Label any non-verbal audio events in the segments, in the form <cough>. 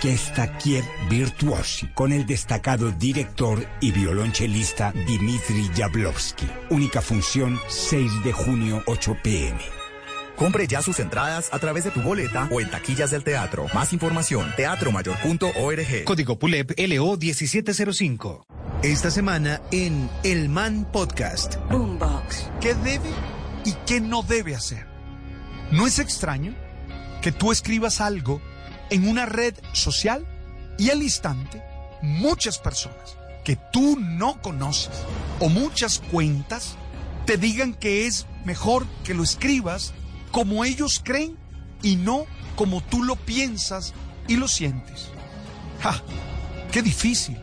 que está Kiev Virtuosi con el destacado director y violonchelista Dmitry Jablowski. Única función 6 de junio 8 pm. Compre ya sus entradas a través de tu boleta o en taquillas del teatro. Más información, teatromayor.org. Código PULEP LO 1705. Esta semana en El Man Podcast. Boombox. ¿Qué debe y qué no debe hacer? ¿No es extraño que tú escribas algo en una red social y al instante muchas personas que tú no conoces o muchas cuentas te digan que es mejor que lo escribas como ellos creen y no como tú lo piensas y lo sientes. ¡Ja! ¡Qué difícil!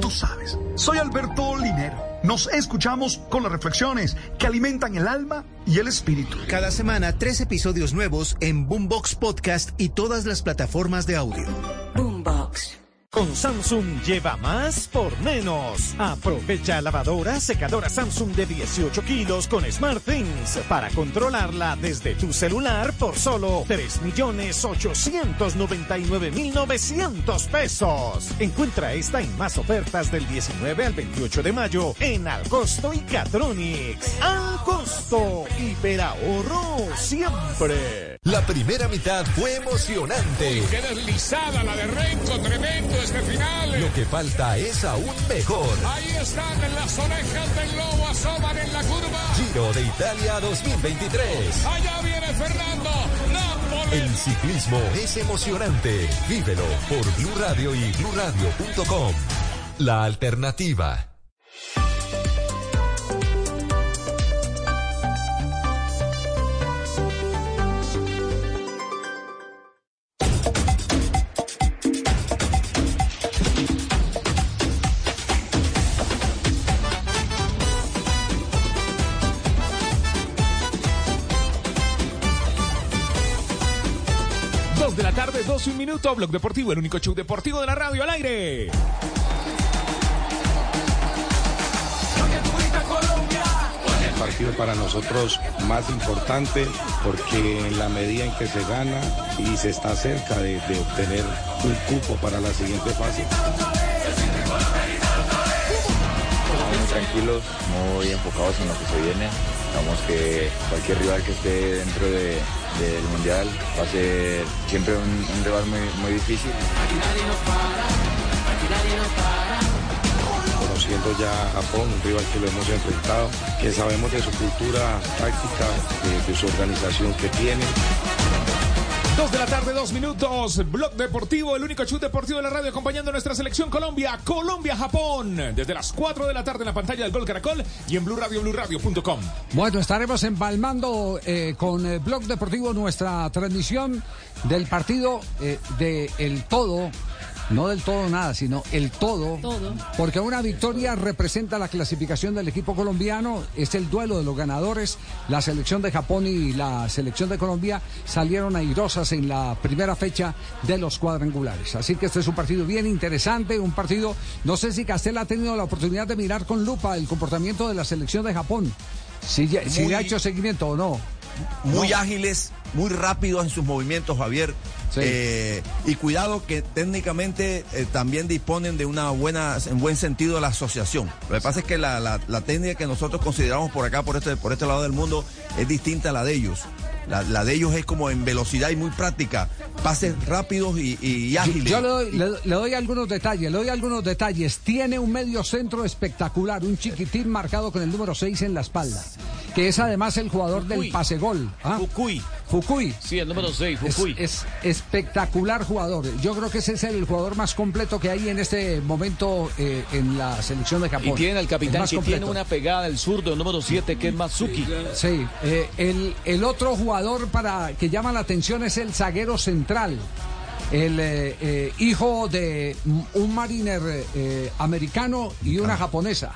Tú sabes, soy Alberto Linero. Nos escuchamos con las reflexiones que alimentan el alma y el espíritu. Cada semana, tres episodios nuevos en Boombox Podcast y todas las plataformas de audio. Boombox. Con Samsung lleva más por menos. Aprovecha lavadora secadora Samsung de 18 kilos con SmartThings para controlarla desde tu celular por solo 3.899.900 pesos. Encuentra esta y más ofertas del 19 al 28 de mayo en Al Costo y Catronics. Al Costo, ahorro siempre. La primera mitad fue emocionante. Qué deslizada la de Renko, tremendo este final. Lo que falta es aún mejor. Ahí están las orejas del lobo, asoman en la curva. Giro de Italia 2023. Allá viene Fernando. Nápoles. El ciclismo es emocionante. Vívelo por Blue Radio y BlueRadio.com. La alternativa. 12 un minuto. Blog Deportivo, el único show deportivo de la radio al aire. El partido para nosotros más importante porque en la medida en que se gana y se está cerca de, de obtener un cupo para la siguiente fase. Estamos muy tranquilos, muy enfocados en lo que se viene. Sabemos que cualquier rival que esté dentro de- del Mundial va a ser siempre un, rival muy, muy difícil. Conociendo ya a Japón, un rival que lo hemos enfrentado, que sabemos de su cultura táctica, de, de su organización que tiene. Dos de la tarde, dos minutos. Blog Deportivo, el único show deportivo de la radio acompañando a nuestra selección Colombia. Colombia-Japón. Desde las 4 de la tarde en la pantalla del Gol Caracol y en BlueRadio.com. Bueno, estaremos empalmando eh, con eh, Blog Deportivo nuestra transmisión del partido eh, de el todo. No del todo nada, sino el todo. Todo. Porque una victoria representa la clasificación del equipo colombiano. Es el duelo de los ganadores. La selección de Japón y la selección de Colombia salieron airosas en la primera fecha de los cuadrangulares. Así que este es un partido bien interesante. Un partido. No sé si Castel ha tenido la oportunidad de mirar con lupa el comportamiento de la selección de Japón. Si, ya- si le ha hecho seguimiento o no. muy No. ágiles, muy rápidos en sus movimientos, Javier. Eh, y cuidado que técnicamente eh, también disponen de una buena, en buen sentido, la asociación. Lo que pasa es que la, la- la técnica que nosotros consideramos por acá, por este, por este lado del mundo, es distinta a la de ellos. La, la de ellos es como en velocidad y muy práctica, pases rápidos y, y ágiles. Yo le doy, le- le doy algunos detalles, le doy algunos detalles. Tiene un medio centro espectacular, un chiquitín marcado con el número 6 en la espalda, que es además el jugador del pase gol. Fukui. Fukui. Sí, el número 6, Fukui. Es, es espectacular jugador. Yo creo que ese es el jugador más completo que hay en este momento eh, en la selección de Japón. Y tiene al El capitán que completo. tiene una pegada, el zurdo, el número 7, que es Matsuki. Sí, eh, el, el otro jugador para que llama la atención es el zaguero central. El eh, eh, hijo de un mariner eh, americano y una japonesa.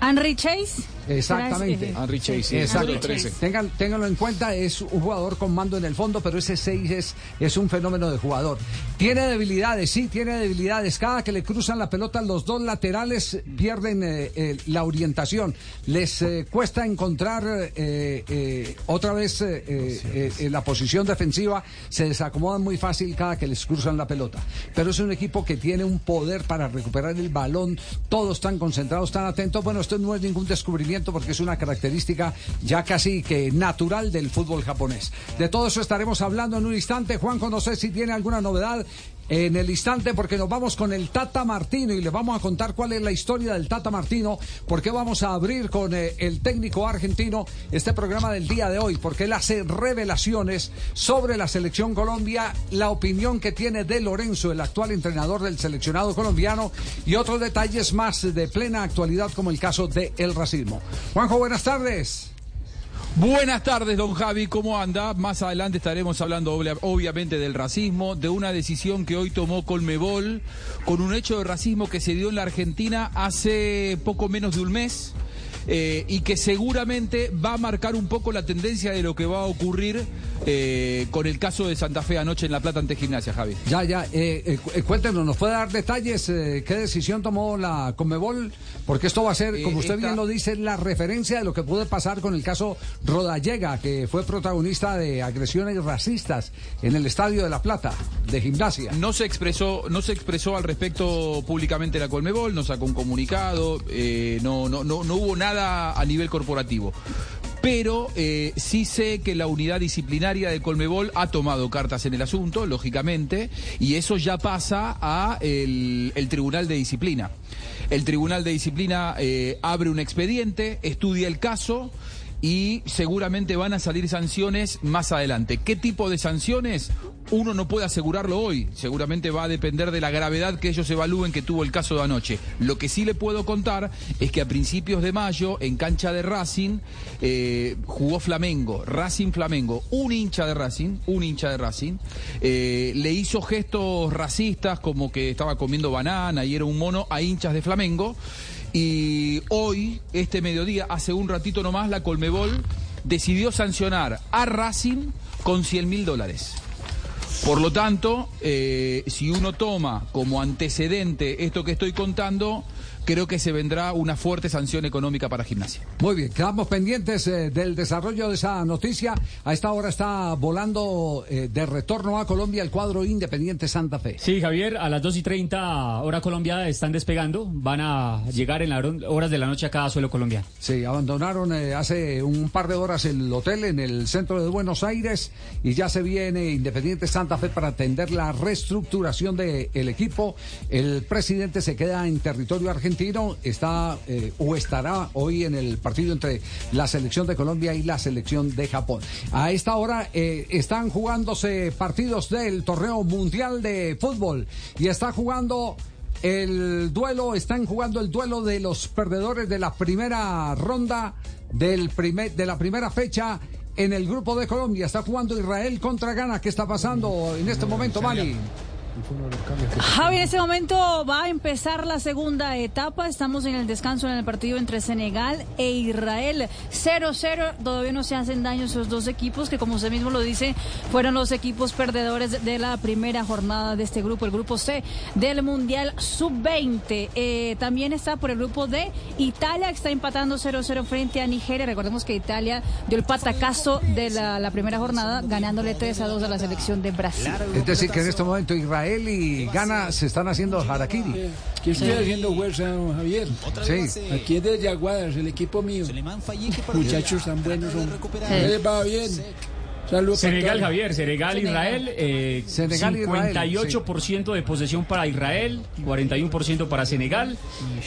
Henry Chase. Exactamente. Henry Chase, Exacto. número 13. Tengan- ténganlo en cuenta, es un jugador con mando en el fondo, pero ese 6 es, es un fenómeno de jugador. Tiene debilidades, sí, tiene debilidades. Cada que le cruzan la pelota, los dos laterales pierden eh, eh, la orientación. Les eh, cuesta encontrar eh, eh, otra vez eh, eh, eh, la posición defensiva. Se desacomodan muy fácil cada que les cruzan la pelota. Pero es un equipo que tiene un poder para recuperar el balón. Todos están concentrados, están atentos. Bueno, esto no es ningún descubrimiento porque es una característica ya casi que natural del fútbol japonés. De todo eso estaremos hablando en un instante. Juanjo, no sé si tiene alguna novedad en el instante porque nos vamos con el Tata Martino y le vamos a contar cuál es la historia del Tata Martino, porque vamos a abrir con eh, el técnico argentino este programa del día de hoy, porque él hace revelaciones sobre la selección Colombia, la opinión que tiene de Lorenzo, el actual entrenador del seleccionado colombiano, y otros detalles más de plena actualidad como el caso del el racismo. Juanjo, buenas tardes. Buenas tardes, don Javi, ¿cómo anda? Más adelante estaremos hablando obvia- obviamente del racismo, de una decisión que hoy tomó Colmebol con un hecho de racismo que se dio en la Argentina hace poco menos de un mes. Eh, y que seguramente va a marcar un poco la tendencia de lo que va a ocurrir eh, con el caso de Santa Fe anoche en La Plata ante Gimnasia, Javi. Ya, ya, eh, eh, cu- cuéntenos, ¿nos puede dar detalles? ¿Qué decisión tomó la Conmebol? Porque esto va a ser, como usted esta- bien lo dice, la referencia de lo que puede pasar con el caso Rodallega, que fue protagonista de agresiones racistas en el Estadio de La Plata, de gimnasia. No se expresó, no se expresó al respecto públicamente la Colmebol, no sacó un comunicado, eh, no, no, no, no hubo nada a nivel corporativo. Pero eh, sí sé que la unidad disciplinaria de Colmebol ha tomado cartas en el asunto, lógicamente, y eso ya pasa a el, Tribunal de Disciplina. El Tribunal de Disciplina eh, abre un expediente, estudia el caso y seguramente van a salir sanciones más adelante. ¿Qué tipo de sanciones? Uno no puede asegurarlo hoy. Seguramente va a depender de la gravedad que ellos evalúen que tuvo el caso de anoche. Lo que sí le puedo contar es que a principios de mayo, en cancha de Racing, eh, jugó Flamengo, Racing Flamengo. Un hincha de Racing, un hincha de Racing, eh, le hizo gestos racistas como que estaba comiendo banana y era un mono a hinchas de Flamengo. Y hoy, este mediodía, hace un ratito nomás, la Colmebol decidió sancionar a Racing con 100 mil dólares. Por lo tanto, eh, si uno toma como antecedente esto que estoy contando, creo que se vendrá una fuerte sanción económica para gimnasia. Muy bien, quedamos pendientes eh, del desarrollo de esa noticia. A esta hora está volando eh, de retorno a Colombia el cuadro Independiente Santa Fe. Sí, Javier, a las 2 y 30 hora colombiana están despegando. Van a llegar en las horas de la noche acá a suelo colombiano. Sí, abandonaron eh, hace un par de horas el hotel en el centro de Buenos Aires y ya se viene Independiente Santa Fe para atender la reestructuración del equipo. El presidente se queda en territorio argentino, está eh, o estará hoy en el partido entre la selección de Colombia y la selección de Japón. A esta hora eh, están jugándose partidos del torneo mundial de fútbol y está jugando el duelo, están jugando el duelo de los perdedores de la primera ronda del primer, de la primera fecha en el grupo de Colombia. Está jugando Israel contra Ghana. ¿Qué está pasando en este momento, Mani? Javi, en este momento va a empezar la segunda etapa. Estamos en el descanso en el partido entre Senegal e Israel. 0-0. Todavía no se hacen daño esos dos equipos que, como usted mismo lo dice, fueron los equipos perdedores de la primera jornada de este grupo, el grupo C del Mundial Sub-20. Eh, también está por el grupo D Italia, que está empatando 0-0 frente a Nigeria. Recordemos que Italia dio el patacazo de la, la primera jornada, ganándole 3-2 a la selección de Brasil. Es decir, que en este momento Israel y Ghana se están haciendo harakiri. Que estoy haciendo fuerza, Javier. Sí. Aquí es de Jaguares, el equipo mío. <laughs> Muchachos tan buenos son. Les va bien. Saludos Senegal. Javier, Senegal, Israel, eh, Senegal, Israel, 58% de posesión para Israel, 41% para Senegal.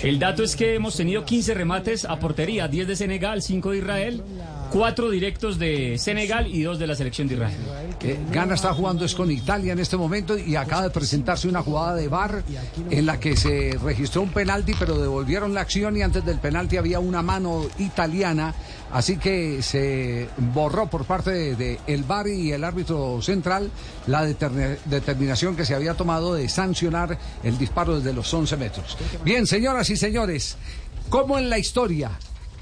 El dato es que hemos tenido 15 remates a portería, 10 de Senegal, 5 de Israel, 4 directos de Senegal y 2 de la selección de Israel. Eh, Ghana está jugando es con Italia en este momento y acaba de presentarse una jugada de VAR en la que se registró un penalti, pero devolvieron la acción y antes del penalti había una mano italiana, así que se borró por parte de, de el VAR y el árbitro central la determinación que se había tomado de sancionar el disparo desde los 11 metros. Bien, señoras y señores, como en la historia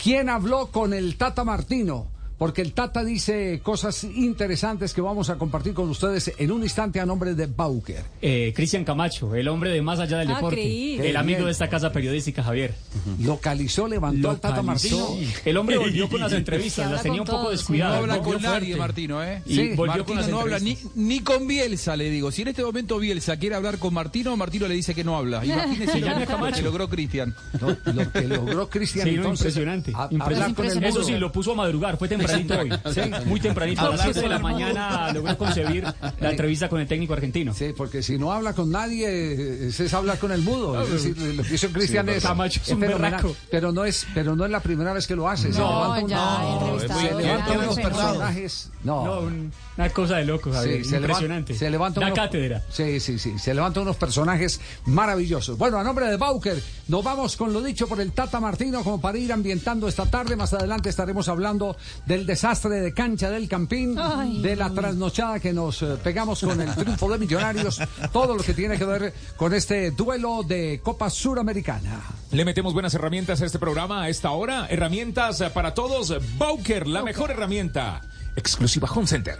¿Quién habló con el Tata Martino? Porque el Tata dice cosas interesantes que vamos a compartir con ustedes en un instante a nombre de Bauker. Eh, Cristian Camacho, el hombre de más allá del Ah, deporte. creí. El amigo de esta casa periodística, Javier. Localizó, levantó al Tata Localizó. Martino. El hombre volvió con las entrevistas, las tenía un poco todos, No descuidadas. habla volvió con nadie, Martino, ¿eh? Y Sí, volvió con Martino las no habla ni, con Bielsa, le digo. Si en este momento Bielsa quiere hablar con Martino, Martino le dice que no habla. Imagínese Se lo llama que logró Cristian. No, lo que logró Cristian Sí, entonces. impresionante. a- impresionante. con el Eso sí, lo puso a madrugar, fue <laughs> tempranito hoy. <laughs> Muy tempranito, a las 7 de la mañana logró concebir la entrevista con el técnico argentino. Sí, porque si no habla con nadie, es hablar con el mudo. Es decir, lo que hizo Cristian Sí, es, Camacho es un fenomenal. berraco. Pero no es, pero no es la primera vez que lo hace. se No, levanta un- ya, entrevistado, se levanta unos personajes. No, No, un- una cosa de loco, Javier. Sí, se Impresionante. Levanta, se levanta la unos- cátedra. Sí, sí, sí. Se levantan unos personajes maravillosos. Bueno, a nombre de Bauker, nos vamos con lo dicho por el Tata Martino, como para ir ambientando esta tarde. Más adelante estaremos hablando del desastre de cancha del Campín, Ay. de la trasnochada que nos eh, pegamos con el triunfo de Millonarios, todo lo que tiene que ver con este duelo de Copa Suramericana. Le metemos buenas herramientas a este programa a esta hora. Herramientas para todos. Bauker, la mejor herramienta. Exclusiva Home Center.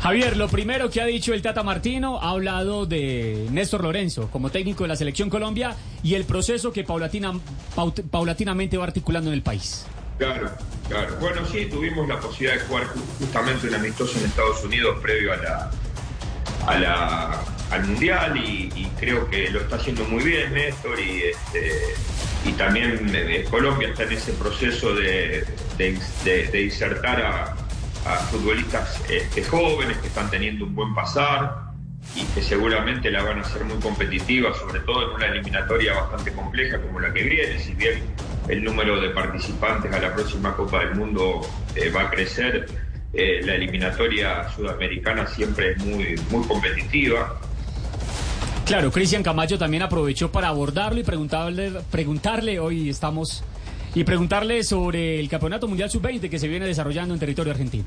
Javier, lo primero que ha dicho el Tata Martino ha hablado de Néstor Lorenzo como técnico de la Selección Colombia y el proceso que paulatinamente va articulando en el país. Claro, claro. Bueno, sí, tuvimos la posibilidad de jugar ju- justamente un amistoso en Estados Unidos previo a la, a la- al Mundial y, creo que lo está haciendo muy bien Néstor y, este, y también eh, Colombia está en ese proceso de- de insertar a, a futbolistas este, jóvenes que están teniendo un buen pasar y que seguramente la van a hacer muy competitiva, sobre todo en una eliminatoria bastante compleja como la que viene, si bien el número de participantes a la próxima Copa del Mundo eh, va a crecer, eh, la eliminatoria sudamericana siempre es muy, muy competitiva. Claro, Cristian Camacho también aprovechó para abordarlo y preguntarle, preguntarle, hoy estamos, y preguntarle sobre el Campeonato Mundial Sub-20 que se viene desarrollando en territorio argentino.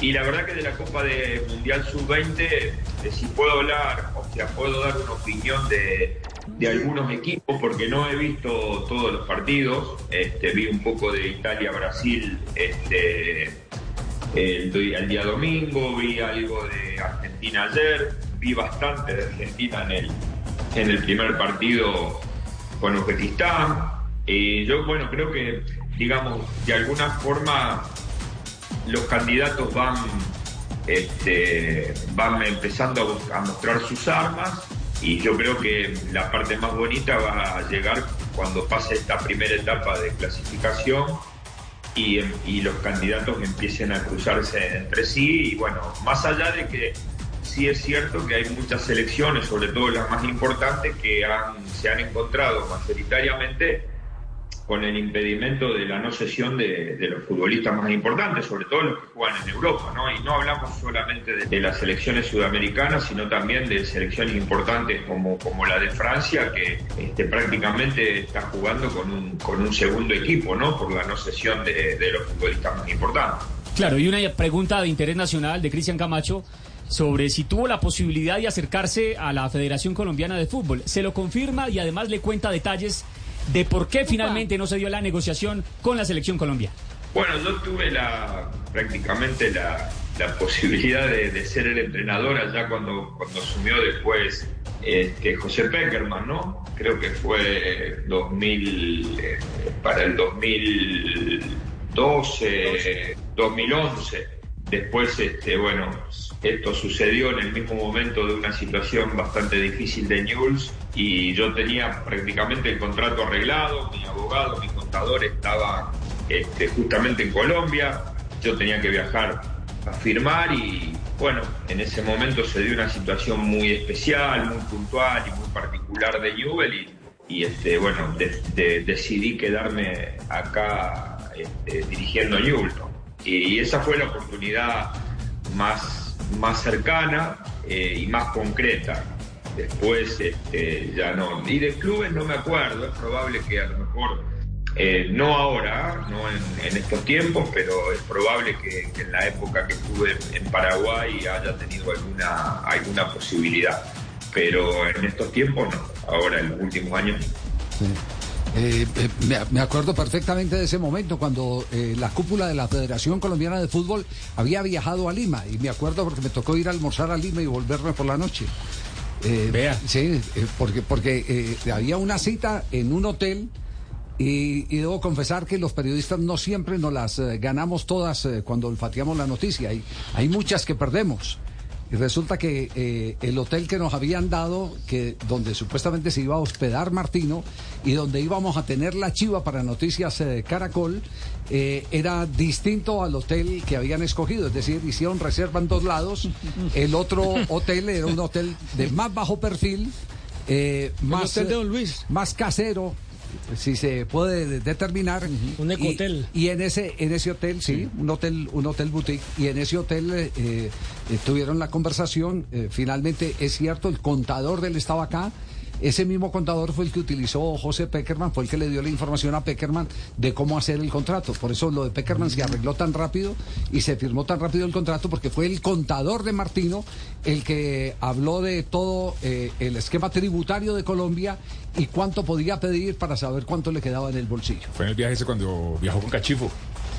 Y la verdad que de la Copa de Mundial Sub-20, eh, si puedo hablar, o sea, puedo dar una opinión de, de algunos equipos, porque no he visto todos los partidos. Este, vi un poco de Italia-Brasil este, el, el día domingo, vi algo de Argentina ayer, vi bastante de Argentina en el, en el primer partido con Uzbekistán. Y yo, bueno, creo que, digamos, de alguna forma los candidatos van, este, van empezando a, mostrar sus armas y yo creo que la parte más bonita va a llegar cuando pase esta primera etapa de clasificación y, los candidatos empiecen a cruzarse entre sí. Y bueno, más allá de que sí es cierto que hay muchas selecciones, sobre todo las más importantes, que se han encontrado mayoritariamente con el impedimento de la no cesión de, los futbolistas más importantes, sobre todo los que juegan en Europa, ¿no? Y no hablamos solamente de, las selecciones sudamericanas, sino también de selecciones importantes como, como la de Francia, que este, prácticamente está jugando con un, con un segundo equipo, ¿no? Por la no cesión de los futbolistas más importantes. Claro, y una pregunta de interés nacional de Cristian Camacho sobre si tuvo la posibilidad de acercarse a la Federación Colombiana de Fútbol. Se lo confirma y además le cuenta detalles de por qué finalmente no se dio la negociación con la selección colombiana. Bueno, yo tuve la prácticamente la, la <laughs> posibilidad de, de ser el entrenador allá cuando, cuando asumió después este, José Peckerman, ¿no? Creo que fue 2000, eh, para el 2012, 2011. Después, este, bueno, esto sucedió en el mismo momento de una situación bastante difícil de Newell's y yo tenía prácticamente el contrato arreglado, mi abogado, mi contador estaba este, justamente en Colombia, yo tenía que viajar a firmar y bueno, en ese momento se dio una situación muy especial, muy puntual y muy particular de Newell y, este, bueno, de- de- decidí quedarme acá este, dirigiendo Newell. Y, esa fue la oportunidad más, más cercana eh, y más concreta. Después este, ya no. Y de clubes no me acuerdo, es probable que a lo mejor, eh, no ahora, no en, estos tiempos, pero es probable que, en la época que estuve en Paraguay haya tenido alguna, alguna posibilidad. Pero en estos tiempos no, ahora en los últimos años. Eh, eh, me, acuerdo perfectamente de ese momento cuando eh, la cúpula de la Federación Colombiana de Fútbol había viajado a Lima y me acuerdo porque me tocó ir a almorzar a Lima y volverme por la noche. Vea. Sí, eh, porque, porque eh, había una cita en un hotel y, y debo confesar que los periodistas no siempre nos las eh, ganamos todas eh, cuando olfateamos la noticia. Hay, hay muchas que perdemos. Y resulta que eh, el hotel que nos habían dado, que donde supuestamente se iba a hospedar Martino y donde íbamos a tener la chiva para Noticias eh, Caracol, eh, era distinto al hotel que habían escogido. Es decir, hicieron reserva en dos lados. El otro hotel era un hotel de más bajo perfil, eh, más, hotel de Don Luis. más casero si se puede de- determinar. Un ecohotel. y, y en ese en ese hotel sí, un hotel un hotel boutique. Y en ese hotel eh, eh, tuvieron la conversación. Eh, finalmente es cierto el contador del estaba acá ese mismo contador fue el que utilizó José Peckerman, fue el que le dio la información a Peckerman de cómo hacer el contrato. Por eso lo de Peckerman se arregló tan rápido y se firmó tan rápido el contrato porque fue el contador de Martino el que habló de todo eh, el esquema tributario de Colombia y cuánto podía pedir para saber cuánto le quedaba en el bolsillo. Fue en el viaje ese cuando viajó con Cachifo.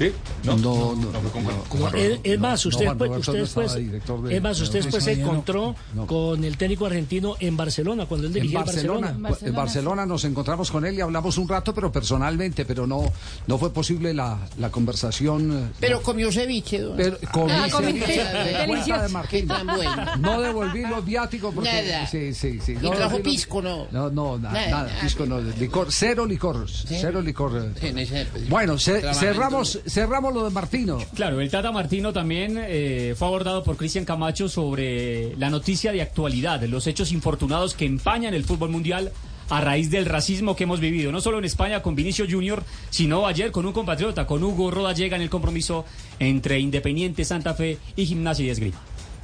¿Sí? No, no, no. con con es, más, usted, pues, usted después, de- es más, usted de- después se encontró no. con el técnico argentino en Barcelona, cuando él En dirigía Barcelona, Barcelona. en Barcelona nos encontramos con él y hablamos un rato, pero personalmente, pero no, no fue posible la, la conversación. eh, Pero comió ceviche. Pero comí Ah, ceviche de de Martín. Tan bueno. No devolví los viáticos porque... Nada. Sí, sí, sí. Y trajo pisco, ¿no? No, no, na- Nada, nada, nada. pisco no, licor, cero licor, cero licor. eh. En Bueno, cerramos, cerramos lo de Martino. Claro, el Tata Martino también eh, fue abordado por Cristian Camacho sobre la noticia de actualidad, los hechos infortunados que empañan el fútbol mundial a raíz del racismo que hemos vivido, no solo en España con Vinicio Junior, sino ayer con un compatriota, con Hugo Rodallega en el compromiso entre Independiente Santa Fe y Gimnasia y Esgrima.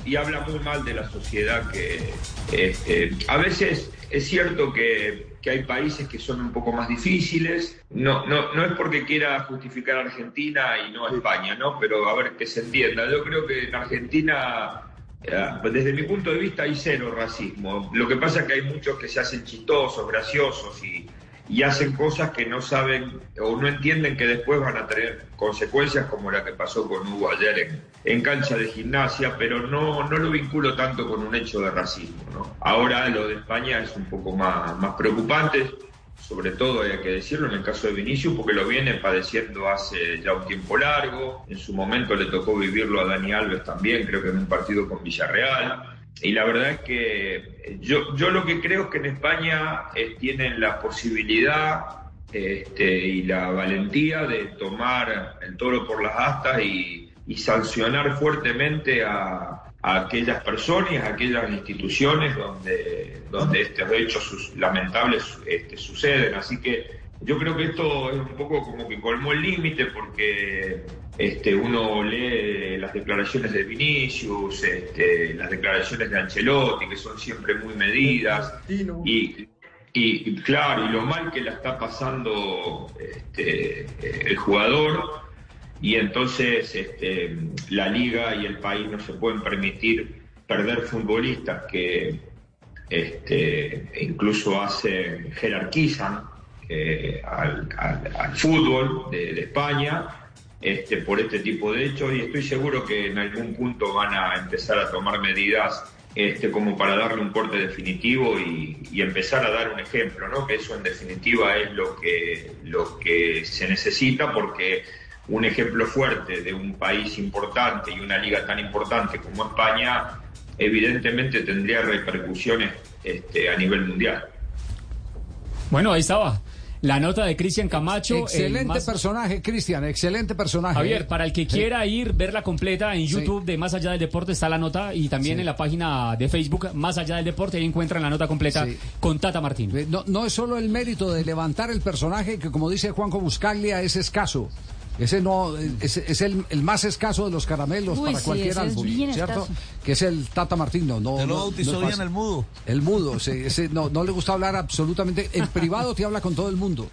Y habla muy mal de la sociedad que este, a veces es cierto que, que hay países que son un poco más difíciles. No, no, no es porque quiera justificar a Argentina y no a España ¿no? pero a ver que se entienda. Yo creo que en Argentina eh, desde mi punto de vista hay cero racismo. Lo que pasa es que hay muchos que se hacen chistosos graciosos y, y hacen cosas que no saben o no entienden que después van a tener consecuencias como la que pasó con Hugo ayer en, cancha de gimnasia, pero no, no lo vinculo tanto con un hecho de racismo. Ahora lo de España es un poco más, más preocupante, sobre todo hay que decirlo en el caso de Vinicius, porque lo viene padeciendo hace ya un tiempo largo, en su momento le tocó vivirlo a Dani Alves también, creo que en un partido con Villarreal. Y la verdad es que yo, yo lo que creo es que en España eh, tienen la posibilidad este, y la valentía de tomar el toro por las astas y, sancionar fuertemente a, aquellas personas, a aquellas instituciones donde, donde estos hechos lamentables este, suceden. Así que yo creo que esto es un poco como que colmó el límite porque este, uno lee las declaraciones de Vinicius, este, las declaraciones de Ancelotti, que son siempre muy medidas. Y, y, claro, y lo mal que la está pasando este, el jugador, y entonces este, la liga y el país no se pueden permitir perder futbolistas que este, incluso hacen, jerarquizan eh, al, fútbol de, España este, por este tipo de hechos y estoy seguro que en algún punto van a empezar a tomar medidas este, como para darle un corte definitivo y, y empezar a dar un ejemplo, ¿no? que eso en definitiva es lo que, lo que se necesita porque un ejemplo fuerte de un país importante y una liga tan importante como España evidentemente tendría repercusiones este, a nivel mundial. Bueno, ahí estaba. La nota de Cristian Camacho. el Excelente más- personaje, Cristian, excelente personaje. Javier, para el que Sí. quiera ir, verla completa en Sí. YouTube de Más Allá del Deporte está la nota y también Sí. en la página de Facebook Más Allá del Deporte ahí encuentran la nota completa con Tata Martín. No, no es solo el mérito de levantar el personaje, que como dice Juanjo Buscaglia, es escaso. Ese no, es, es el, el más escaso de los caramelos Uy, para sí, cualquier álbum, bien ¿cierto? escaso. Que es el Tata Martino. No, no- bautizó no bien el mudo. El mudo, sí, ese no, no le gusta hablar absolutamente. En <laughs> privado te habla con todo el mundo.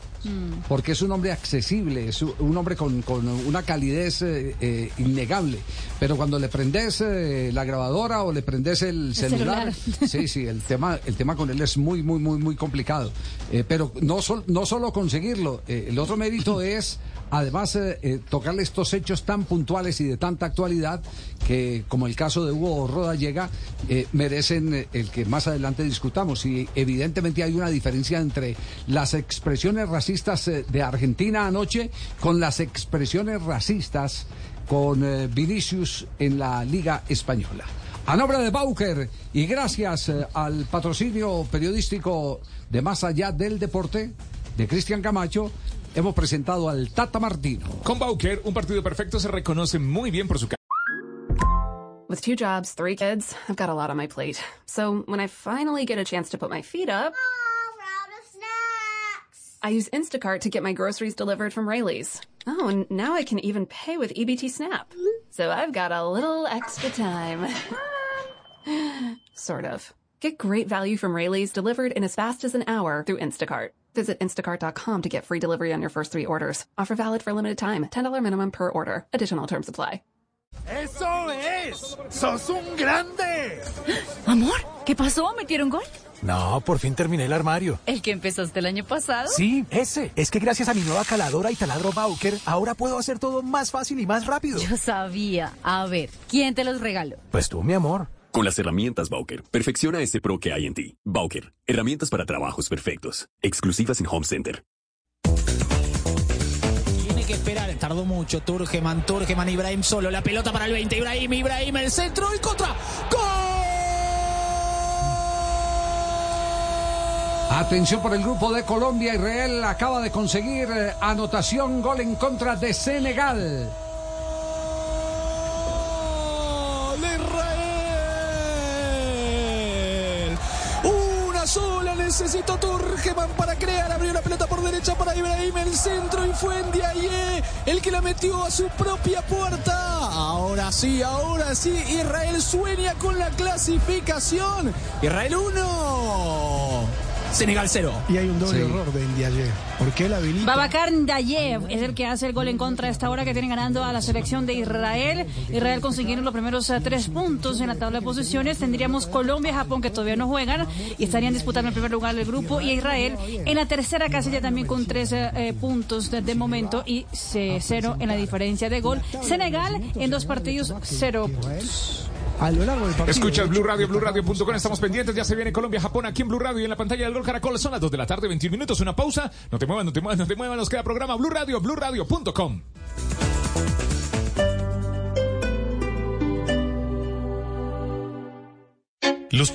Porque es un hombre accesible, es un hombre con, con una calidez eh, eh, innegable. Pero cuando le prendes eh, la grabadora o le prendes el, celular, celular. <laughs> sí, sí, el tema, el tema con él es muy, muy, muy, muy complicado. Eh, pero no, sol- no solo conseguirlo, eh, el otro mérito es además eh, eh, tocarle estos hechos tan puntuales y de tanta actualidad que, como el caso de Hugo Rodallega, eh, merecen eh, el que más adelante discutamos. Y evidentemente hay una diferencia entre las expresiones racistas eh, de Argentina anoche con las expresiones racistas con Vinicius en la Liga Española. A nombre de Bauker y gracias al patrocinio periodístico de Más Allá del Deporte de Cristian Camacho, hemos presentado al Tata Martino. Con Bauker, un partido perfecto se reconoce muy bien por su ca- With two jobs, three kids, I've got a lot on my plate. So when I finally get a chance to put my feet up, I use Instacart to get my groceries delivered from Rayleigh's. Oh, and now I can even pay with EBT Snap. So I've got a little extra time. <laughs> sort of. Get great value from Rayleigh's delivered in as fast as an hour through Instacart. Visit instacart.com to get free delivery on your first three orders. Offer valid for a limited time. $10 minimum per order. Additional terms apply. ¡Eso es! ¡Sos un grande! <gasps> Amor, ¿qué pasó? ¿Metieron gol? No, por fin terminé el armario. ¿El que empezaste el año pasado? Sí, ese. Es que gracias a mi nueva caladora y taladro Bauker, ahora puedo hacer todo más fácil y más rápido. Yo sabía. A ver, ¿quién te los regaló? Pues tú, mi amor. Con las herramientas Bauker, perfecciona ese pro que hay en ti. Bauker, herramientas para trabajos perfectos. Exclusivas en Home Center. Tiene que esperar, tardó mucho. Turgeman, Turgeman, Ibrahim solo. La pelota para el 20. Ibrahim, Ibrahim, el centro y contra. Atención por el grupo de Colombia. Israel acaba de conseguir eh, anotación, gol en contra de Senegal. Sola necesitó Turgeman para crear. Abrió la pelota por derecha para Ibrahim, el centro y fue Ndiaye el que la metió a su propia puerta. Ahora sí, ahora sí, Israel sueña con la clasificación. Israel 1. Senegal 0. Y hay un doble error de Ndiaye. ¿Por qué la habilita? Babacar Ndayev es el que hace el gol en contra a esta hora que tienen ganando a la selección de Israel. Israel consiguieron los primeros eh, tres puntos en la tabla de posiciones. Tendríamos Colombia y Japón que todavía no juegan y estarían disputando el primer lugar del grupo. Y Israel en la tercera casilla también con tres eh, eh, puntos de, de momento y cero en la diferencia de gol. Senegal en dos partidos, cero puntos. A lo largo del partido. Escucha Blue Radio, BlueRadio.com. Estamos pendientes. Ya se viene Colombia, Japón aquí en Blue Radio y en la pantalla del Gol Caracol. Son las 2 de la tarde, 21 minutos. Una pausa. No te muevas, no te muevas, no te muevas. Nos queda programa Blue Radio, BlueRadio.com. Los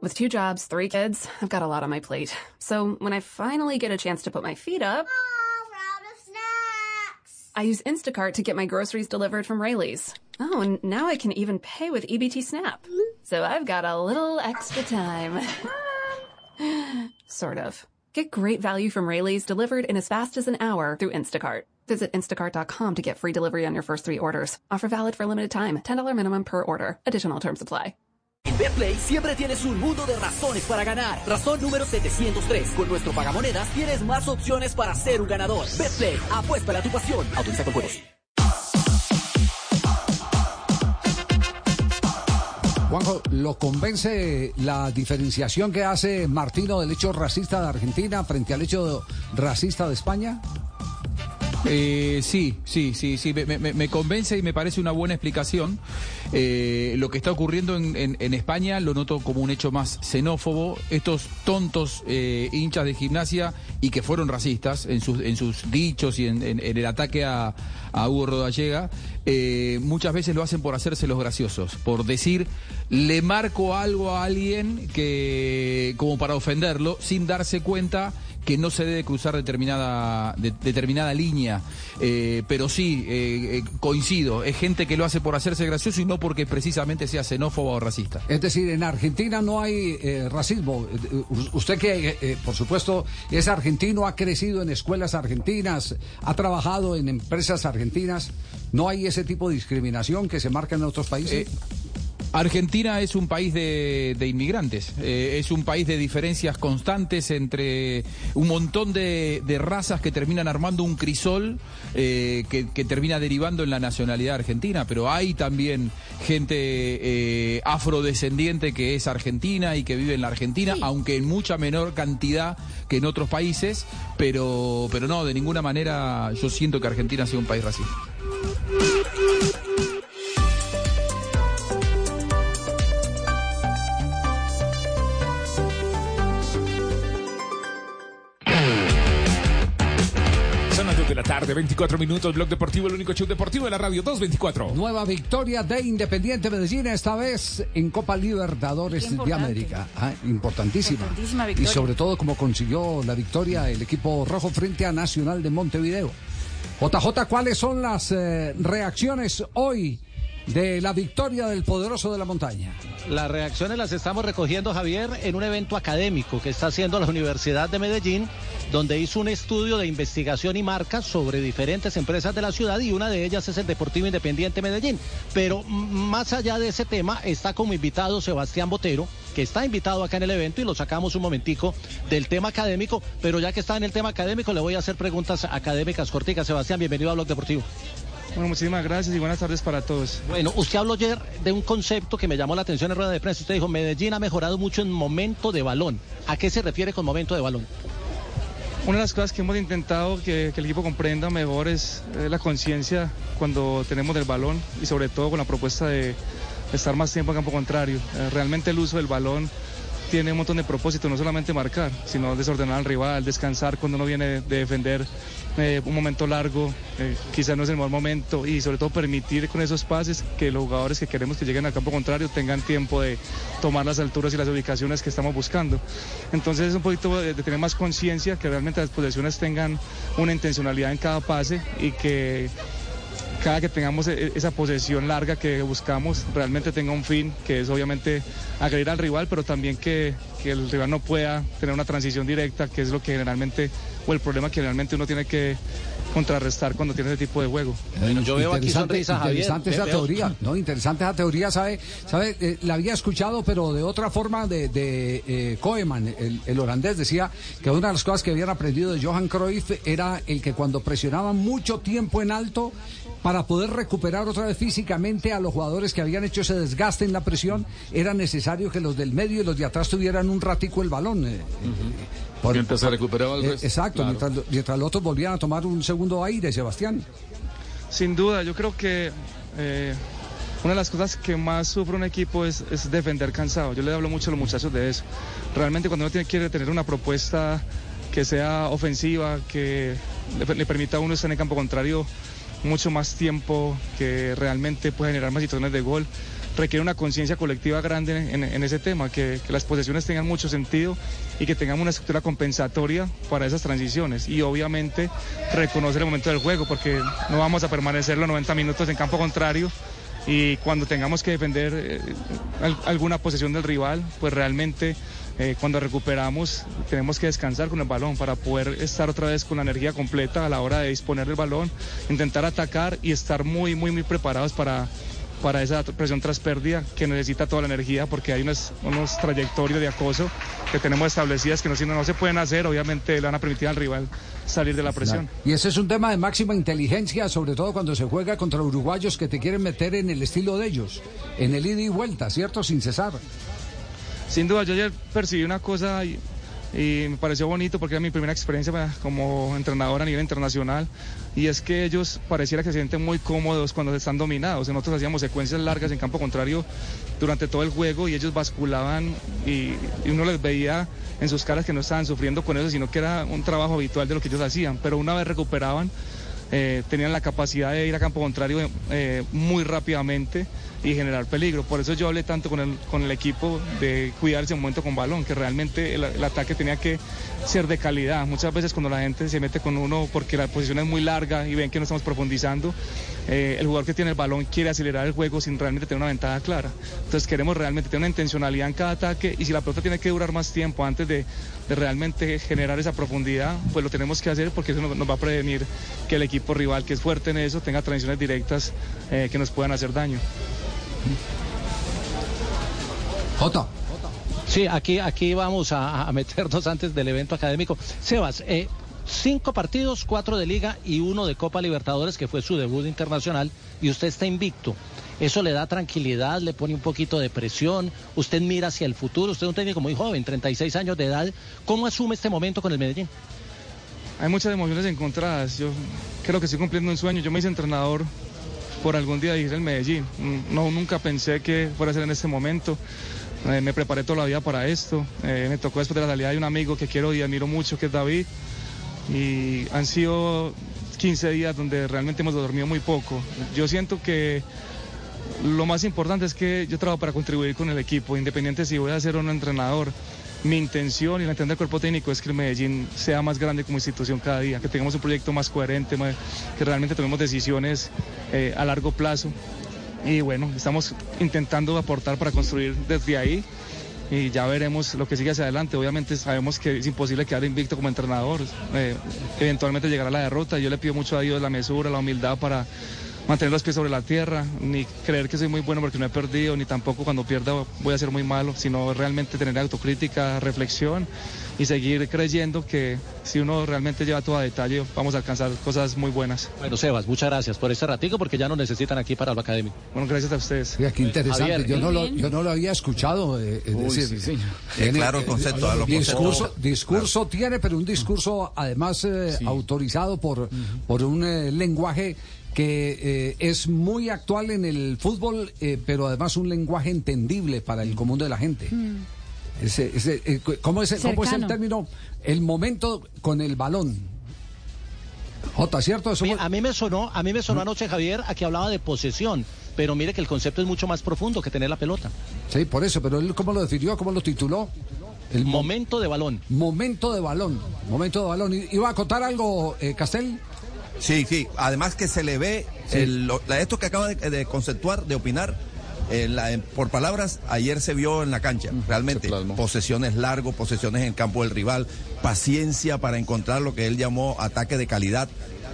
With two jobs, three kids, I've got a lot on my plate. So when I finally get a chance to put my feet up, I use Instacart to get my groceries delivered from Rayleigh's. Oh, and now I can even pay with EBT Snap. So I've got a little extra time. <laughs> <gasps> sort of. Get great value from Rayleigh's delivered in as fast as an hour through Instacart. Visit instacart.com to get free delivery on your first three orders. Offer valid for limited time. $10 minimum per order. Additional terms apply. En Betplay siempre tienes un mundo de razones para ganar. Razón número 703. Con nuestro pagamonedas tienes más opciones para ser un ganador. Betplay, apuesta a tu pasión. Autoriza con juegos. Juanjo, ¿lo convence la diferenciación que hace Martino del hecho racista de Argentina frente al hecho racista de España? Eh, sí, sí, sí, sí, me, me- me convence y me parece una buena explicación. Eh, lo que está ocurriendo en, en- España lo noto como un hecho más xenófobo. Estos tontos eh, hinchas de gimnasia y que fueron racistas en sus, en sus dichos y en, el ataque a, a Hugo Rodallega, eh, muchas veces lo hacen por hacerse los graciosos, por decir, le marco algo a alguien que como para ofenderlo, sin darse cuenta que no se debe cruzar determinada, de- determinada línea. Eh, pero sí, eh, eh, coincido, es gente que lo hace por hacerse gracioso y no por porque precisamente sea xenófoba o racista. Es decir, en Argentina no hay eh, racismo. Usted que, eh, eh, por supuesto, es argentino, ha crecido en escuelas argentinas, ha trabajado en empresas argentinas, ¿no hay ese tipo de discriminación que se marca en otros países? Argentina es un país de, de inmigrantes, eh, es un país de diferencias constantes entre un montón de, de razas que terminan armando un crisol eh, que, que termina derivando en la nacionalidad argentina, pero hay también gente eh, afrodescendiente que es argentina y que vive en la Argentina, aunque en mucha menor cantidad que en otros países, pero, pero no, de ninguna manera yo siento que Argentina sea un país racista. Tarde, 24 minutos, Blog Deportivo, el único show deportivo de la radio 224. Nueva victoria de Independiente Medellín, esta vez en Copa Libertadores de. América. Ah, importantísima. Importantísima Y victoria. sobre todo como consiguió la victoria el equipo rojo frente a Nacional de Montevideo. JJ, ¿cuáles son las eh, reacciones hoy de la victoria del poderoso de la montaña? Las reacciones las estamos recogiendo, Javier, en un evento académico que está haciendo la Universidad de Medellín, donde hizo un estudio de investigación y marca sobre diferentes empresas de la ciudad y una de ellas es el Deportivo Independiente Medellín. Pero más allá de ese tema, está como invitado Sebastián Botero, que está invitado acá en el evento y lo sacamos un momentico del tema académico, pero ya que está en el tema académico, le voy a hacer preguntas académicas corticas. Sebastián, bienvenido a Blog Deportivo. Bueno, muchísimas gracias y buenas tardes para todos. Bueno, usted habló ayer de un concepto que me llamó la atención en rueda de prensa. Usted dijo, Medellín ha mejorado mucho en momento de balón. ¿A qué se refiere con momento de balón? Una de las cosas que hemos intentado que, que el equipo comprenda mejor es eh, la conciencia cuando tenemos del balón y sobre todo con la propuesta de estar más tiempo en campo contrario. Eh, realmente el uso del balón tiene un montón de propósitos, no solamente marcar, sino desordenar al rival, descansar cuando uno viene de defender eh, un momento largo, eh, quizás no es el mejor momento y sobre todo permitir con esos pases que los jugadores que queremos que lleguen al campo contrario tengan tiempo de tomar las alturas y las ubicaciones que estamos buscando. Entonces es un poquito de, de tener más conciencia, que realmente las posiciones tengan una intencionalidad en cada pase y que cada que tengamos e- esa posesión larga que buscamos realmente tenga un fin, que es obviamente agredir al rival, pero también que, que el rival no pueda tener una transición directa, que es lo que generalmente, o el problema que realmente uno tiene que contrarrestar cuando tiene ese tipo de juego. Interesante- Interesante esa teoría, ¿no? Interesante esa teoría, ¿sabe? ¿Sabe? Eh, la había escuchado, pero de otra forma de, de eh, Koeman, el, el holandés, decía que una de las cosas que habían aprendido de Johan Cruyff era el que cuando presionaban mucho tiempo en alto, para poder recuperar otra vez físicamente a los jugadores que habían hecho ese desgaste en la presión, era necesario que los del medio y los de atrás tuvieran un ratico el balón. eh, por- Mientras se recuperaba el eh, resto. Exacto, Claro. mientras, mientras los otros volvían a tomar un segundo aire, Sebastián. Sin duda, yo creo que eh, una de las cosas que más sufre un equipo es, es defender cansado. Yo le hablo mucho a los muchachos de eso. Realmente cuando uno tiene, quiere tener una propuesta que sea ofensiva, que le, le permita a uno estar en el campo contrario mucho más tiempo, que realmente pueda generar más situaciones de gol, requiere una conciencia colectiva grande en, en ese tema, que, que las posesiones tengan mucho sentido y que tengamos una estructura compensatoria para esas transiciones. Y obviamente reconocer el momento del juego, porque no vamos a permanecer los 90 minutos en campo contrario y cuando tengamos que defender eh, al- alguna posesión del rival, pues realmente eh, cuando recuperamos tenemos que descansar con el balón para poder estar otra vez con la energía completa a la hora de disponer del balón, intentar atacar y estar muy, muy, muy preparados para, para esa presión tras pérdida que necesita toda la energía porque hay unos, unos trayectorios de acoso que tenemos establecidas que no, si no, no se pueden hacer, obviamente le van a permitir al rival salir de la presión. Y ese es un tema de máxima inteligencia, sobre todo cuando se juega contra uruguayos que te quieren meter en el estilo de ellos, en el ida y vuelta, ¿cierto? Sin cesar. Sin duda, yo ayer percibí una cosa y, me pareció bonito porque era mi primera experiencia pa- como entrenador a nivel internacional y es que ellos pareciera que se sienten muy cómodos cuando están dominados. Nosotros hacíamos secuencias largas en campo contrario durante todo el juego y ellos basculaban y, y uno les veía en sus caras que no estaban sufriendo con eso, sino que era un trabajo habitual de lo que ellos hacían. Pero una vez recuperaban, eh, tenían la capacidad de ir a campo contrario eh, muy rápidamente y generar peligro. Por eso yo hablé tanto con el, con el equipo de cuidar ese momento con balón, que realmente el, el ataque tenía que ser de calidad. Muchas veces cuando la gente se mete con uno porque la posición es muy larga y ven que no estamos profundizando, eh, el jugador que tiene el balón quiere acelerar el juego sin realmente tener una ventaja clara. Entonces queremos realmente tener una intencionalidad en cada ataque y si la pelota tiene que durar más tiempo antes de, de realmente generar esa profundidad, pues lo tenemos que hacer porque eso nos, nos va a prevenir que el equipo rival que es fuerte en eso tenga transiciones directas eh, que nos puedan hacer daño. Jota. Sí, aquí, aquí vamos a, a meternos antes del evento académico. Sebas, eh, cinco partidos, cuatro de liga y uno de Copa Libertadores, que fue su debut internacional, y usted está invicto. Eso le da tranquilidad, le pone un poquito de presión, usted mira hacia el futuro, usted es un técnico muy joven, 36 años de edad. ¿Cómo asume este momento con el Medellín? Hay muchas emociones encontradas. Yo creo que estoy cumpliendo un sueño. Yo me hice entrenador por algún día dirigir el Medellín. No, nunca pensé que fuera a ser en este momento. Eh, me preparé toda la vida para esto. Eh, me tocó después de la salida de un amigo que quiero y admiro mucho, que es David. Y han sido 15 días donde realmente hemos dormido muy poco. Yo siento que lo más importante es que yo trabajo para contribuir con el equipo, independiente si voy a ser no entrenador. Mi intención y la intención del cuerpo técnico es que el Medellín sea más grande como institución cada día, que tengamos un proyecto más coherente, que realmente tomemos decisiones eh, a largo plazo. Y bueno, estamos intentando aportar para construir desde ahí y ya veremos lo que sigue hacia adelante. Obviamente sabemos que es imposible quedar invicto como entrenador. Eh, eventualmente llegará la derrota. Yo le pido mucho a Dios la mesura, la humildad para mantener los pies sobre la tierra, ni creer que soy muy bueno porque no he perdido, ni tampoco cuando pierda voy a ser muy malo, sino realmente tener autocrítica, reflexión y seguir creyendo que si uno realmente lleva todo a detalle vamos a alcanzar cosas muy buenas. Bueno, Sebas, muchas gracias por este ratico porque ya nos necesitan aquí para lo académico. Bueno, gracias a ustedes. Mira, qué interesante. Javier, yo, no lo, yo no lo había escuchado. eh, es Uy, decir, sí, Eh, claro el concepto, a lo discurso, concepto. discurso tiene, pero un discurso además eh, autorizado por, por un eh, lenguaje que eh, es muy actual en el fútbol, eh, pero además un lenguaje entendible para el común de la gente. Ese- ese, eh, ¿cómo, es, ¿Cómo es el término? El momento con el balón. Jota, ¿cierto? Eso Mi- fue- A mí me sonó, a mí me sonó anoche Javier a que hablaba de posesión, pero mire que el concepto es mucho más profundo que tener la pelota. Sí, por eso, pero él cómo lo definió, cómo lo tituló. El mo- Momento de balón. momento de balón, momento de balón. ¿I- ¿Iba a acotar algo, eh, Castel? Sí, sí. Además que se le ve el- lo- esto que acaba de, de conceptuar, de opinar. eh, la- por palabras, ayer se vio en la cancha, realmente. Posesiones largos, posesiones en el campo del rival, paciencia para encontrar lo que él llamó ataque de calidad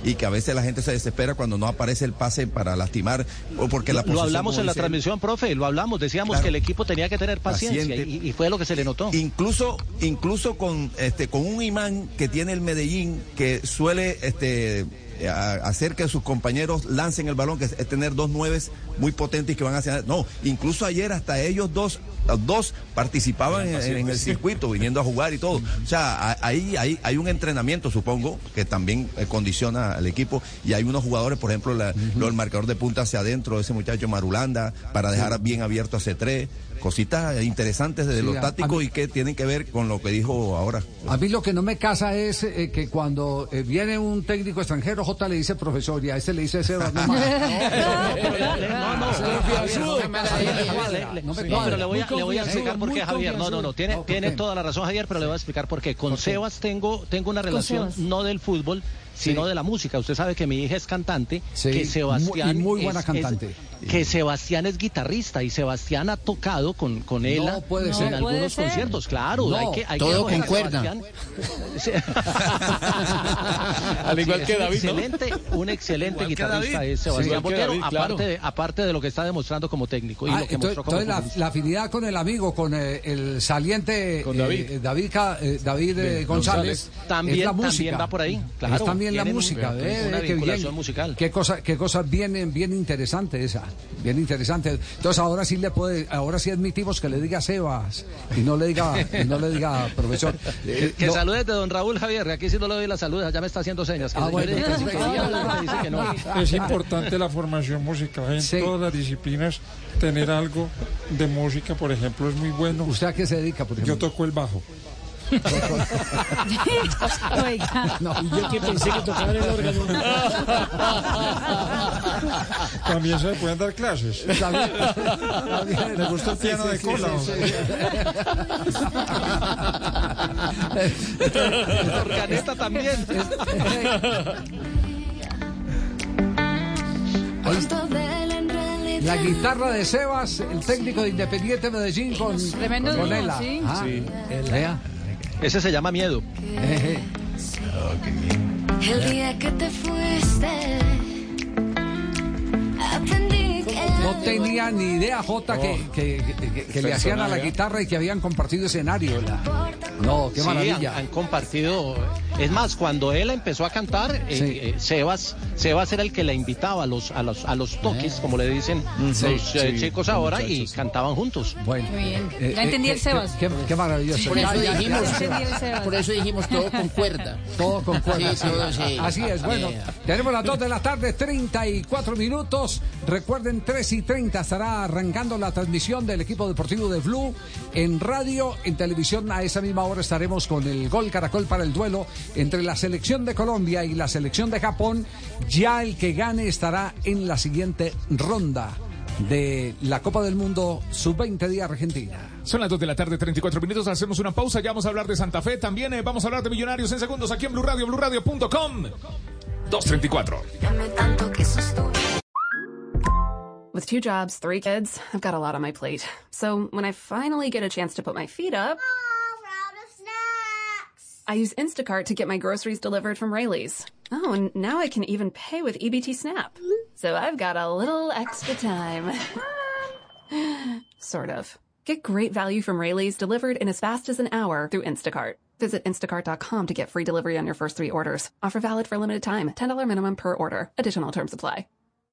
y que a veces la gente se desespera cuando no aparece el pase para lastimar o porque la Lo posesión, hablamos en la transmisión, profe, lo hablamos, decíamos Claro. que el equipo tenía que tener paciencia y, y fue lo que se le notó. Incluso, incluso con este, con un imán que tiene el Medellín, que suele este hacer que sus compañeros lancen el balón, que es, es tener dos nueves muy potentes que van hacia no, incluso ayer hasta ellos dos, dos participaban en, en el circuito, viniendo a jugar y todo. <laughs> O sea, ahí hay, hay un entrenamiento, supongo, que también eh, condiciona al equipo, y hay unos jugadores, por ejemplo, la- lo del marcador de punta hacia adentro, ese muchacho Marulanda, para dejar bien abierto a C3, cositas interesantes de Sí, lo táctico mí- y que tienen que ver con lo que dijo ahora. A mí lo que no me casa es eh, que cuando eh, viene un técnico extranjero, J le dice profesor y a este le dice Sebas. <laughs> No. No, no, No pero le voy a, le voy a explicar por qué, Javier. No, no, no, tiene, toda la razón, Javier, pero le voy a explicar por qué. Con Sebas tengo, tengo una relación no del fútbol, sino Sí. de la música. Usted sabe que mi hija es cantante, Sí, que Sebastián muy- y muy es- buena es- cantante. Que Sebastián es guitarrista y Sebastián ha tocado con, con él No puede ser. en No puede algunos ser. conciertos, claro. No, hay que, hay todo que coger a concuerda. Sebastián. Sí. <laughs> Al igual Sí, que es un David, ¿no? excelente, un excelente Igual que guitarrista es Sebastián Sí, igual que Botero, David, claro. aparte, de, aparte de lo que está demostrando como técnico y Ah, lo que entonces, mostró como entonces la, afinidad con el amigo, con eh, el saliente Con David. eh, David, eh, David, eh, Bien, González. También- es la también música. va por ahí, Es claro. también la Tienen un- música, una vinculación bien. musical. Qué cosa, qué cosa bien, bien interesante esa, bien interesante. Entonces ahora sí le puede, ahora sí admitimos que le diga Sebas y no le diga, y no le diga profesor. Eh, Que no- saludes de don Raúl Javier, aquí sí no le doy la salud, ya me está haciendo señas. Que Ah, bueno, que quería, dice que no. Es importante la formación musical en Sí. todas las disciplinas. Tener algo de música, por ejemplo, es muy bueno. ¿Usted a qué se dedica, por ejemplo? Yo toco el bajo. <laughs> Oiga. Y yo que pensé que tocaba el órgano. También se le pueden dar clases. También- ¿Le gusta el piano Sí, de sí, cola? sí, El organista también. La guitarra de Sebas, el técnico de Independiente Medellín con, Tremendo con dúo, Ela. sí. Ah, Sí. Ese se llama miedo. El día que te fuiste, aprendí No tenía ni idea, Jota, que, que- que- que- que le hacían a la guitarra y que habían compartido escenario. la- No, qué Sí, maravilla. Han, han compartido. Es más, cuando él empezó a cantar, eh, Sí. eh, Sebas, Sebas era el que la invitaba a los, a los, a los toques, como le dicen Sí, los eh, sí, chicos ahora, y cantaban juntos. Bueno, Qué bien. eh, Ya entendí eh, el Sebas. Qué, qué maravilloso. Por eso dijimos, por eso dijimos todo con <laughs> cuerda. Todo con cuerda. Sí, todo, sí. Así es, bueno. Yeah. Tenemos las 2 de la tarde, 34 minutos. Recuerden, 3 y 30 estará arrancando la transmisión del equipo deportivo de Blue en radio, en televisión. A esa misma hora estaremos con el gol Caracol para el duelo entre la selección de Colombia y la selección de Japón. Ya el que gane estará en la siguiente ronda de la Copa del Mundo Sub-20 de Argentina. Son las 2 de la tarde, 34 minutos. Hacemos una pausa. Ya vamos a hablar de Santa Fe. También eh, vamos a hablar de Millonarios en segundos aquí en Blue Radio, BlueRadio.com. 234. dame tanto que. With two jobs, three kids, I've got a lot on my plate. So when I finally get a chance to put my feet up, I use Instacart to get my groceries delivered from Rayleigh's. Oh, and now I can even pay with EBT Snap. So I've got a little extra time. sort of. Get great value from Rayleigh's delivered in as fast as an hour through Instacart. Visit instacart.com to get free delivery on your first three orders. Offer valid for a limited time. $10 minimum per order. Additional terms apply.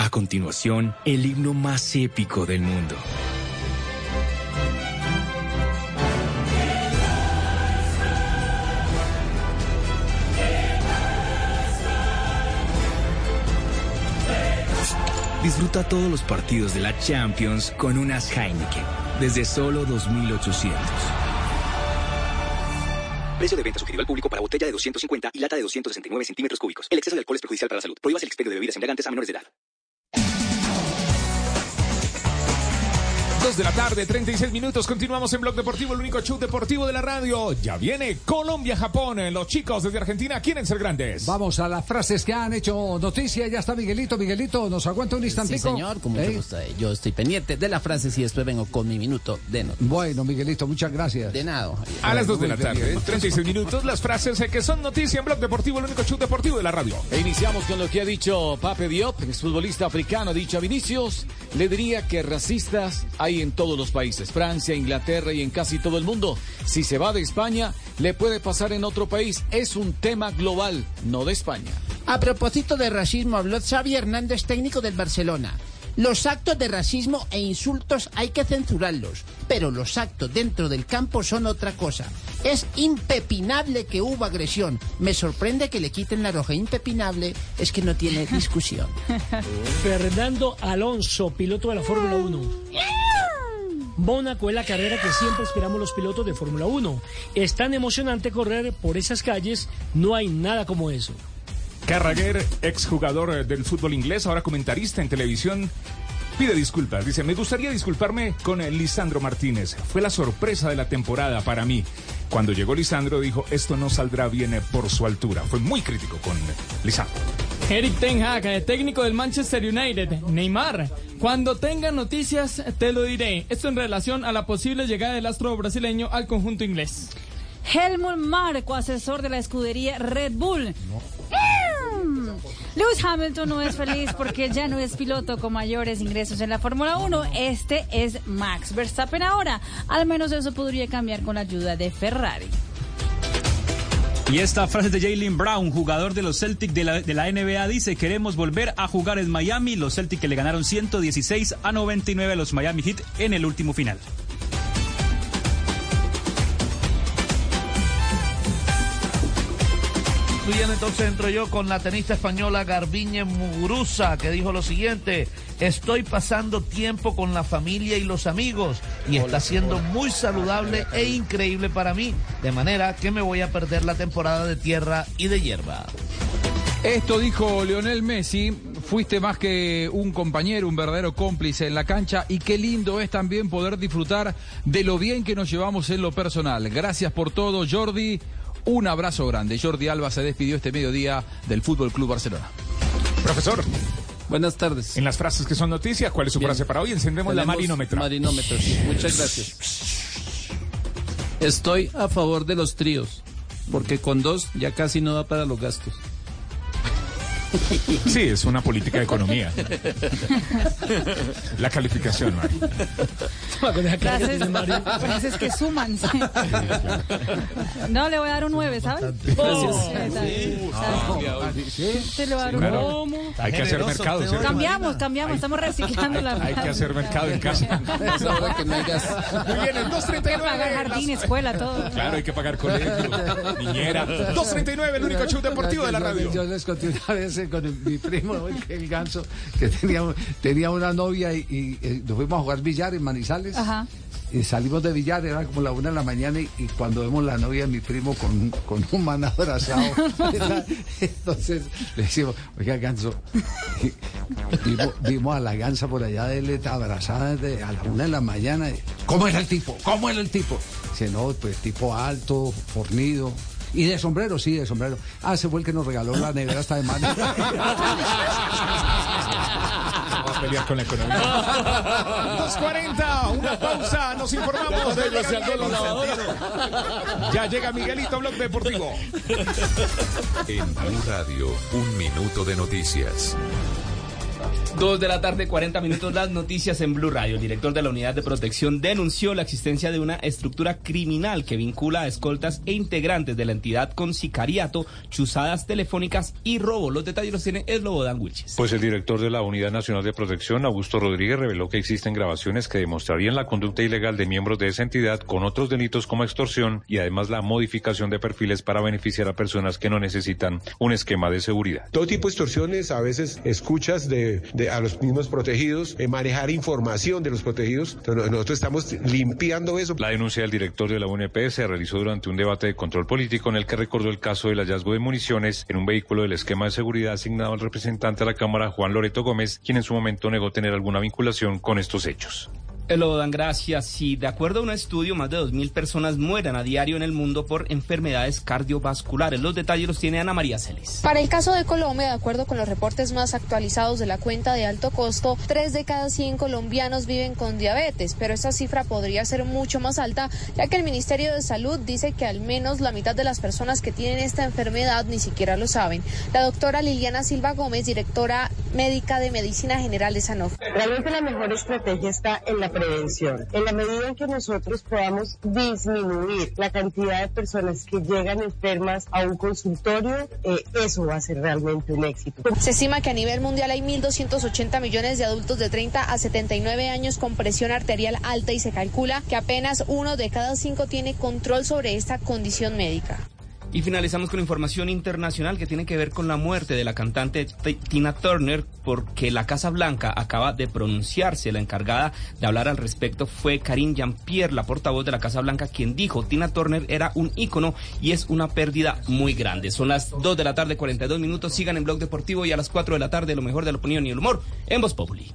A continuación, el himno más épico del mundo. Disfruta todos los partidos de la Champions con unas Heineken desde solo 2.800. Precio de venta sugerido al público para botella de 250 y lata de 269 centímetros cúbicos. El exceso de alcohol es perjudicial para la salud. Prohíbas el expendio de bebidas embriagantes a menores de edad. 2 de la tarde, 36 minutos. Continuamos en Blog Deportivo, el único show deportivo de la radio. Ya viene Colombia-Japón. Los chicos desde Argentina quieren ser grandes. Vamos a las frases que han hecho noticia. Ya está Miguelito. Miguelito, ¿nos aguanta un Sí, instantico? señor, con mucho ¿Eh? gusto. Yo estoy pendiente de las frases y después vengo con mi minuto de noticias. Bueno, Miguelito, muchas gracias. De nada. A las 2 de la tarde, bien. 36 minutos. Las frases eh, que son noticia en Blog Deportivo, el único show deportivo de la radio. E iniciamos con lo que ha dicho Pape Diop, exfutbolista africano, ha dicho a Vinicius, le diría que racistas hay en todos los países, Francia, Inglaterra y en casi todo el mundo. Si se va de España, le puede pasar en otro país. Es un tema global, no de España. A propósito de racismo, habló Xavi Hernández, técnico del Barcelona. Los actos de racismo e insultos hay que censurarlos, pero los actos dentro del campo son otra cosa. Es impepinable que hubo agresión. Me sorprende que le quiten la roja. Impepinable es que no tiene discusión. <laughs> Fernando Alonso, piloto de la Fórmula 1. <laughs> Mónaco es la carrera que siempre esperamos los pilotos de Fórmula 1. Es tan emocionante correr por esas calles, no hay nada como eso. Carragher, exjugador del fútbol inglés, ahora comentarista en televisión, pide disculpas. Dice, me gustaría disculparme con Lisandro Martínez. Fue la sorpresa de la temporada para mí. Cuando llegó Lisandro dijo, esto no saldrá bien eh, por su altura. Fue muy crítico con Lisandro. Eric Ten Hag, eh, técnico del Manchester United. Neymar, cuando tenga noticias te lo diré. Esto en relación a la posible llegada del astro brasileño al conjunto inglés. Helmut Marco, asesor de la escudería Red Bull. Mm. Lewis Hamilton no es feliz porque ya no es piloto con mayores ingresos en la Fórmula 1. Este es Max Verstappen ahora. Al menos eso podría cambiar con la ayuda de Ferrari. Y esta frase de Jalen Brown, jugador de los Celtics de la, NBA, dice, queremos volver a jugar en Miami. Los Celtics que le ganaron 116 a 99 a los Miami Heat en el último final. Bien, entonces entro yo con la tenista española Garbiñe Muguruza, que dijo lo siguiente, estoy pasando tiempo con la familia y los amigos y está siendo muy saludable e increíble para mí, de manera que me voy a perder la temporada de tierra y de hierba. Esto dijo Lionel Messi, fuiste más que un compañero, un verdadero cómplice en la cancha y qué lindo es también poder disfrutar de lo bien que nos llevamos en lo personal. Gracias por todo, Jordi. Un abrazo grande. Jordi Alba se despidió este mediodía del Fútbol Club Barcelona. Profesor. Buenas tardes. En las frases que son noticias, ¿cuál es su Bien. frase para hoy? Encendemos la Tenemos marinómetra. Marinómetro, sí. Muchas gracias. Estoy a favor de los tríos, porque con dos ya casi no da para los gastos. <laughs> Sí, es una política de economía. La calificación, Mari. Frases, frases que suman. sí. No, le voy a dar un 9, ¿sabes? Se le va a dar un Claro. Hay que hacer mercado, ¿cierto? Cambiamos, cambiamos, estamos reciclando la Hay que hacer mercado en casa. Es ahora que no hay gas. Muy bien, el Hay que 239. pagar jardín, escuela, todo. Claro, hay que pagar colegio, niñera. 239, el único show deportivo de la radio. Yo les conté una vez con el- mi primo, <laughs> el ganso, que tenía, tenía una novia y, y, eh, nos fuimos a jugar billar en Manizales. Ajá. Y salimos de billar, era como la una de la mañana, y, y cuando vemos la novia de mi primo con, con un man abrazado, <laughs> <laughs> entonces le decimos, oiga, ganso, y vimos, vimos a la gansa por allá de él abrazada desde a la una de la mañana. ¿Cómo era el tipo? ¿Cómo era el tipo? Dice, no, pues tipo alto, fornido. Y de sombrero, sí, de sombrero. Ah, ese fue el que nos regaló la nevera hasta de mano. Vamos a pelear con la economía. 240, una pausa, nos informamos. Ya llega, ya llega Miguelito, Blog Deportivo. En Blue Radio, un minuto de noticias. Dos de la tarde, 40 minutos, las noticias en Blue Radio. El director de la Unidad de Protección denunció la existencia de una estructura criminal que vincula a escoltas e integrantes de la entidad con sicariato, chuzadas telefónicas y robo. Los detalles los tiene Eslobodan Wilches. Pues el director de la Unidad Nacional de Protección, Augusto Rodríguez, reveló que existen grabaciones que demostrarían la conducta ilegal de miembros de esa entidad con otros delitos como extorsión y además la modificación de perfiles para beneficiar a personas que no necesitan un esquema de seguridad. Todo tipo de extorsiones, a veces escuchas de, de- a los mismos protegidos, eh, manejar información de los protegidos. Nosotros estamos limpiando eso. La denuncia del director de la UNP se realizó durante un debate de control político en el que recordó el caso del hallazgo de municiones en un vehículo del esquema de seguridad asignado al representante de la Cámara, Juan Loreto Gómez, quien en su momento negó tener alguna vinculación con estos hechos. Eslobodan, gracias. Si de acuerdo a un estudio, más de 2.000 personas mueren a diario en el mundo por enfermedades cardiovasculares. Los detalles los tiene Ana María Celis. Para el caso de Colombia, de acuerdo con los reportes más actualizados de la cuenta de alto costo, 3 de cada 100 colombianos viven con diabetes, pero esta cifra podría ser mucho más alta, ya que el Ministerio de Salud dice que al menos la mitad de las personas que tienen esta enfermedad ni siquiera lo saben. La doctora Liliana Silva Gómez, directora médica de Medicina General de Sanofi. Realmente la mejor estrategia está en la prevención. En la medida en que nosotros podamos disminuir la cantidad de personas que llegan enfermas a un consultorio, eh, eso va a ser realmente un éxito. Se estima que a nivel mundial hay 1.280 millones de adultos de 30 a 79 años con presión arterial alta y se calcula que apenas uno de cada cinco tiene control sobre esta condición médica. Y finalizamos con información internacional que tiene que ver con la muerte de la cantante Tina Turner, porque la Casa Blanca acaba de pronunciarse. La encargada de hablar al respecto fue Karine Jean-Pierre, la portavoz de la Casa Blanca, quien dijo Tina Turner era un ícono y es una pérdida muy grande. Son las 2 de la tarde, 42 minutos. Sigan en Blog Deportivo y a las 4 de la tarde lo mejor de la opinión y el humor en Voz Populi.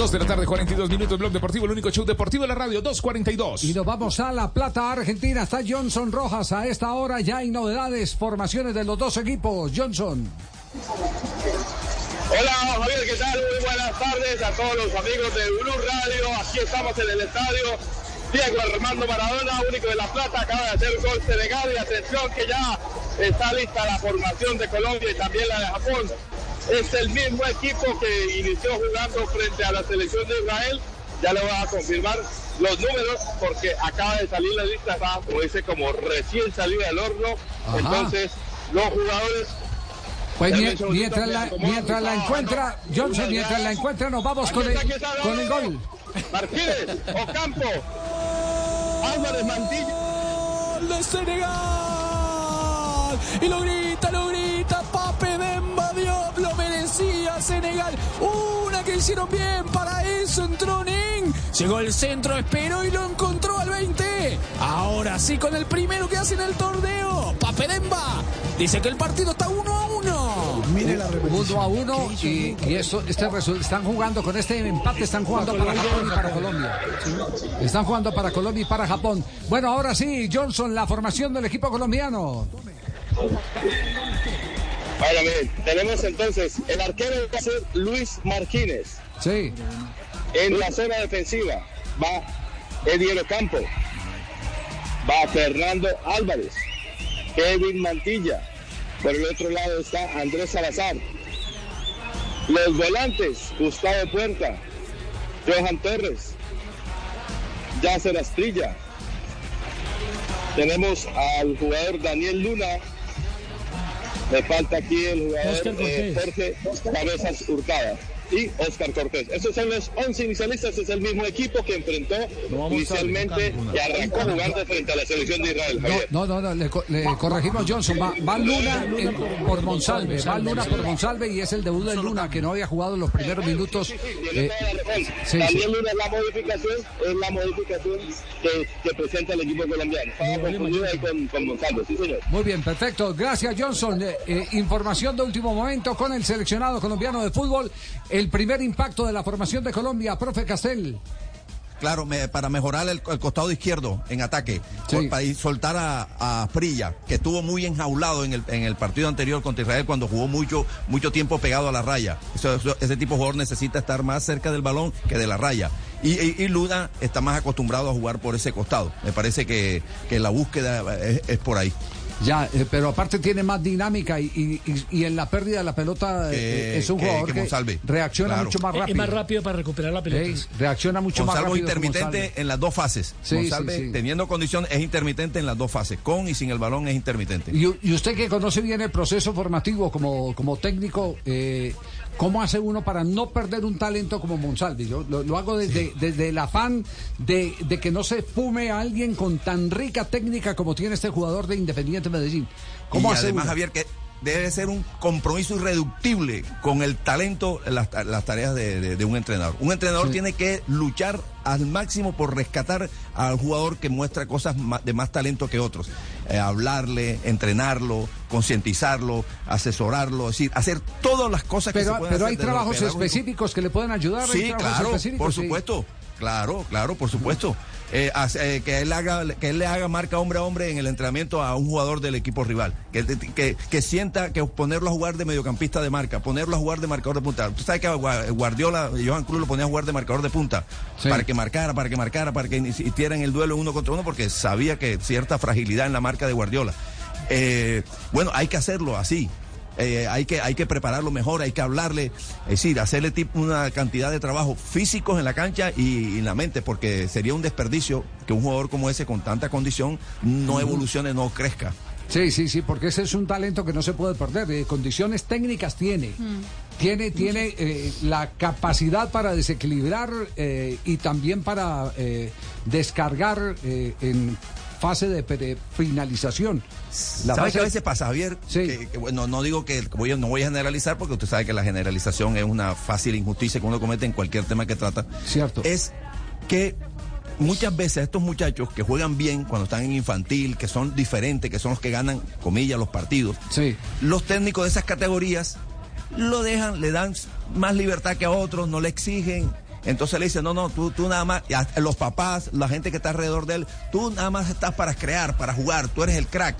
Dos de la tarde, 42 minutos, Blog Deportivo, el único show deportivo de la radio, 242. Y nos vamos a La Plata, Argentina. Está Johnson Rojas. A esta hora ya hay novedades, formaciones de los dos equipos. Johnson. Hola Javier, ¿qué tal? Muy buenas tardes a todos los amigos de Blue Radio. Aquí estamos en el estadio Diego Armando Maradona, único de La Plata, acaba de hacer gol Senegal y atención que ya está lista la formación de Colombia y también la de Japón. Es el mismo equipo que inició jugando frente a la selección de Israel. Ya le voy a confirmar los números porque acaba de salir la lista, está, como dice, como recién salido del horno. Ajá. Entonces, los jugadores Pues mientras la, mientras la encuentra, Johnson, mientras la encuentra, nos vamos con el, con el gol. Martínez, Ocampo, Álvarez Mantilla. ¡Gol de Senegal! Y lo grita, lo Senegal. Una que hicieron bien, para eso entró Nen. Llegó el centro, esperó y lo encontró al 20. Ahora sí, con el primero que hace en el torneo, Pape Demba. Dice que el partido está 1 a 1. Mire la Uno a uno y, y esto, este están jugando con este empate, están jugando para Japón y para Colombia. Están jugando para Colombia y para Japón. Bueno, ahora sí, Johnson, la formación del equipo colombiano. Bueno, miren, tenemos entonces el arquero va a ser Luis Martínez. Sí. En la zona defensiva va Ediero Campo, va Fernando Álvarez, Kevin Mantilla. Por el otro lado está Andrés Salazar. Los volantes, Gustavo Puerta, Johan Torres, Yasser Astrilla. Tenemos al jugador Daniel Luna. Me falta aquí el jugador Oscar eh. Jorge Cabezas Hurtada y Oscar Cortés. Estos son los 11 inicialistas. Es el mismo equipo que enfrentó inicialmente y arrancó jugando frente a la selección de Israel. No, Javier. no, no, no, le, le corregimos Johnson. Va, va Luna en- por Monsalve, va Luna por Monsalve y es el debut de Luna que no había jugado los primeros minutos. Eh, sí, También. Luna es la modificación, es la modificación que, que presenta el equipo colombiano. Estaba confundido ahí con, con Gonzalo, sí señor. Muy bien, perfecto. Gracias, Johnson. Eh, eh, información de último momento con el seleccionado colombiano de fútbol. El primer impacto de la formación de Colombia, profe Castel. Claro, me- para mejorar el, el costado izquierdo en ataque, para ir- soltar a, a Prilla, que estuvo muy enjaulado en el, en el partido anterior contra Israel cuando jugó mucho, mucho tiempo pegado a la raya. Eso- eso- ese tipo de jugador necesita estar más cerca del balón que de la raya. Y, y- y Luna está más acostumbrado a jugar por ese costado. Me parece que, que la búsqueda es, es por ahí. Ya, eh, pero aparte tiene más dinámica y, y- en la pérdida de la pelota eh, Que- es un que- jugador que Monsalve. reacciona Claro. mucho más Es rápido. más rápido para recuperar la pelota. Sí, reacciona mucho más rápido. intermitente en las dos fases. Sí, Monsalve, sí, sí. teniendo condiciones, es intermitente en las dos fases. Con y sin el balón es intermitente. Y, y usted que conoce bien el proceso formativo como, como técnico, eh, ¿cómo hace uno para no perder un talento como Monsalve? Yo lo, lo hago desde, desde el afán de, de que no se fume a alguien con tan rica técnica como tiene este jugador de Independiente Medellín. ¿Cómo y hace además, uno? Javier, que debe ser un compromiso irreductible con el talento, las, las tareas de, de- de un entrenador. Un entrenador Sí. tiene que luchar al máximo por rescatar al jugador que muestra cosas de más talento que otros. Eh, hablarle, entrenarlo, concientizarlo, asesorarlo, es decir, hacer todas las cosas que se Pero, pueden pero hacer hay trabajos específicos que le pueden ayudar. Sí, claro, por sí. supuesto. Claro, claro, por supuesto. Eh, eh, que él haga que él le haga marca hombre a hombre en el entrenamiento a un jugador del equipo rival. Que, que, que sienta que ponerlo a jugar de mediocampista de marca, ponerlo a jugar de marcador de punta. Tú sabes que Guardiola, Johan Cruz lo ponía a jugar de marcador de punta. Sí. Para que marcara, para que marcara, para que hicieran el duelo uno contra uno, porque sabía que cierta fragilidad en la marca de Guardiola. Eh, bueno, hay que hacerlo así. Eh, hay, que, hay que prepararlo mejor, hay que hablarle, es decir, hacerle una cantidad de trabajo físicos en la cancha y, en la mente, porque sería un desperdicio que un jugador como ese con tanta condición no evolucione, no crezca. Sí, sí, sí, porque ese es un talento que no se puede perder. eh, condiciones técnicas tiene. Tiene, tiene eh, la capacidad para desequilibrar eh, y también para eh, descargar eh, en fase de, de finalización. La ¿Sabes fase- qué a veces pasa, Javier? Que- que, bueno, no digo que voy no voy a generalizar porque usted sabe que la generalización es una fácil injusticia que uno comete en cualquier tema que trata. Cierto. Es que muchas veces estos muchachos que juegan bien cuando están en infantil, que son diferentes, que son los que ganan, comillas, los partidos, los técnicos de esas categorías lo dejan, le dan más libertad que a otros, no le exigen. Entonces le dicen, no, no, tú, tú nada más, los papás, la gente que está alrededor de él, tú nada más estás para crear, para jugar, tú eres el crack.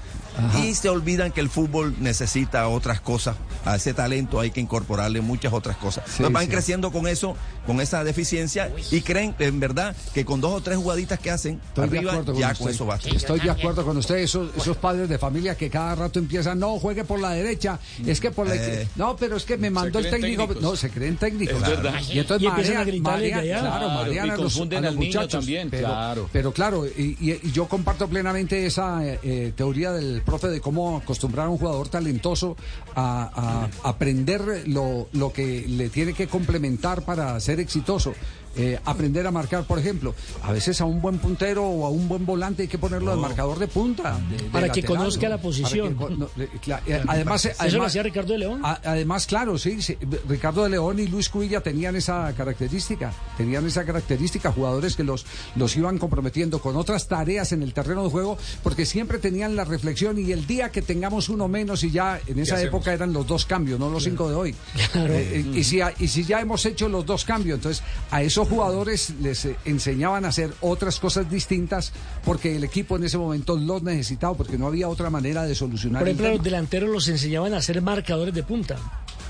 y se olvidan que el fútbol necesita otras cosas. A ese talento hay que incorporarle muchas otras cosas. Van sí. creciendo con eso, con esa deficiencia y creen en verdad que con dos o tres jugaditas que hacen Estoy de arriba acuerdo con ya usted. con eso basta. Estoy de acuerdo con usted. Esos, esos padres de familia que cada rato empiezan, no, juegue por la derecha. Es que por la. Eh. No, pero es que me mandó el técnico. técnicos. No, se creen técnicos. Es verdad. Y entonces Y empiezan marean- a de allá. claro, Claro, marean y a los, confunden a los al niño muchachos. también, pero, claro. Pero claro, y, y- y yo comparto plenamente esa eh, eh, teoría del profe de cómo acostumbrar a un jugador talentoso a, a aprender lo, lo que le tiene que complementar para ser exitoso. Eh, aprender a marcar, por ejemplo, a veces a un buen puntero o a un buen volante hay que ponerlo de marcador de punta. de- de Para que conozca la posición. que con- no, eh, eh, además, eh, Eso lo hacía Ricardo de León. a- además, claro, sí, sí, Ricardo de León y Luis Cubilla tenían esa característica, tenían esa característica, jugadores que los, los iban comprometiendo con otras tareas en el terreno de juego, porque siempre tenían la reflexión y el día que tengamos uno menos y ya en esa época eran los dos cambios, no los cinco de hoy. Eh, y, si, y si ya hemos hecho los dos cambios, entonces a esos jugadores les eh, enseñaban a hacer otras cosas distintas porque el equipo en ese momento los necesitaba, porque no había otra manera de solucionar Por el ejemplo, a los delanteros los enseñaban a ser marcadores de punta.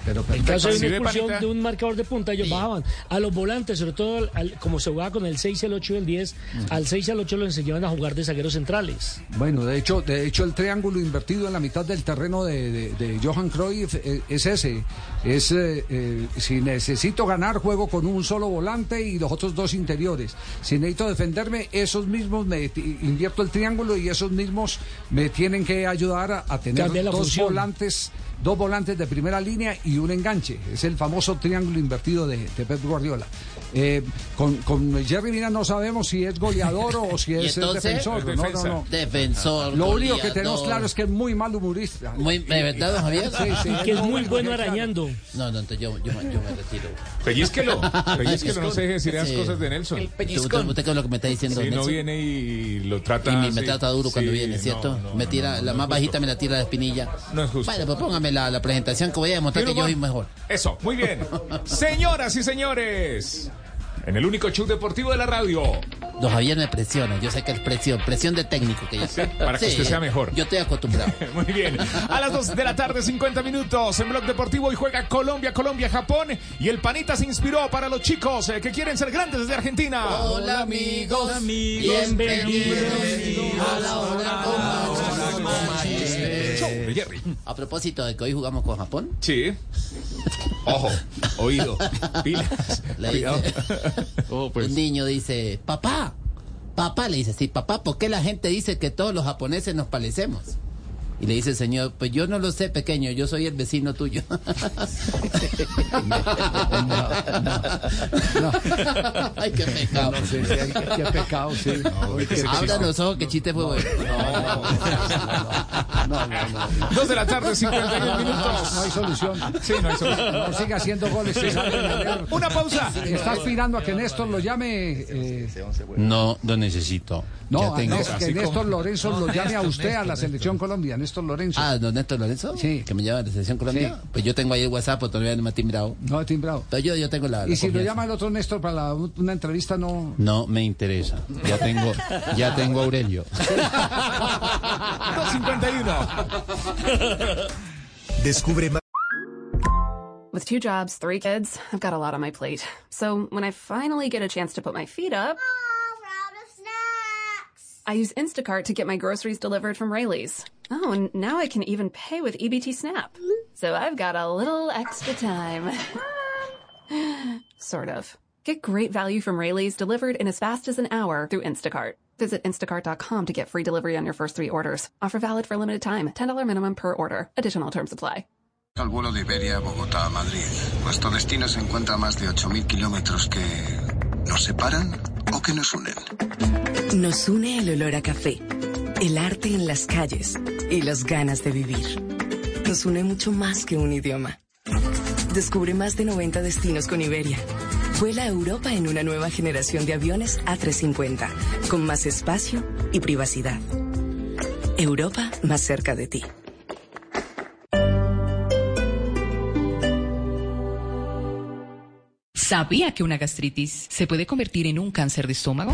Pero En caso de ¿Sí una expulsión de un marcador de punta, ellos bajaban. A los volantes, sobre todo, al- al- como se jugaba con el 6, el 8 y el 10, al 6 y al 8 lo enseñaban a jugar de zagueros centrales. Bueno, de hecho, de hecho el triángulo invertido en la mitad del terreno de, de- de Johan Cruyff eh, es ese. Es eh, eh, si necesito ganar juego con un solo volante y los otros dos interiores. Si necesito defenderme, esos mismos me invierto el triángulo y esos mismos me tienen que ayudar a, a tener dos función. volantes. Dos volantes de primera línea y un enganche. Es el famoso triángulo invertido de, Pep Guardiola. Eh, con, con Jerry Mina no sabemos si es goleador o si ¿Y es eh, entonces? defensor. No, no, no. Defensor. Lo único que tenemos claro es que es muy mal humorista. Muy, ¿De verdad, don Javier? Sí, sí, Y que es muy bueno arañando. No, no, entonces yo, yo, me- yo me retiro. Pellizquelo, pellizquelo, no se deje decir esas Sí. cosas de Nelson. ¿Usted, usted, usted qué es lo que me está diciendo, Si no viene y lo trata Y me, trata duro cuando viene, ¿cierto? no, no, me tira, no, la no más bajita me la tira de espinilla. No es justo. Bueno, pues póngame la, la presentación que voy a demostrar que ¿Tiene yo soy mejor. Eso, muy bien. Señoras y señores, en el único show deportivo de la radio. Don Javier me presiona, yo sé que es presión, presión de técnico que ya Sí, para que usted sea mejor. Yo estoy acostumbrado. <laughs> Muy bien. A las 2 de la tarde, 50 minutos en Blog Deportivo y juega Colombia, Colombia, Japón. Y el Panita se inspiró para los chicos eh, que quieren ser grandes desde Argentina. Hola amigos, Bienvenidos a la hora con Show de Jerry. A propósito de que hoy jugamos con Japón, Sí. Ojo, oído, <laughs> pilas. le Cuidado. <laughs> Ojo, pues. un niño dice, papá, papá, le dice, sí, papá, ¿por qué la gente dice que todos los japoneses nos parecemos? Y le dice el señor, pues yo no lo sé, pequeño, yo soy el vecino tuyo. <laughs> <laughs> Ay, qué pecado. No, sí, sí, hay- qué pecado, sí. Abra pecado. los ojos, que chiste fue bueno. No, no, no. Dos de la tarde, 51 No minutos. hay solución. Sí, no hay solución. No siga haciendo goles. Una pausa. Está aspirando a que Néstor lo llame. eh, No, lo necesito. no, Ya a tengo- Nés- que así Néstor Lorenzo lo llame a usted a la selección Colombia. Néstor Lorenzo. Ah, don Néstor Lorenzo, Sí. que me llama de la selección Colombia. Sí. Pues yo tengo ahí el WhatsApp, todavía no me ha timbrado. No, timbrado. Pero yo, yo tengo la. la Y si lo llama el otro Néstor para la- una entrevista, no. No me interesa. Ya tengo, ya tengo a Aurelio. 251. Descubre más. With two jobs, three kids, I've got a lot on my plate. So when I finally get a chance to put my feet up, I use Instacart to get my groceries delivered from Rayleigh's. Oh, and now I can even pay with EBT Snap. So I've got a little extra time. sort of. Get great value from Rayleigh's delivered in as fast as an hour through Instacart. Visit instacart.com to get free delivery on your first three orders. Offer valid for a limited time. $10 minimum per order. Additional terms apply. Al vuelo de Iberia, Bogotá, Madrid. Nuestro destino se encuentra a más de 8.000 kilómetros que nos separan o que nos unen. Nos une el olor a café, el arte en las calles y las ganas de vivir. Nos une mucho más que un idioma. Descubre más de 90 destinos con Iberia. Vuela a Europa en una nueva generación de aviones A350, con más espacio y privacidad. Europa más cerca de ti. ¿Sabía que una gastritis se puede convertir en un cáncer de estómago?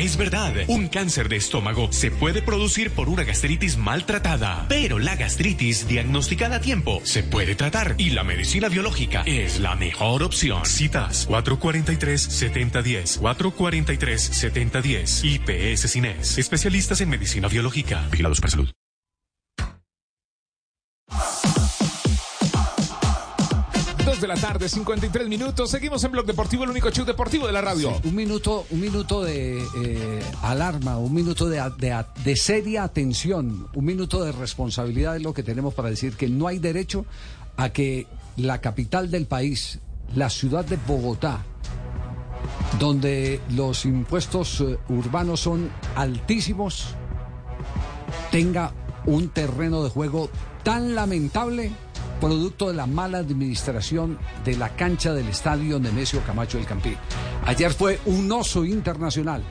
Es verdad. Un cáncer de estómago se puede producir por una gastritis maltratada, pero la gastritis diagnosticada a tiempo se puede tratar y la medicina biológica es la mejor opción. Citas 443-7010, 443-7010, IPS Cines, especialistas en medicina biológica, vigilados para salud. De la tarde, 53 minutos. Seguimos en Blog Deportivo, el único show deportivo de la radio. Un minuto, un minuto de eh, alarma, un minuto de, de- de seria atención, un minuto de responsabilidad es lo que tenemos para decir que no hay derecho a que la capital del país, la ciudad de Bogotá, donde los impuestos eh, urbanos son altísimos, tenga un terreno de juego tan lamentable producto de la mala administración de la cancha del estadio Nemesio Camacho del Campín. Ayer fue un oso internacional.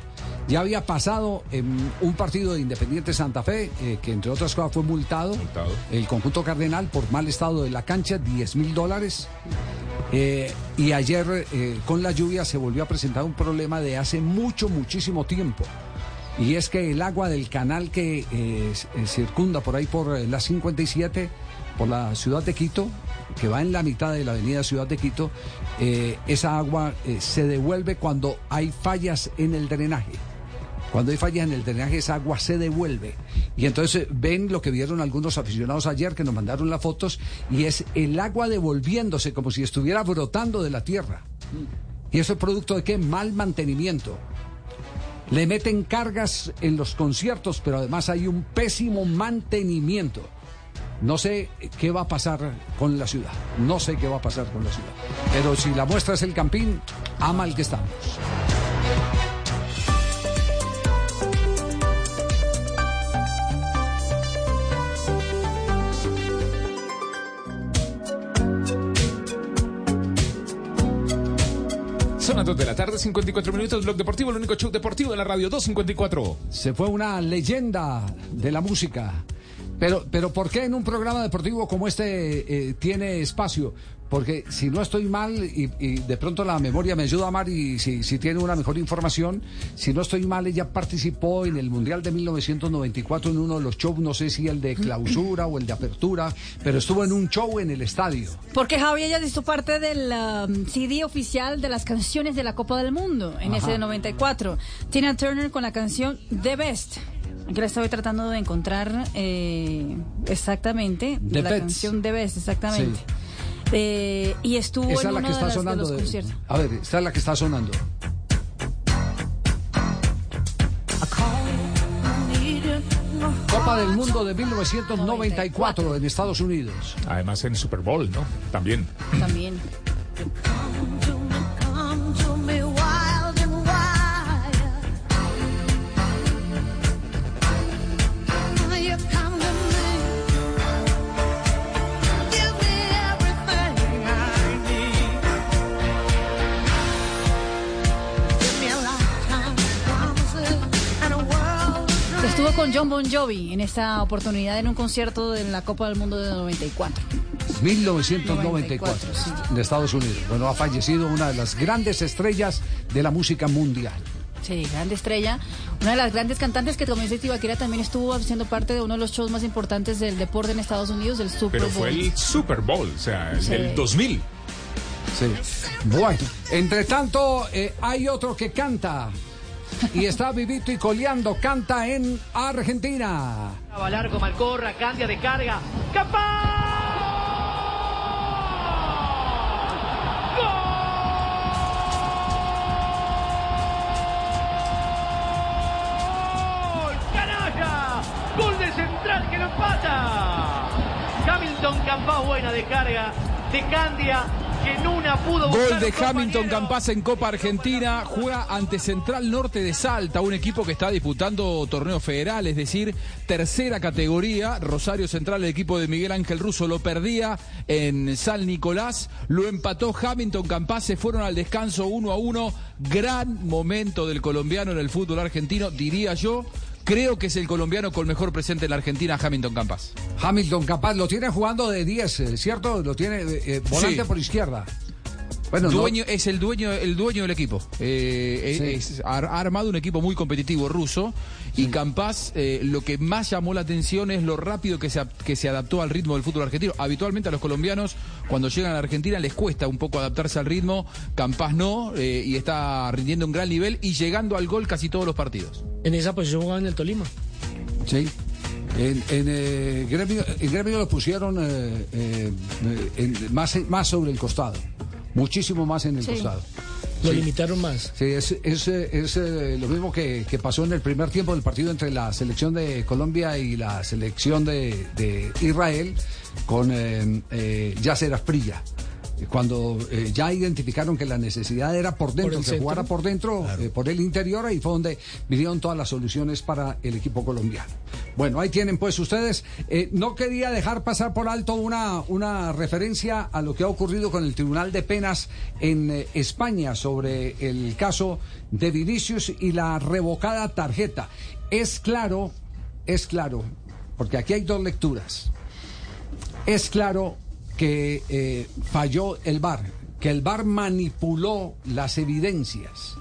Ya había pasado en un partido de Independiente Santa Fe, eh, que entre otras cosas fue multado, el conjunto cardenal por mal estado de la cancha, 10 mil dólares. Eh, y ayer eh, con la lluvia se volvió a presentar un problema de hace mucho, muchísimo tiempo. Y es que el agua del canal que circunda por ahí por la 57, por la ciudad de Quito, que va en la mitad de la avenida Ciudad de Quito, eh, esa agua eh, se devuelve cuando hay fallas en el drenaje. Cuando hay fallas en el drenaje, esa agua se devuelve. Y entonces ven lo que vieron algunos aficionados ayer que nos mandaron las fotos, y es el agua devolviéndose como si estuviera brotando de la tierra. ¿Y eso es producto de qué? Mal mantenimiento. Le meten cargas en los conciertos, pero además hay un pésimo mantenimiento. No sé qué va a pasar con la ciudad. No sé qué va a pasar con la ciudad. Pero si la muestra es el campín, a mal que estamos. Son las 2 de la tarde, 54 minutos. Blog Deportivo, el único show deportivo de la radio, 254. Se fue una leyenda de la música. Pero, pero ¿por qué en un programa deportivo como este eh, tiene espacio? Porque si no estoy mal y, y de pronto la memoria me ayuda a Mar y si, si tiene una mejor información, si no estoy mal, ella participó en el Mundial de 1994 en uno de los shows, no sé si el de clausura o el de apertura, pero estuvo en un show en el estadio. Porque Javi ella hizo parte del um, CD oficial de las canciones de la Copa del Mundo en Ajá. ese de 94. Tina Turner con la canción The Best. Aquí la estoy tratando de encontrar eh, exactamente. The la canción The Best, exactamente. Sí. Eh, y estuvo Esa en es la uno que de, está las- de sonando. los de- conciertos. a ver, esta es la que está sonando. Copa del Mundo de 1994 en Estados Unidos. Además en Super Bowl, ¿no? También. También. John Bon Jovi en esta oportunidad en un concierto de la Copa del Mundo de 94. 1994 en Estados Unidos. Bueno, ha fallecido una de las grandes estrellas de la música mundial. Sí, grande estrella. Una de las grandes cantantes que como dice Tibaquira también estuvo haciendo parte de uno de los shows más importantes del deporte en Estados Unidos, del Super Pero Bowl. fue el Super Bowl, o sea, el Sí. del 2000. Sí. Bueno, entre tanto, eh, hay otro que canta. Y está vivito y coleando, canta en Argentina. Largo, Malcorra, Candia de carga. ¡Gol! ¡Canalla! ¡Gol de central que lo empata! Hamilton Campás buena de carga de Candia en una pudo Gol de Hamilton compañero. Campas en Copa Argentina. Juega ante Central Norte de Salta, un equipo que está disputando torneo federal, es decir, tercera categoría. Rosario Central, el equipo de Miguel Ángel Russo, lo perdía en San Nicolás. Lo empató Hamilton Campas. Se fueron al descanso uno a uno. Gran momento del colombiano en el fútbol argentino, diría yo. Creo que es el colombiano con mejor presente en la Argentina, Hamilton Campas. Hamilton capaz, lo tiene jugando de 10, eh, ¿cierto? Lo tiene eh, eh, volante Sí. por izquierda. Bueno, no- dueño, es el dueño, el dueño del equipo. Eh, Sí. es- es- ha armado un equipo muy competitivo ruso y Campas eh, lo que más llamó la atención es lo rápido que se, que se adaptó al ritmo del fútbol argentino. Habitualmente a los colombianos cuando llegan a la Argentina les cuesta un poco adaptarse al ritmo, Campas no eh, y está rindiendo un gran nivel y llegando al gol casi todos los partidos. En esa posición jugaba en el Tolima. Sí. En, en, eh, gremio, en Gremio lo pusieron eh, eh, en- más, más sobre el costado. Muchísimo más en el Sí. costado. Lo Sí. limitaron más. Sí, es, es, es, eh, lo mismo que, que pasó en el primer tiempo del partido entre la selección de Colombia y la selección de, de Israel con eh, eh, Yasser Asprilla. Cuando eh, ya identificaron que la necesidad era por dentro, el que centro. jugara por dentro, eh, por el interior, ahí fue donde vinieron todas las soluciones para el equipo colombiano. Bueno, ahí tienen pues ustedes. Eh, no quería dejar pasar por alto una, una referencia a lo que ha ocurrido con el Tribunal de Penas en España sobre el caso de Vinicius y la revocada tarjeta. Es claro, es claro, porque aquí hay dos lecturas. Es claro que eh, falló el VAR, que el VAR manipuló las evidencias.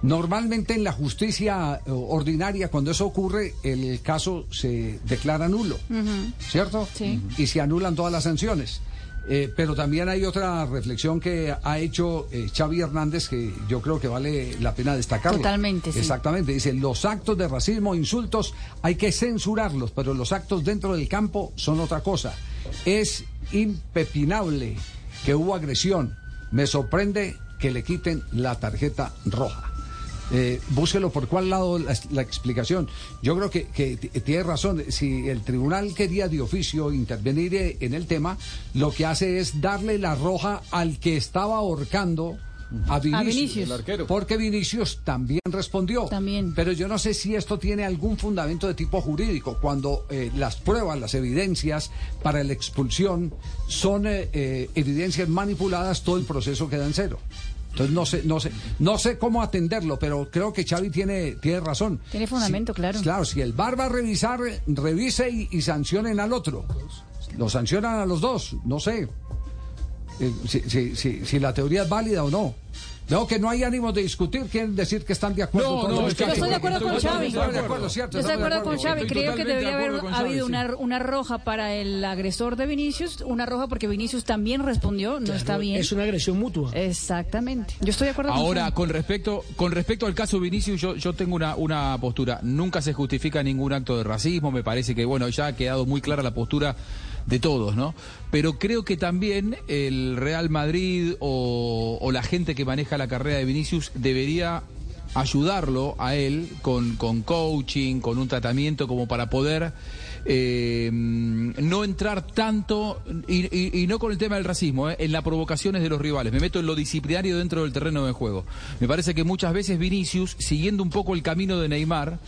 Normalmente en la justicia eh, ordinaria, cuando eso ocurre, el caso se declara nulo, ¿cierto? Sí. Y se anulan todas las sanciones. Eh, pero también hay otra reflexión que ha hecho eh, Xavi Hernández que yo creo que vale la pena destacarlo. Totalmente, sí. Exactamente. Dice, los actos de racismo, insultos, hay que censurarlos, pero los actos dentro del campo son otra cosa. Es impepinable que hubo agresión. Me sorprende que le quiten la tarjeta roja. Eh, búsquelo por cuál lado la, explicación. Yo creo que, que tiene razón. Si el tribunal quería de oficio intervenir en el tema, lo que hace es darle la roja al que estaba ahorcando a Vinicius. Vinicius. El arquero. Porque Vinicius también respondió. También. Pero yo no sé si esto tiene algún fundamento de tipo jurídico. Cuando eh, las pruebas, las evidencias para la expulsión son eh, eh, evidencias manipuladas, todo el proceso queda en cero. Entonces no sé, no sé, no sé cómo atenderlo, pero creo que Xavi tiene, tiene razón. Tiene fundamento, Si- claro. Claro, si el VAR va a revisar, revise y, y sancionen al otro. Lo sancionan a los dos, no sé. Eh, si, si- si- si la teoría es válida o no. Veo que no hay ánimos de discutir, quieren decir que están de acuerdo No, con no, lo es que que- Yo estoy de acuerdo con Xavi. Estoy de acuerdo, ¿cierto? Yo estoy de acuerdo con Xavi. Creo que debería haber habido sí. una, una roja para el agresor de Vinicius, una roja porque Vinicius también respondió, no está bien. Es una agresión mutua. Exactamente. Yo estoy de acuerdo con Ahora, con respecto, con respecto al caso Vinicius, yo, yo tengo una, una postura. Nunca se justifica ningún acto de racismo. Me parece que, bueno, ya ha quedado muy clara la postura de todos, ¿no? Pero creo que también el Real Madrid o, o la gente que maneja la carrera de Vinicius debería ayudarlo a él con, con coaching, con un tratamiento como para poder eh, no entrar tanto, y, y- no con el tema del racismo, eh, en las provocaciones de los rivales. Me meto en lo disciplinario dentro del terreno de juego. Me parece que muchas veces Vinicius, siguiendo un poco el camino de Neymar,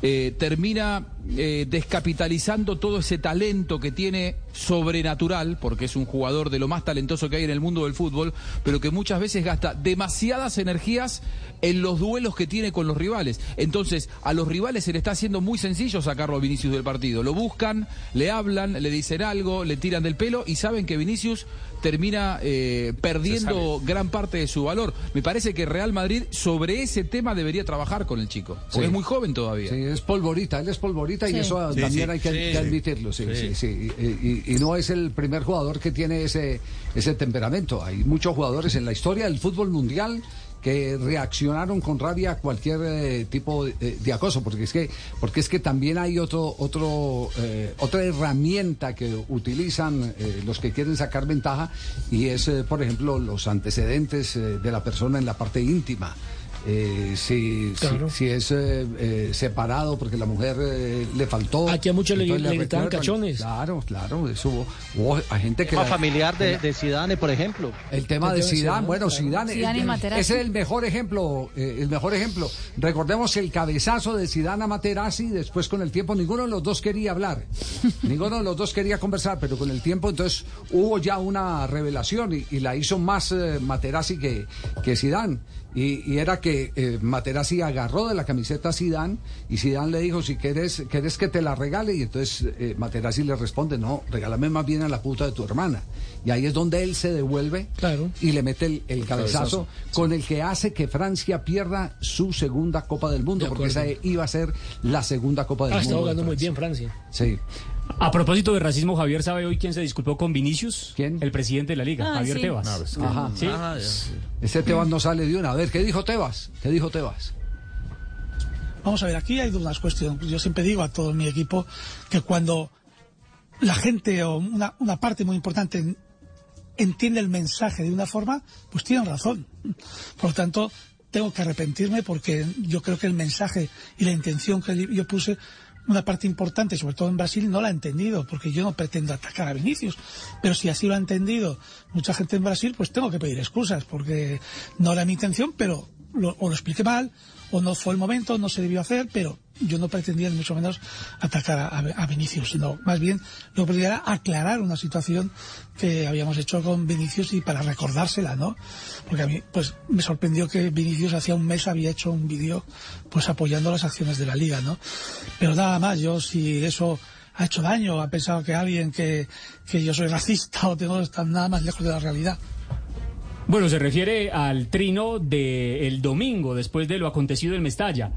eh, termina eh, descapitalizando todo ese talento que tiene sobrenatural, porque es un jugador de lo más talentoso que hay en el mundo del fútbol, pero que muchas veces gasta demasiadas energías en los duelos que tiene con los rivales. Entonces, a los rivales se le está haciendo muy sencillo sacarlo a Vinicius del partido. Lo buscan, le hablan, le dicen algo, le tiran del pelo y saben que Vinicius termina eh, perdiendo gran parte de su valor. Me parece que Real Madrid sobre ese tema debería trabajar con el chico, porque Sí. es muy joven todavía. Sí, es polvorita, él es polvorita y eso Sí, también sí, hay que, sí, que sí. admitirlo, sí, sí, Sí. sí. Y, y- y no es el primer jugador que tiene ese, ese temperamento. Hay muchos jugadores en la historia del fútbol mundial que reaccionaron con rabia a cualquier eh, tipo de, de acoso, porque es que, porque es que también hay otro, otro, eh, otra herramienta que utilizan eh, los que quieren sacar ventaja y es, eh, por ejemplo, los antecedentes eh, de la persona en la parte íntima. Eh, si, si- Claro. si es eh, eh, separado porque la mujer eh, le faltó. Aquí a muchos le- le gritaban cachones. Claro, claro, eso hubo, hubo a gente que... tema la- familiar de, la- de Zidane, por ejemplo. el tema de Zidane, bueno, Zidane, Zidane y Materazzi. ese es el mejor ejemplo, eh, el mejor ejemplo. Recordemos el cabezazo de Zidane a Materazzi, después con el tiempo ninguno de los dos quería hablar, <laughs> ninguno de los dos quería conversar, pero con el tiempo entonces hubo ya una revelación y, y la hizo más eh, Materazzi que, que Zidane. Y, y era que eh, Materazzi agarró de la camiseta a Zidane y Zidane le dijo, si quieres, quieres que te la regale, y entonces eh, Materazzi le responde, no, regálame más bien a la puta de tu hermana. Y ahí es donde él se devuelve y le mete el, el cabezazo, cabezazo, con el que hace que Francia pierda su segunda Copa del Mundo, De porque esa iba a ser la segunda Copa del Ah, está Mundo. de jugando muy bien Francia. Sí. A propósito de racismo, Javier, ¿sabe hoy quién se disculpó con Vinicius? ¿Quién? El presidente de la liga, Ah, Javier sí. Tebas. Ah, pues, Ajá. ¿Sí? Ajá, Ese Tebas no sale de una. A ver, ¿qué dijo Tebas? ¿Qué dijo Tebas? Vamos a ver, aquí hay unas cuestiones. Yo siempre digo a todo mi equipo que cuando la gente o una, una parte muy importante en- entiende el mensaje de una forma, pues tienen razón. Por lo tanto, tengo que arrepentirme porque yo creo que el mensaje y la intención que yo puse, una parte importante, sobre todo en Brasil, no la ha entendido, porque yo no pretendo atacar a Vinicius. Pero si así lo ha entendido mucha gente en Brasil, pues tengo que pedir excusas, porque no era mi intención, pero lo- o lo expliqué mal, o no fue el momento, no se debió hacer, pero yo no pretendía ni mucho menos atacar a, a Vinicius, sino más bien lo que era aclarar una situación que habíamos hecho con Vinicius y para recordársela, ¿no? Porque a mí, pues, me sorprendió que Vinicius hacía un mes había hecho un vídeo, pues, apoyando las acciones de la Liga, ¿no? Pero nada más, yo si eso ha hecho daño, ha pensado que alguien que, que yo soy racista o tengo estar nada más lejos de la realidad. Bueno, se refiere al trino del domingo, después de lo acontecido en Mestalla.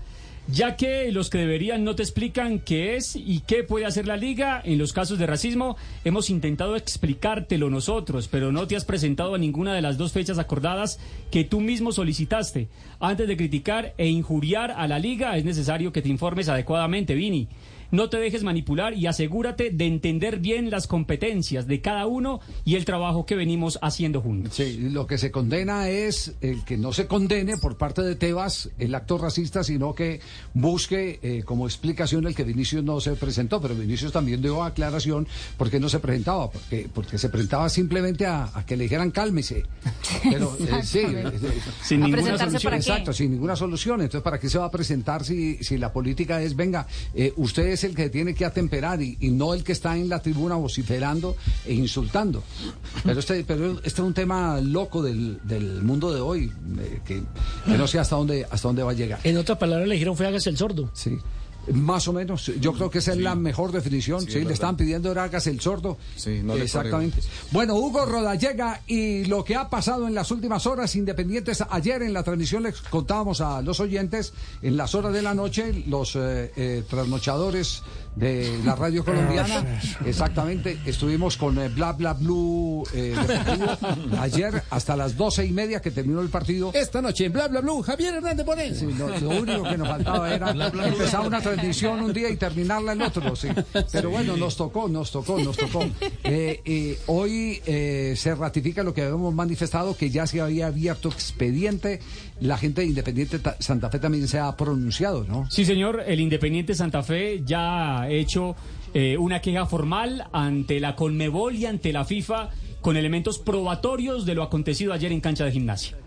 Ya que los que deberían no te explican qué es y qué puede hacer la liga en los casos de racismo, hemos intentado explicártelo nosotros, pero no te has presentado a ninguna de las dos fechas acordadas que tú mismo solicitaste. Antes de criticar e injuriar a la liga, es necesario que te informes adecuadamente, Vini. No te dejes manipular y asegúrate de entender bien las competencias de cada uno y el trabajo que venimos haciendo juntos. Sí, lo que se condena es el que no se condene por parte de Tebas el acto racista, sino que busque eh, como explicación el que Vinicius no se presentó. Pero Vinicius también dio aclaración por qué no se presentaba, porque, porque se presentaba simplemente a, a que le dijeran cálmese. Pero <laughs> eh, sí, eh, <laughs> Sin ¿A ninguna solución. Exacto, sin ninguna solución. Entonces, ¿para qué se va a presentar si, si la política es, venga, eh, usted es el que tiene que atemperar y, y no el que está en la tribuna vociferando e insultando? Pero este, pero este es un tema loco del, del mundo de hoy, eh, que, que no sé hasta dónde, hasta dónde va a llegar. En otras palabras le dijeron fue hágase el sordo. Sí. Más o menos, yo creo que esa es la mejor definición. Sí, le estaban pidiendo era hagas el sordo. Sí, no Exactamente. Bueno, Hugo Rodallega y lo que ha pasado en las últimas horas independientes. Ayer en la transmisión les contábamos a los oyentes, en las horas de la noche, los eh, eh, trasnochadores de la radio colombiana. Exactamente, estuvimos con eh, Bla Bla Blue eh, <laughs> ayer hasta las doce y media que terminó el partido. Esta noche en Bla Bla Blue, Javier Hernández. Sí, no, lo único que nos faltaba era empezar una transmisión un día y terminarla el otro, sí. Pero bueno, nos tocó, nos tocó, nos tocó. Eh, eh, hoy eh, se ratifica lo que habíamos manifestado, que ya se había abierto expediente. La gente de Independiente Ta- Santa Fe también se ha pronunciado, ¿no? Sí, señor, el Independiente Santa Fe ya ha hecho eh, una queja formal ante la Conmebol y ante la FIFA con elementos probatorios de lo acontecido ayer en cancha de gimnasia.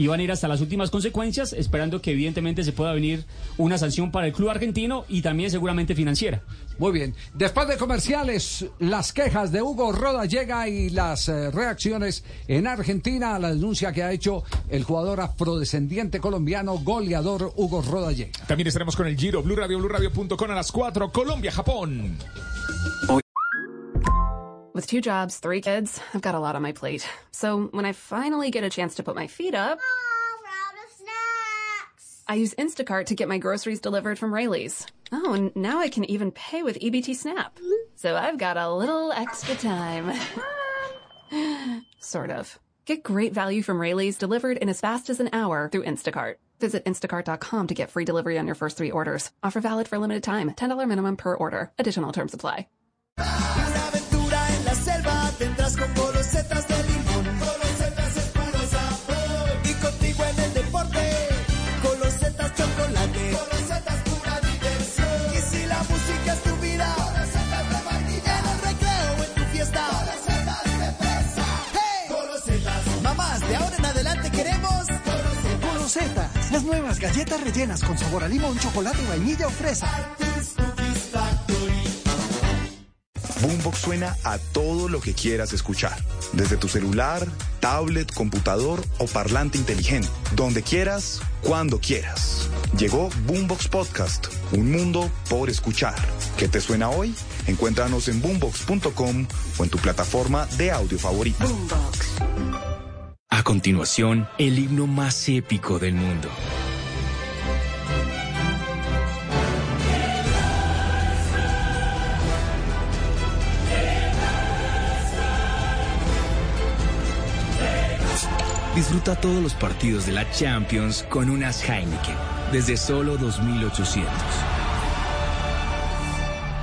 Y van a ir hasta las últimas consecuencias, esperando que evidentemente se pueda venir una sanción para el club argentino y también seguramente financiera. Muy bien. Después de comerciales, las quejas de Hugo Rodallega y las eh, reacciones en Argentina a la denuncia que ha hecho el jugador afrodescendiente colombiano goleador Hugo Rodallega. También estaremos con el Giro, Blue Radio, BlueRadio.com a las 4, Colombia, Japón. With two jobs, three kids, I've got a lot on my plate. So when I finally get a chance to put my feet up, I use Instacart to get my groceries delivered from Rayleigh's. Oh, and now I can even pay with EBT Snap. So I've got a little extra time. <laughs> sort of. Get great value from Rayleigh's delivered in as fast as an hour through Instacart. Visit instacart.com to get free delivery on your first three orders. Offer valid for limited time. $10 minimum per order. Additional terms apply. Tendrás con golosetas de limón. Golosetas es puro sabor. Y contigo en el deporte, golosetas chocolate. Golosetas pura diversión. Y si la música es tu vida, golosetas de vainilla. En el recreo en tu fiesta, golosetas de fresa. ¡Hey! Golosetas. Mamás, de ahora en adelante queremos golosetas. Golosetas, las nuevas galletas rellenas con sabor a limón, chocolate, vainilla o fresa. Boombox suena a todo lo que quieras escuchar, desde tu celular, tablet, computador o parlante inteligente, donde quieras, cuando quieras. Llegó Boombox Podcast, un mundo por escuchar. ¿Qué te suena hoy? Encuéntranos en boombox.com o en tu plataforma de audio favorita. A continuación, el himno más épico del mundo. Disfruta todos los partidos de la Champions con unas Heineken desde solo 2.800.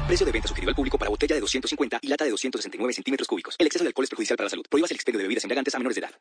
Precio de venta sugerido al público para botella de 250 y lata de 269 centímetros cúbicos. El exceso de alcohol es perjudicial para la salud. Prohíbas el expendio de bebidas embriagantes a menores de edad.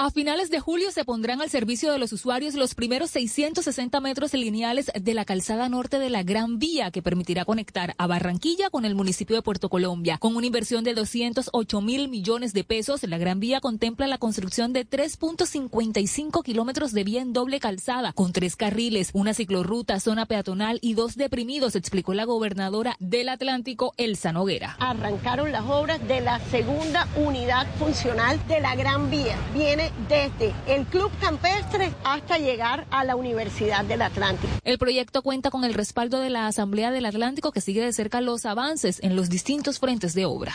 A finales de julio se pondrán al servicio de los usuarios los primeros 660 metros lineales de la calzada norte de la Gran Vía, que permitirá conectar a Barranquilla con el municipio de Puerto Colombia. Con una inversión de 208 mil millones de pesos, la Gran Vía contempla la construcción de 3.55 kilómetros de vía en doble calzada, con tres carriles, una ciclorruta, zona peatonal y dos deprimidos, explicó la gobernadora del Atlántico, Elsa Noguera. Arrancaron las obras de la segunda unidad funcional de la Gran Vía. Viene desde el Club Campestre hasta llegar a la Universidad del Atlántico. El proyecto cuenta con el respaldo de la Asamblea del Atlántico que sigue de cerca los avances en los distintos frentes de obra.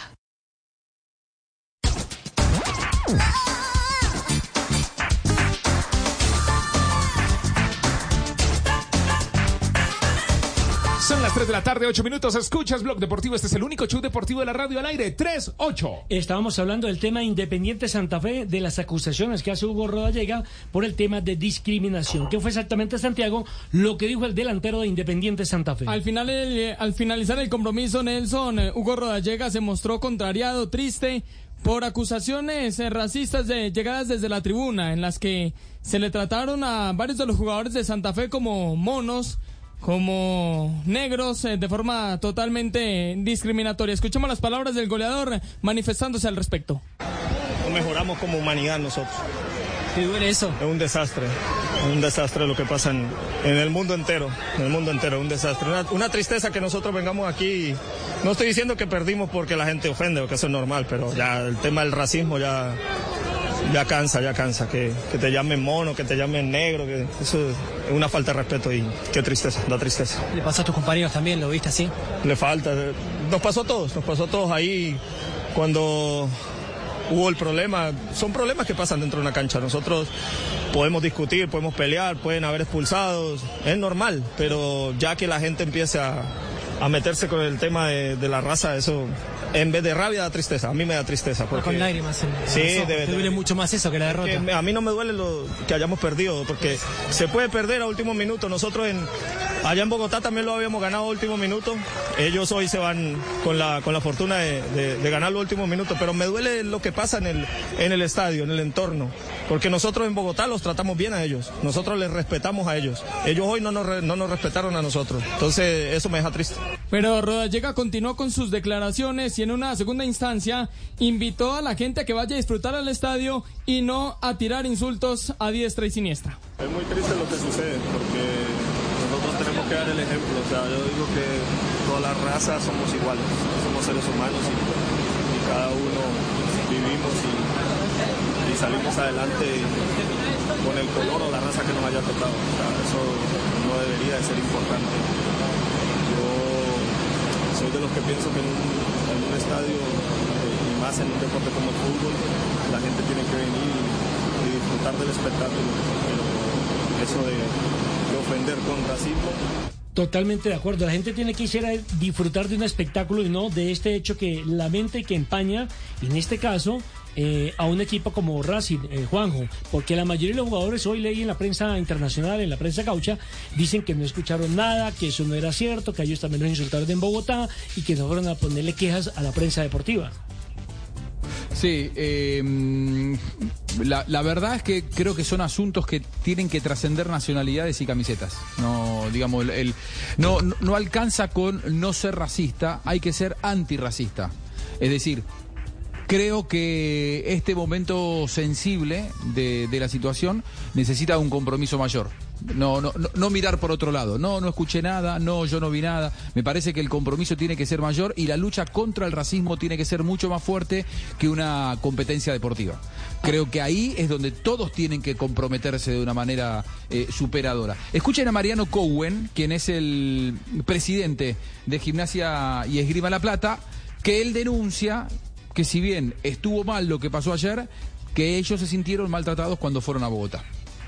Las 3 de la tarde, 8 minutos. Escuchas Blog Deportivo. Este es el único show deportivo de la radio al aire. 3, 8. Estábamos hablando del tema Independiente Santa Fe, de las acusaciones que hace Hugo Rodallega por el tema de discriminación. ¿Qué fue exactamente, Santiago, lo que dijo el delantero de Independiente Santa Fe? Al, final, el- al finalizar el compromiso, Nelson, eh, Hugo Rodallega se mostró contrariado, triste, por acusaciones eh, racistas de llegadas desde la tribuna, en las que se le trataron a varios de los jugadores de Santa Fe como monos, como negros, eh, de forma totalmente discriminatoria. Escuchemos las palabras del goleador manifestándose al respecto. No mejoramos como humanidad nosotros. ¿Qué duele eso? Es un desastre, es un desastre lo que pasa en, en el mundo entero, en el mundo entero, un desastre. Una, una tristeza que nosotros vengamos aquí. y No estoy diciendo que perdimos porque la gente ofende o que eso es normal, pero ya el tema del racismo ya, ya cansa, ya cansa. Que, que te llamen mono, que te llamen negro, que eso es una falta de respeto y qué tristeza, da tristeza. ¿Le pasa a tus compañeros también? ¿Lo viste así? Le falta. eh, Nos pasó a todos, nos pasó a todos ahí cuando hubo el problema. Son problemas que pasan dentro de una cancha. Nosotros podemos discutir, podemos pelear, pueden haber expulsados. Es normal, pero ya que la gente empiece a, a meterse con el tema de, de la raza, eso en vez de rabia da tristeza. A mí me da tristeza. Porque... Con lágrimas. en- en Sí, ojos. debe- Te duele mucho más eso que la derrota. que a mí no me duele lo que hayamos perdido, porque se puede perder a último minuto. Nosotros en, allá en Bogotá también lo habíamos ganado último minuto. Ellos hoy se van con la, con la fortuna de, de, de ganar los últimos minutos, pero me duele lo que pasa en el, en el estadio, en el entorno, porque nosotros en Bogotá los tratamos bien a ellos, nosotros les respetamos a ellos. Ellos hoy no nos, re- no nos respetaron a nosotros, entonces eso me deja triste. Pero Rodallega continuó con sus declaraciones y en una segunda instancia invitó a la gente a que vaya a disfrutar al estadio y no a tirar insultos a diestra y siniestra. Es muy triste lo que sucede porque tenemos que dar el ejemplo. O sea, yo digo que todas las razas somos iguales, somos seres humanos y, cada uno vivimos y, salimos adelante con el color o la raza que nos haya tocado. O sea, eso no debería de ser importante. Yo soy de los que pienso que en un, en un estadio eh, y más en un deporte como el fútbol, la gente tiene que venir y, y disfrutar del espectáculo. Pero eso de, de ofender con racismo Totalmente de acuerdo. La gente tiene que ir a disfrutar de un espectáculo y no de este hecho que lamenta y que empaña, en este caso, eh, a un equipo como Racing, eh, Juanjo, porque la mayoría de los jugadores hoy leí en la prensa internacional, en la prensa gaucha, dicen que no escucharon nada, que eso no era cierto, que ellos también los insultaron en Bogotá y que no fueron a ponerle quejas a la prensa deportiva. Sí, eh, la, la verdad es que creo que son asuntos que tienen que trascender nacionalidades y camisetas. No, digamos, el, el- no, no alcanza con no ser racista, hay que ser antirracista. Es decir, creo que este momento sensible de, de la situación necesita un compromiso mayor. No, no, no, mirar por otro lado. No, no escuché nada, no, yo no vi nada. Me parece que el compromiso tiene que ser mayor y la lucha contra el racismo tiene que ser mucho más fuerte que una competencia deportiva. Creo que ahí es donde todos tienen que comprometerse de una manera eh, superadora. Escuchen a Mariano Cowen, quien es el presidente de Gimnasia y Esgrima La Plata, que él denuncia que si bien estuvo mal lo que pasó ayer, que ellos se sintieron maltratados cuando fueron a Bogotá.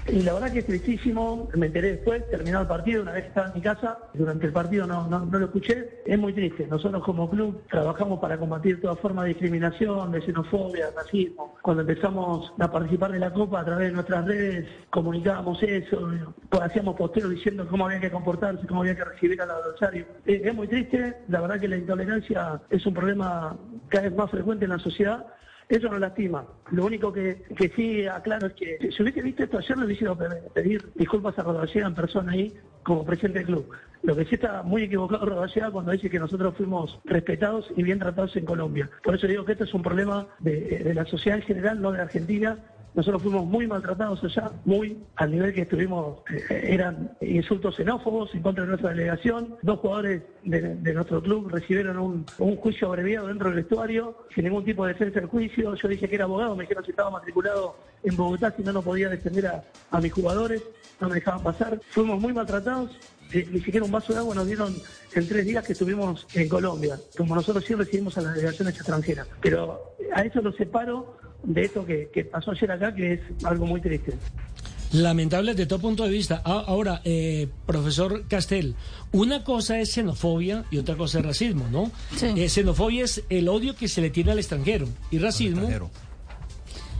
Y la verdad que es tristísimo, me enteré después, terminado el partido, una vez estaba en mi casa, durante el partido no, no, no lo escuché, es muy triste. Nosotros como club trabajamos para combatir toda forma de discriminación, de xenofobia, racismo. Cuando empezamos a participar de la Copa a través de nuestras redes, comunicábamos eso, pues hacíamos posteros diciendo cómo había que comportarse, cómo había que recibir al adversario. Eh, es muy triste, la verdad que la intolerancia es un problema cada vez más frecuente en la sociedad eso nos lastima. Lo único que, que sí aclaro es que si hubiese visto esto ayer, le hubiese ido pedir disculpas a Rodallega en persona ahí como presidente del club. Lo que sí está muy equivocado Rodallega cuando dice que nosotros fuimos respetados y bien tratados en Colombia. Por eso digo que esto es un problema de, de la sociedad en general, no de Argentina. Nosotros fuimos muy maltratados allá, muy al nivel que estuvimos, eh, eran insultos xenófobos en contra de nuestra delegación. Dos jugadores de, nuestro club recibieron un, juicio abreviado dentro del vestuario, sin ningún tipo de defensa del juicio. Yo dije que era abogado, me dijeron si estaba matriculado en Bogotá, si no, no podía defender a, mis jugadores, no me dejaban pasar. Fuimos muy maltratados, ni siquiera un vaso de agua nos dieron en tres días que estuvimos en Colombia, como nosotros sí recibimos a las delegaciones extranjeras. Pero a eso lo separo de esto que, que pasó ayer acá, que es algo muy triste. Lamentable desde todo punto de vista. Ah, Ahora, eh, profesor Castel, una cosa es xenofobia y otra cosa es racismo, ¿no? Sí. Eh, xenofobia es el odio que se le tiene al extranjero y racismo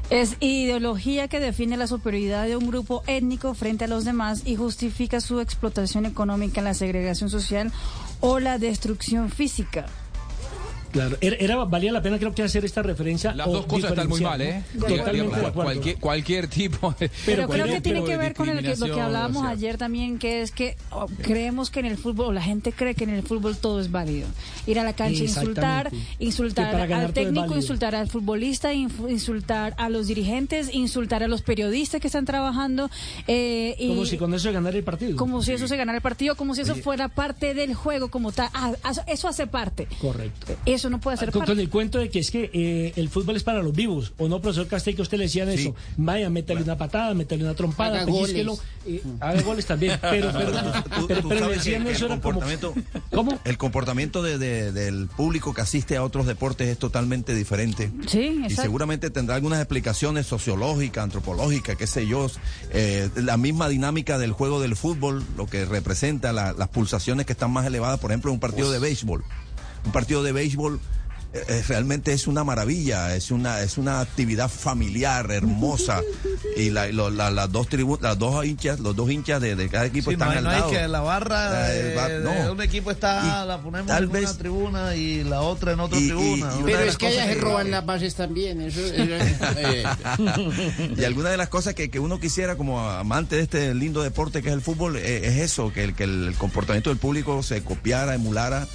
Es ideología que define la superioridad de un grupo étnico frente a los demás y justifica su explotación económica, la segregación social o la destrucción física. Claro, era, era- valía la pena creo que hacer esta referencia. Las dos cosas están muy mal, ¿eh? Totalmente de acuerdo. cualquier, cualquier tipo de... Pero, creo que tiene que ver con el que- lo que hablábamos o sea, ayer también, que es que oh, creemos que en el fútbol, o la gente cree que en el fútbol todo es válido. Ir a la cancha, insultar, insultar al técnico, insultar al futbolista, insultar a los dirigentes, insultar a los periodistas que están trabajando. eh, y Como si con eso ganara el partido. como si eso se ganara el partido, como si eso Oye. fuera parte del juego como tal. Ah, ah, eso hace parte. Correcto. Eso no puede ser Con, con el cuento de que es que eh, el fútbol es para los vivos, ¿o no, profesor Castel, que usted le decían eso? Vaya, métale una patada, métale una trompada, Haga goles. eh, haga goles también, <laughs> pero, pero, Tú- pero, tú pero sabes decían eso el era como... comportamiento, <laughs> ¿Cómo? el comportamiento de- de- del público que asiste a otros deportes es totalmente diferente. Sí, Y exacto. seguramente tendrá algunas explicaciones sociológicas, antropológicas, qué sé yo. Eh, la misma dinámica del juego del fútbol, lo que representa la- las pulsaciones que están más elevadas, por ejemplo, en un partido de béisbol. Un partido de béisbol eh, eh, realmente es una maravilla, es una es una actividad familiar hermosa y la- y lo- la- las dos tribu- las dos hinchas, los dos hinchas de, de cada equipo Sí, no, están hay- al no hay lado. que la barra Ah, de, no. un equipo está, Y la ponemos tal en una tribuna y la otra en otra Y- y- tribuna. y Pero es que allá cosas se roban las bases también. Eso, eh, <laughs> y alguna de las cosas que, que uno quisiera como amante de este lindo deporte que es el fútbol eh, es eso, que el, que el comportamiento del público se copiara, emulara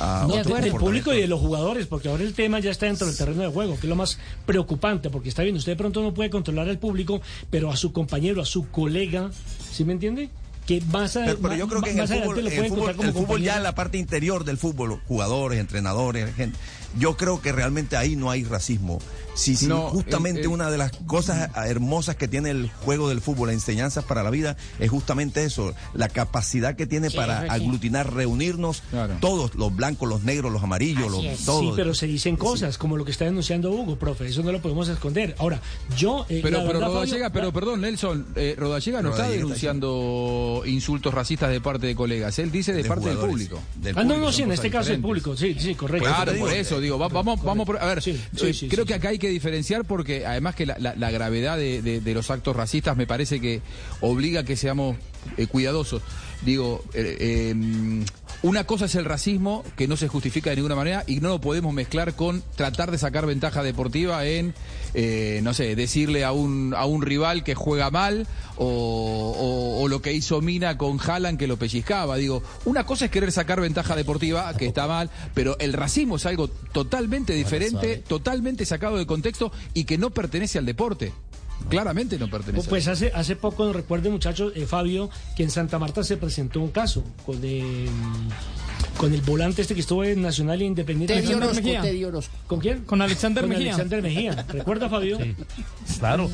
a No, del público y de los jugadores, porque ahora el tema ya está dentro del terreno de juego, que es lo más preocupante, porque está bien, usted de pronto no puede controlar al público, pero a su compañero, a su colega, ¿sí me entiende? Que más, a- Pero, pero yo más- creo que en el fútbol, lo en puede el fútbol, encontrar como el fútbol ya en la parte interior del fútbol, jugadores, entrenadores, gente, yo creo que realmente ahí no hay racismo. Si, si No, justamente una de las cosas hermosas que tiene el juego del fútbol, la enseñanzas para la vida, es justamente eso, la capacidad que tiene Sí, para sí. aglutinar, reunirnos todos, los blancos, los negros, los amarillos, los, todos. Sí, pero se dicen cosas, como lo que está denunciando Hugo, profe, eso no lo podemos esconder. Ahora, yo... eh, Pero, pero verdad, Rodallega, Fabio, pero perdón, Nelson, eh, Rodallega no está Rodallega está denunciando insultos racistas de parte de colegas, él dice de, De parte del público. del Ah, no, público, no, sí, en este caso el público, sí, sí, correcto. Claro, por eso digo, va- vamos, vamos por, a ver, Sí, sí, eh, sí, creo sí. que acá hay que diferenciar porque además que la, la- gravedad de, los actos racistas me parece que obliga a que seamos eh, cuidadosos. Digo, eh, eh, una cosa es el racismo que no se justifica de ninguna manera y no lo podemos mezclar con tratar de sacar ventaja deportiva en, eh, no sé, decirle a un, a un rival que juega mal o, o- o lo que hizo Mina con Haaland que lo pellizcaba. Digo, una cosa es querer sacar ventaja deportiva, que está mal, pero el racismo es algo totalmente diferente, totalmente sacado de contexto y que no pertenece al deporte. Claramente no pertenece. Pues hace, hace poco, no recuerden muchachos, eh, Fabio, que en Santa Marta se presentó un caso con, eh, con el volante este que estuvo en Nacional e Independiente. Teddy Orozco, Mejía. Teddy Orozco. ¿Con quién? Con Alexander Con Mejía. Alexander Mejía. ¿Recuerda, Fabio? Claro,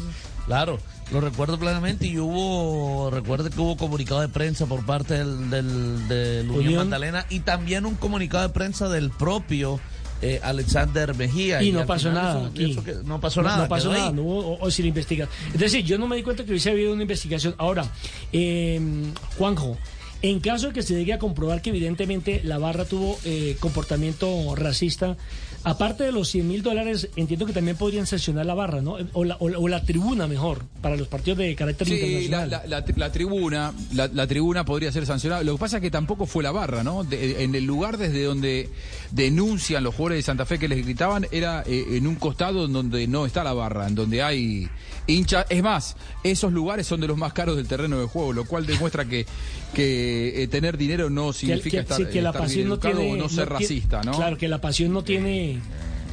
claro, lo recuerdo plenamente y hubo, recuerde que hubo comunicado de prensa por parte del, del, del Unión, Unión. Magdalena y también un comunicado de prensa del propio eh, Alexander Mejía. Y no pasó nada. eso- aquí. eso que- no pasó nada. No pasó ahí. nada. No hubo, o, o sin investigar. Es decir, yo no me di cuenta que hubiese habido una investigación. Ahora, eh, Juanjo, en caso de que se llegue a comprobar que evidentemente la barra tuvo eh, comportamiento racista, aparte de los 100 mil dólares, entiendo que también podrían sancionar la barra, ¿no? O la, o la- o la tribuna mejor, para los partidos de carácter Sí, internacional. la- la- la tribuna, la, la tribuna podría ser sancionada. Lo que pasa es que tampoco fue la barra, ¿no? De- en el lugar desde donde denuncian los jugadores de Santa Fe que les gritaban era eh, en un costado en donde no está la barra, en donde hay hinchas. Es más, esos lugares son de los más caros del terreno de juego, lo cual demuestra que, que eh, tener dinero no significa que, estar, sí, que la estar bien pasión no educado tiene o no ser no racista, ¿no? Claro, que la pasión no tiene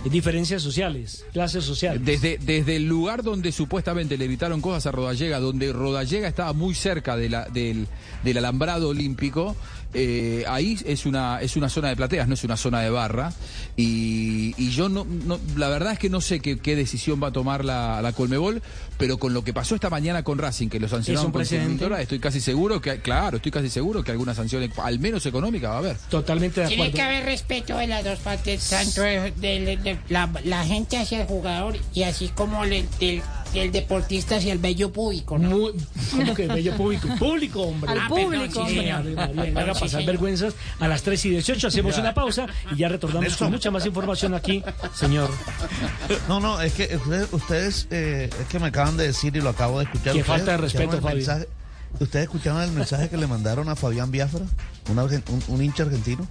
diferencias sociales, clases sociales. Desde, desde el lugar donde supuestamente le gritaron cosas a Rodallega, donde Rodallega estaba muy cerca de la, del, del alambrado olímpico, eh, ahí es una, es una zona de plateas, no es una zona de barra. Y, y yo no, no- la verdad es que no sé qué, qué decisión va a tomar la, la Colmebol, pero con lo que pasó esta mañana con Racing, que lo sancionaron ¿Es un con estoy casi seguro que, claro, estoy casi seguro que alguna sanción, al menos económica, va a haber. Totalmente de Tiene acuerdo. que haber respeto de las dos partes, tanto de, de- de la, la gente hacia el jugador y así como el, del, del deportista hacia el bello público. ¿no? Muy, ¿Cómo que bello público? <laughs> Público, hombre. Al Ah, público, sí, señor. María, haga pasar señor. vergüenzas a las 3 y 18. Hacemos una pausa y ya retornamos con mucha más información aquí, señor. No, no, es que ustedes, ustedes, eh, es que me acaban de decir y lo acabo de escuchar. Qué falta de respeto, el mensaje- ¿Ustedes escucharon el mensaje que le mandaron a Fabián Biafra, un, un- un hincha argentino?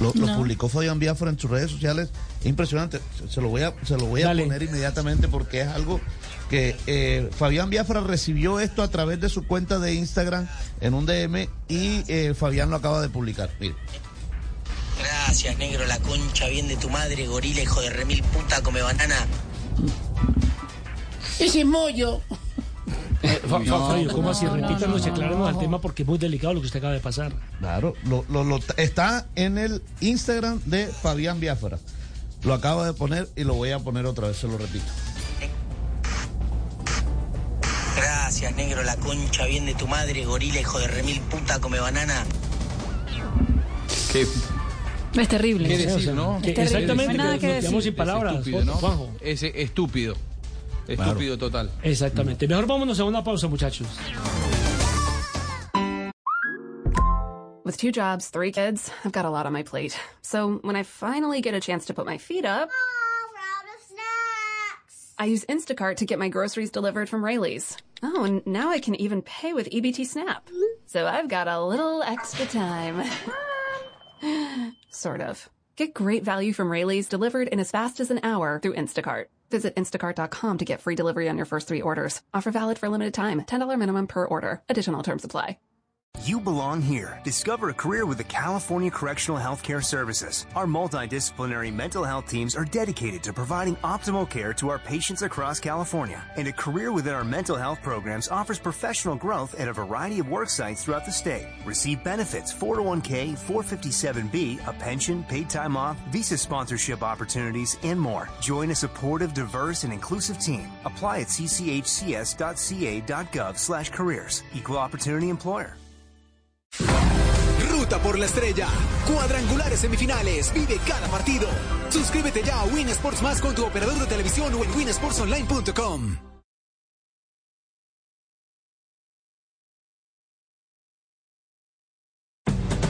Lo, lo publicó Fabián Biafra en sus redes sociales. Es impresionante. Se- lo voy a, se lo voy a Dale. poner inmediatamente porque es algo que eh, Fabián Biafra recibió esto a través de su cuenta de Instagram en un DM y eh, Fabián lo acaba de publicar. Mire. Gracias, negro, la concha bien de tu madre, gorila, hijo de remil puta, come banana. Ese mollo. Fa- No, Fabio, ¿cómo así? no, Repítanos y no, no. el tema porque es muy delicado lo que usted acaba de pasar. Claro, lo, lo- lo- está en el Instagram de Fabián Biafra. Lo acabo de poner y lo voy a poner otra vez, se lo repito. Gracias, negro, la concha bien de tu madre, gorila, hijo de remil puta, come banana. Qué, Es terrible. qué decir, ¿no? que- terrible. exactamente, No nada nos que quedamos decir. sin palabras, Es estúpido, ¿no? Juanjo. Es estúpido. Estúpido total. Exactamente. Mejor vámonos a una pausa, muchachos. With two jobs, three kids, I've got a lot on my plate. So when I finally get a chance to put my feet up, I use Instacart to get my groceries delivered from Rayleigh's. Oh, and now I can even pay with EBT Snap. So I've got a little extra time. <laughs> sort of. Get great value from Rayleigh's delivered in as fast as an hour through Instacart. Visit instacart.com to get free delivery on your first three orders. Offer valid for limited time. $10 minimum per order. Additional terms apply. You belong here. Discover a career with the California Correctional Healthcare Services. Our multidisciplinary mental health teams are dedicated to providing optimal care to our patients across California. And a career within our mental health programs offers professional growth at a variety of work sites throughout the state. Receive benefits 401k, 457b, a pension, paid time off, visa sponsorship opportunities, and more. Join a supportive, diverse, and inclusive team. Apply at cchcs.ca.gov slash careers. Equal opportunity employer. Ruta por la estrella. Cuadrangulares semifinales. Vive cada partido. Suscríbete ya a Win Sports Más con tu operador de televisión o en winsportsonline.com.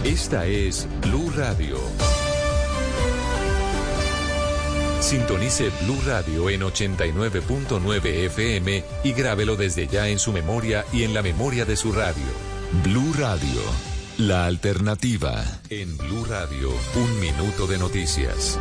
Esta es Blue Radio. Sintonice Blue Radio en 89.9 FM y grábelo desde ya en su memoria y en la memoria de su radio. Blue Radio, la alternativa. En Blue Radio, un minuto de noticias.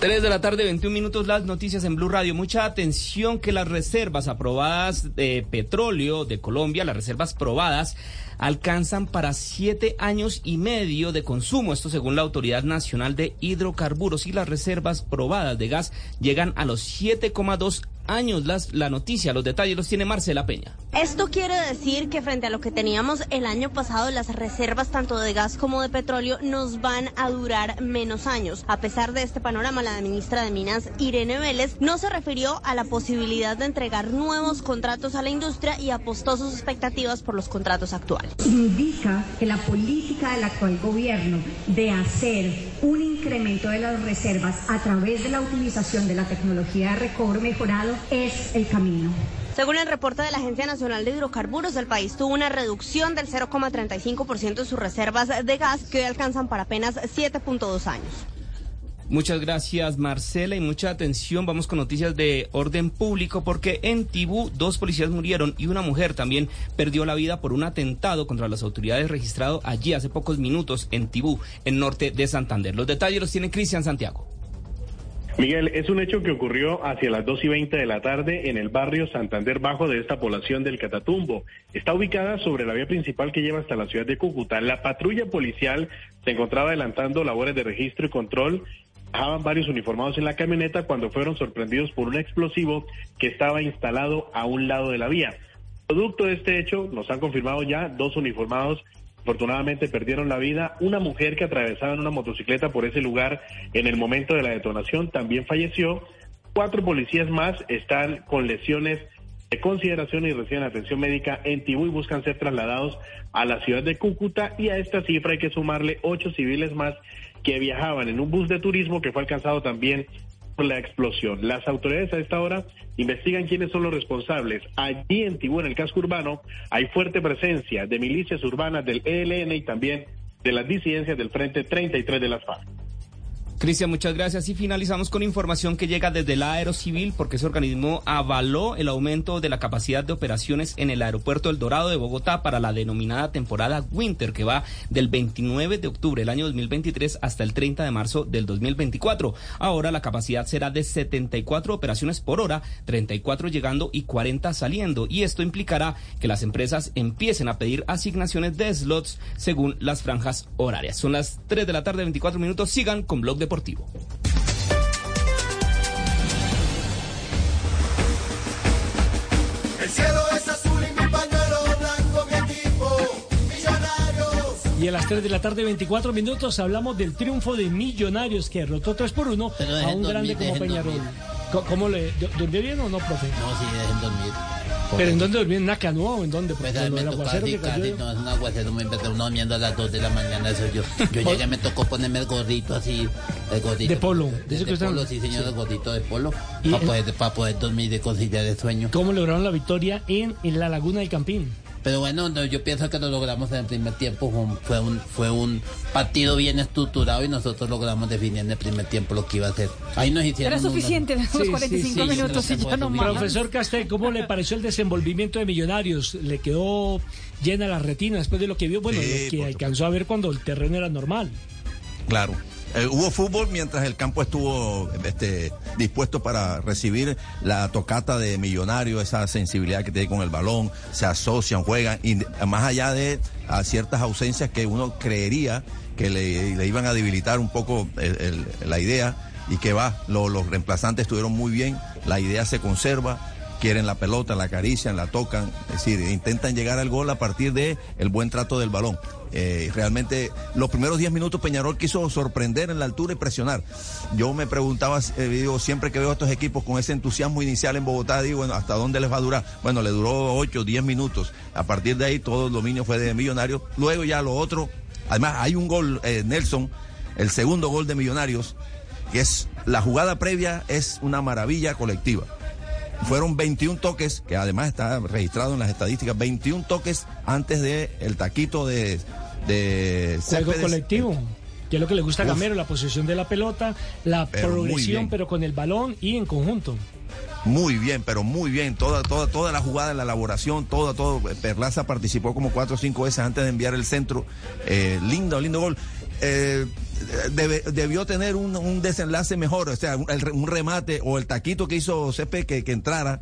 3 de la tarde, 21 minutos, las noticias en Blue Radio. Mucha atención que las reservas aprobadas de petróleo de Colombia, las reservas probadas, alcanzan para siete años y medio de consumo. Esto según la Autoridad Nacional de Hidrocarburos. Y las reservas probadas de gas llegan a los 7,2 años. Las, la noticia, los detalles los tiene Marcela Peña. Esto quiere decir que frente a lo que teníamos el año pasado, las reservas tanto de gas como de petróleo nos van a durar menos años. A pesar de este panorama, la ministra de Minas, Irene Vélez, no se refirió a la posibilidad de entregar nuevos contratos a la industria y apostó sus expectativas por los contratos actuales. Indica que la política del actual gobierno de hacer un incremento de las reservas a través de la utilización de la tecnología de recobro mejorado es el camino. Según el reporte de la Agencia Nacional de Hidrocarburos, el país tuvo una reducción del 0,35% de sus reservas de gas que hoy alcanzan para apenas 7.2 años. Muchas gracias Marcela y mucha atención. Vamos con noticias de orden público porque en Tibú dos policías murieron y una mujer también perdió la vida por un atentado contra las autoridades registrado allí hace pocos minutos en Tibú, en norte de Santander. Los detalles los tiene Cristian Santiago. Miguel, es un hecho que ocurrió hacia las 2 y 20 de la tarde en el barrio Santander Bajo de esta población del Catatumbo. Está ubicada sobre la vía principal que lleva hasta la ciudad de Cúcuta. La patrulla policial se encontraba adelantando labores de registro y control. Varios uniformados en la camioneta cuando fueron sorprendidos por un explosivo que estaba instalado a un lado de la vía. Producto de este hecho, nos han confirmado ya dos uniformados Afortunadamente perdieron la vida. Una mujer que atravesaba en una motocicleta por ese lugar en el momento de la detonación también falleció. Cuatro policías más están con lesiones de consideración y reciben atención médica en Tibú y buscan ser trasladados a la ciudad de Cúcuta y a esta cifra hay que sumarle ocho civiles más que viajaban en un bus de turismo que fue alcanzado también la explosión. Las autoridades a esta hora investigan quiénes son los responsables. Allí en Tibú, en el casco urbano, hay fuerte presencia de milicias urbanas del ELN y también de las disidencias del Frente 33 de las FARC. Cristian, muchas gracias. Y finalizamos con información que llega desde la Aerocivil, porque ese organismo avaló el aumento de la capacidad de operaciones en el aeropuerto El Dorado de Bogotá para la denominada temporada Winter, que va del 29 de octubre del año 2023 hasta el 30 de marzo del 2024. Ahora la capacidad será de 74 operaciones por hora, 34 llegando y 40 saliendo. Y esto implicará que las empresas empiecen a pedir asignaciones de slots según las franjas horarias. Son las 3 de la tarde, 24 minutos. Sigan con Blog de deportivo. El cielo es azul y mi pañuelo blanco, mi equipo, millonarios. Y a las 3 de la tarde, 24 minutos, hablamos del triunfo de Millonarios que derrotó 3 por 1 Pero a un grande dormir, como dejen Peñarol. dormir. ¿Cómo le durmió bien o no, profe? No, sí, dejen dormir. ¿Pero en dónde durmió? ¿En Nacanoa o en dónde? Porque Pues me tocó así, casi, no, es un aguacero muy empezó uno durmiendo a las 2 de la mañana, eso yo. Yo llegué, me tocó ponerme el gorrito así, el gorrito. De polo, De, de eso que de están- polo, sí señor, sí. el gordito de polo, Y para poder, para poder dormir y conciliar el sueño. ¿Cómo lograron la victoria en, en la Laguna del Campín? Pero bueno, no, yo pienso que lo logramos en el primer tiempo. Fue un, fue un, partido bien estructurado y nosotros logramos definir en el primer tiempo lo que iba a hacer. Ahí nos hicieron. Era una- suficiente, los Sí, sí, 45 sí, minutos sí, y ya no más. Profesor Castel, ¿cómo le pareció el desenvolvimiento de Millonarios? ¿Le quedó llena la retina después de lo que vio? Bueno, Sí, lo que alcanzó a ver cuando el terreno era normal. Claro. Eh, hubo fútbol mientras el campo estuvo este, dispuesto para recibir la tocata de millonario, esa sensibilidad que tiene con el balón, se asocian, juegan, y más allá de a ciertas ausencias que uno creería que le, iban a debilitar un poco la idea y que va, lo- los reemplazantes estuvieron muy bien, la idea se conserva, quieren la pelota, la acarician, la tocan, es decir, intentan llegar al gol a partir de el buen trato del balón. Eh, realmente los primeros 10 minutos Peñarol quiso sorprender en la altura y presionar. Yo me preguntaba, eh, digo, siempre que veo a estos equipos con ese entusiasmo inicial en Bogotá, digo, bueno, ¿hasta dónde les va a durar? Bueno, le duró 8, 10 minutos. A partir de ahí todo el dominio fue de Millonarios. Luego ya lo otro, además hay un gol, eh, Nelson, el segundo gol de Millonarios, que es la jugada previa es una maravilla colectiva. Fueron 21 toques, que además está registrado en las estadísticas, 21 toques antes de el taquito de, de Juego colectivo. Que es lo que le gusta a. Gamero, la posesión de la pelota, la Pero progresión, pero con el balón y en conjunto. Muy bien, pero muy bien. Toda, toda, toda la jugada, la elaboración, toda, todo. Perlaza participó como cuatro o cinco veces antes de enviar el centro. Eh, lindo, lindo gol. Eh, debe- debió tener un, un desenlace mejor, o sea, un, un remate o el taquito que hizo Cepe que, que entrara.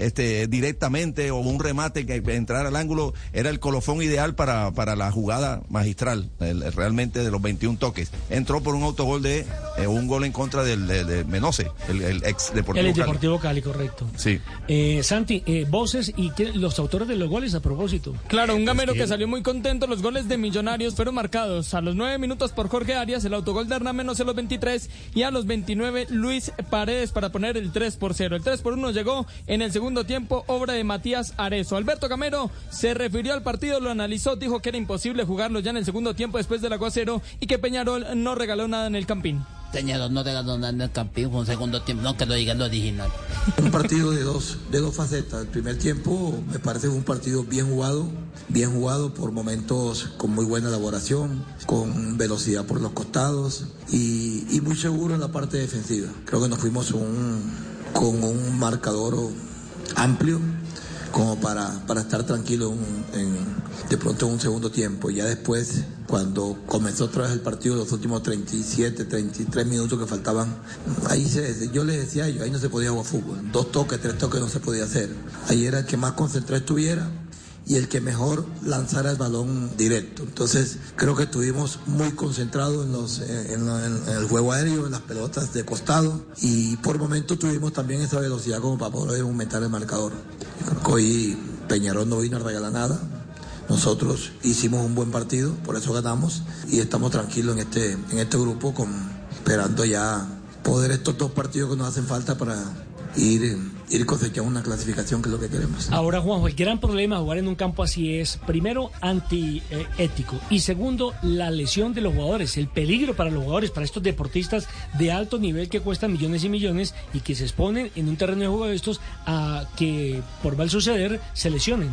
Este, directamente o un remate que entrar al ángulo era el colofón ideal para, para la jugada magistral, el- el- realmente de los 21 toques. Entró por un autogol de eh, un gol en contra del, de, de Menose, el, el ex Deportivo. El. Deportivo Cali, correcto. Sí. Eh, Santi, eh, voces y que- los autores de los goles a propósito. Claro, un gamero Es que salió muy contento. Los goles de Millonarios fueron marcados a los 9 minutos por Jorge Arias, el autogol de Hernán Menos en los 23 y a los 29 Luis Paredes para poner el 3 por 0. El 3 por 1 llegó en el segundo tiempo, obra de Matías Arezo. Alberto Gamero se refirió al partido, lo analizó, dijo que era imposible jugarlo ya en el segundo tiempo después del aguacero y que Peñarol no regaló nada en el campín. Señor, no regaló nada en el campín, fue un segundo tiempo, no que lo diga lo original. Un partido de dos, de dos facetas. El primer tiempo me parece un partido bien jugado, bien jugado por momentos con muy buena elaboración, con velocidad por los costados y, y muy seguro en la parte defensiva. Creo que nos fuimos un- con un marcador amplio como para, para estar tranquilo en, en- de pronto en un segundo tiempo. Ya después, cuando comenzó otra vez el partido, los últimos 37, 33 minutos que faltaban, ahí se, yo les decía a ellos, ahí no se podía jugar fútbol. Dos toques, tres toques no se podía hacer. Ahí era el que más concentrado estuviera y el que mejor lanzara el balón directo. Entonces creo que estuvimos muy concentrados en, los, eh, en, la- en el juego aéreo, en las pelotas de costado y por momentos tuvimos también esa velocidad como para poder aumentar el marcador. Hoy Peñarol no vino a regalar nada. Nosotros hicimos un buen partido, por eso ganamos y estamos tranquilos en este, en este grupo con, esperando ya poder estos dos partidos que nos hacen falta para ir, ir cosechando una clasificación que es lo que queremos. Ahora, Juanjo, el gran problema de jugar en un campo así es, primero, antiético y segundo, la lesión de los jugadores, el peligro para los jugadores, para estos deportistas de alto nivel que cuestan millones y millones y que se exponen en un terreno de juego de estos a que, por mal suceder, se lesionen.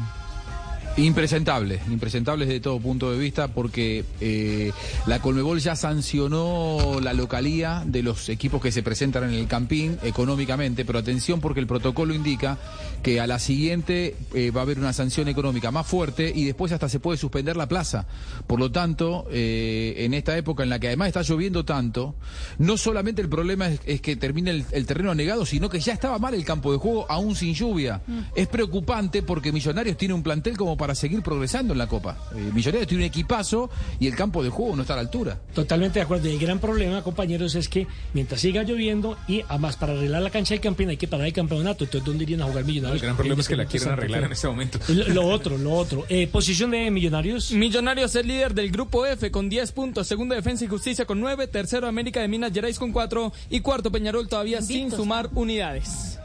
Impresentable, impresentable desde todo punto de vista porque eh, la Colmebol ya sancionó la localía de los equipos que se presentan en el campín económicamente, pero atención porque el protocolo indica que a la siguiente eh, va a haber una sanción económica más fuerte y después hasta se puede suspender la plaza. Por lo tanto, eh, en esta época en la que además está lloviendo tanto, no solamente el problema es, es que termine el, el terreno anegado, sino que ya estaba mal el campo de juego aún sin lluvia. Es preocupante porque Millonarios tiene un plantel como para seguir progresando en la Copa. Eh, Millonarios tiene un equipazo y el campo de juego no está a la altura. Totalmente de acuerdo. Y el gran problema, compañeros, es que mientras siga lloviendo y además para arreglar la cancha del campín hay que parar el campeonato. Entonces, ¿dónde irían a jugar millonarios? El gran problema es que la Independiente quieren arreglar en este momento. Lo, lo otro, lo otro. Eh, posición de millonarios. Millonarios es líder del grupo F con 10 puntos, segundo Defensa y Justicia con 9, tercero América de Minas Gerais con 4 y cuarto Peñarol todavía sin sumar unidades.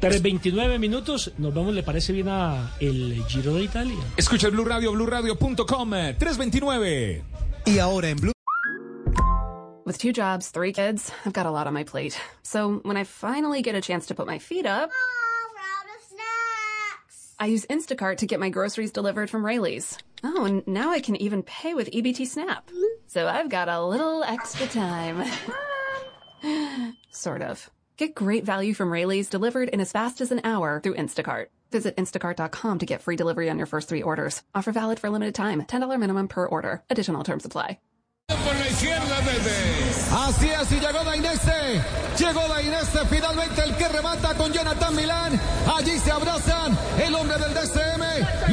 3.29 minutos. Nos vamos, ¿le parece bien a el Giro de Italia? Escucha el Blue Radio, BlueRadio.com, eh, 329. Y ahora en Blue. With two jobs, three kids, I've got a lot on my plate. So when I finally get a chance to put my feet up, I use Instacart to get my groceries delivered from Rayleigh's. Oh, and now I can even pay with EBT Snap. So I've got a little extra time. <laughs> sort of. Get great value from Rayleigh's delivered in as fast as an hour through Instacart. Visit instacart.com to get free delivery on your first three orders. Offer valid for a limited time. $10 minimum per order. Additional terms apply. Por la izquierda. Así es, y llegó Dainese. Eh. Llegó Dainese, eh. finalmente el que remata con Jonathan Milán. Allí se abrazan el hombre del DCM.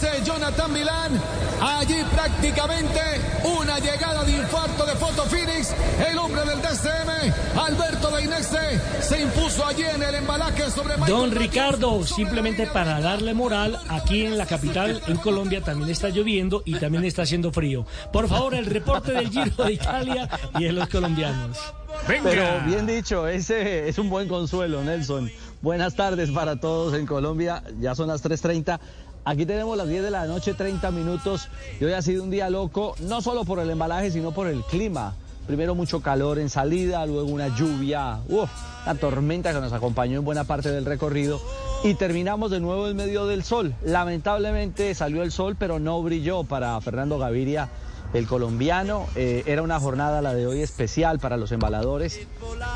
Hace Jonathan Milán. Allí prácticamente una llegada de infarto de Foto Phoenix. El hombre del DCM, Alberto Dainese, se impuso allí en el embalaje sobre Michael Don Ricardo, simplemente para darle moral, aquí en la capital, en Colombia, también está lloviendo y también está haciendo frío. Por favor, el reporte del Giro de Italia y de los colombianos. Pero bien dicho, ese es un buen consuelo, Nelson. Buenas tardes para todos en Colombia. Ya son las 3.30. Aquí tenemos las 10 de la noche, 30 minutos. Y hoy ha sido un día loco, no solo por el embalaje, sino por el clima. Primero mucho calor en salida, luego una lluvia, uf, una tormenta que nos acompañó en buena parte del recorrido. Y terminamos de nuevo en medio del sol. Lamentablemente salió el sol, pero no brilló para Fernando Gaviria el colombiano. Eh, era una jornada la de hoy especial para los embaladores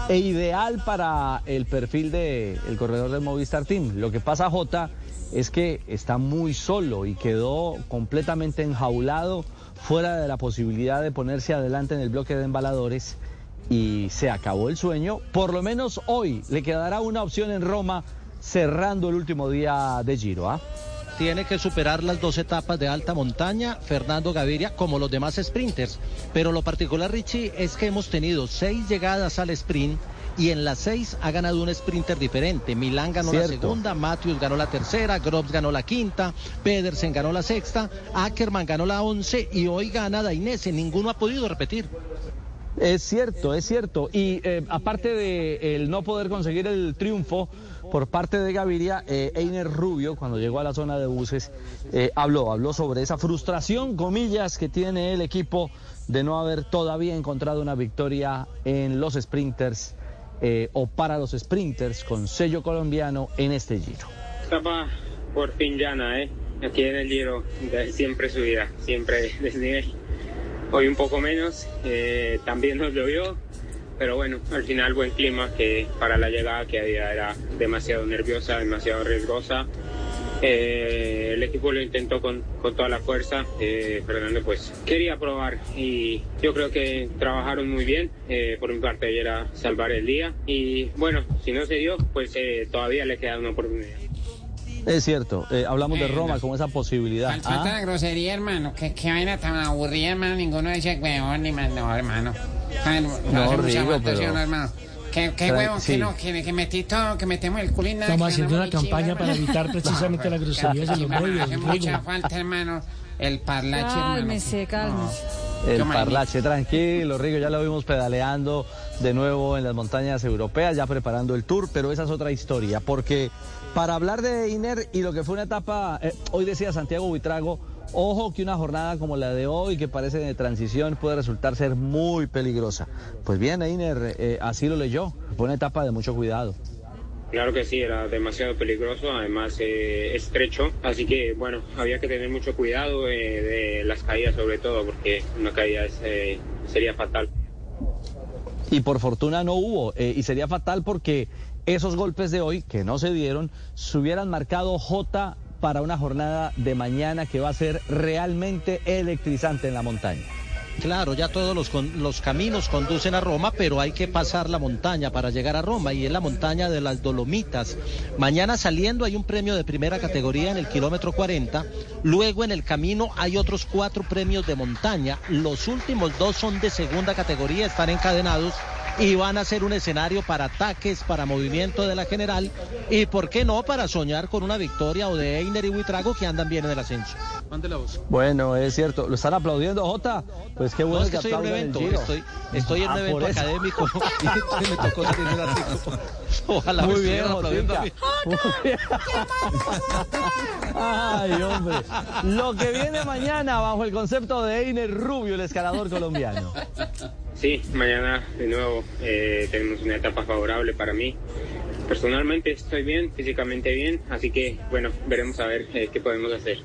e ideal para el perfil del el corredor del Movistar Team. Lo que pasa, Jota, es que está muy solo y quedó completamente enjaulado fuera de la posibilidad de ponerse adelante en el bloque de embaladores y se acabó el sueño. Por lo menos hoy le quedará una opción en Roma cerrando el último día de Giro. ¿ah? tiene que superar las dos etapas de alta montaña, Fernando Gaviria, como los demás sprinters. Pero lo particular, Richie, es que hemos tenido seis llegadas al sprint y en las seis ha ganado un sprinter diferente. Milán ganó la segunda, Matthews ganó la tercera, Groves ganó la quinta, Pedersen ganó la sexta, Ackerman ganó la once y hoy gana Dainese. Ninguno ha podido repetir. Es cierto, es cierto. Y eh, aparte de el no poder conseguir el triunfo por parte de Gaviria, eh, Einer Rubio, cuando llegó a la zona de buses, eh, habló, habló sobre esa frustración, comillas, que tiene el equipo de no haber todavía encontrado una victoria en los sprinters eh, o para los sprinters con sello colombiano en este giro. Etapa por fin llana, ¿eh? Aquí en el Giro, siempre subida, siempre <laughs> desnivel. Hoy un poco menos, eh, también nos llovió, pero bueno, al final buen clima que para la llegada que había era demasiado nerviosa, demasiado riesgosa. Eh, el equipo lo intentó con, con toda la fuerza. eh, Fernando pues quería probar y yo creo que trabajaron muy bien. Eh, por mi parte era salvar el día y bueno, si no se dio pues eh, todavía le queda una oportunidad. Es cierto, eh, hablamos de Roma con esa posibilidad. Falta Ah, la grosería, hermano. ¿Qué, qué vaina tan aburrida, hermano. Ninguno dice huevón ni más. No, hermano. Ay, no, No, hace mucha Rigo, falta, ¿sí pero- o no, hermano. ¿Qué, qué huevón? sí. Que no, que, que metí todo, que metemos el nada. Estamos que haciendo una campaña chiva, para evitar precisamente las groserías en los medios. Hace mucha falta, hermano. El parlache, hermano. Cálmese, cálmese. El parlache, tranquilo, Rigo, ya lo vimos pedaleando de nuevo en las montañas europeas, ya preparando el tour, pero esa es otra historia, porque para hablar de Iner y lo que fue una etapa, eh, hoy decía Santiago Buitrago, ojo que una jornada como la de hoy, que parece de transición, puede resultar ser muy peligrosa. Pues bien, Iner eh, así lo leyó, fue una etapa de mucho cuidado. Claro que sí, era demasiado peligroso, además eh, estrecho, así que bueno, había que tener mucho cuidado eh, de las caídas sobre todo, porque una caída es, eh, sería fatal. Y por fortuna no hubo, y sería fatal porque esos golpes de hoy, que no se dieron, se hubieran marcado J para una jornada de mañana que va a ser realmente electrizante en la montaña. Claro, ya todos los, caminos conducen a Roma, pero hay que pasar la montaña para llegar a Roma y es la montaña de las Dolomitas. Mañana saliendo hay un premio de primera categoría en el kilómetro 40, luego en el camino hay otros cuatro premios de montaña, los últimos dos son de segunda categoría, están encadenados y van a ser un escenario para ataques, para movimiento de la general y, ¿por qué no?, para soñar con una victoria o de Einer y Huitrago que andan bien en el ascenso. Bueno, es cierto, lo están aplaudiendo, J. Pues qué No, bueno es que estoy en un evento, estoy, estoy en un Ah, evento por eso. académico <laughs> y me tocó salir del. <laughs> Ojalá me Muy bien, aplaudiendo a mí. Muy bien. Ay, hombre. Lo que viene mañana bajo el concepto de Einer Rubio, el escalador colombiano. Sí, mañana de nuevo eh, tenemos una etapa favorable para mí. Personalmente estoy bien, físicamente bien, así que bueno, veremos a ver eh, qué podemos hacer.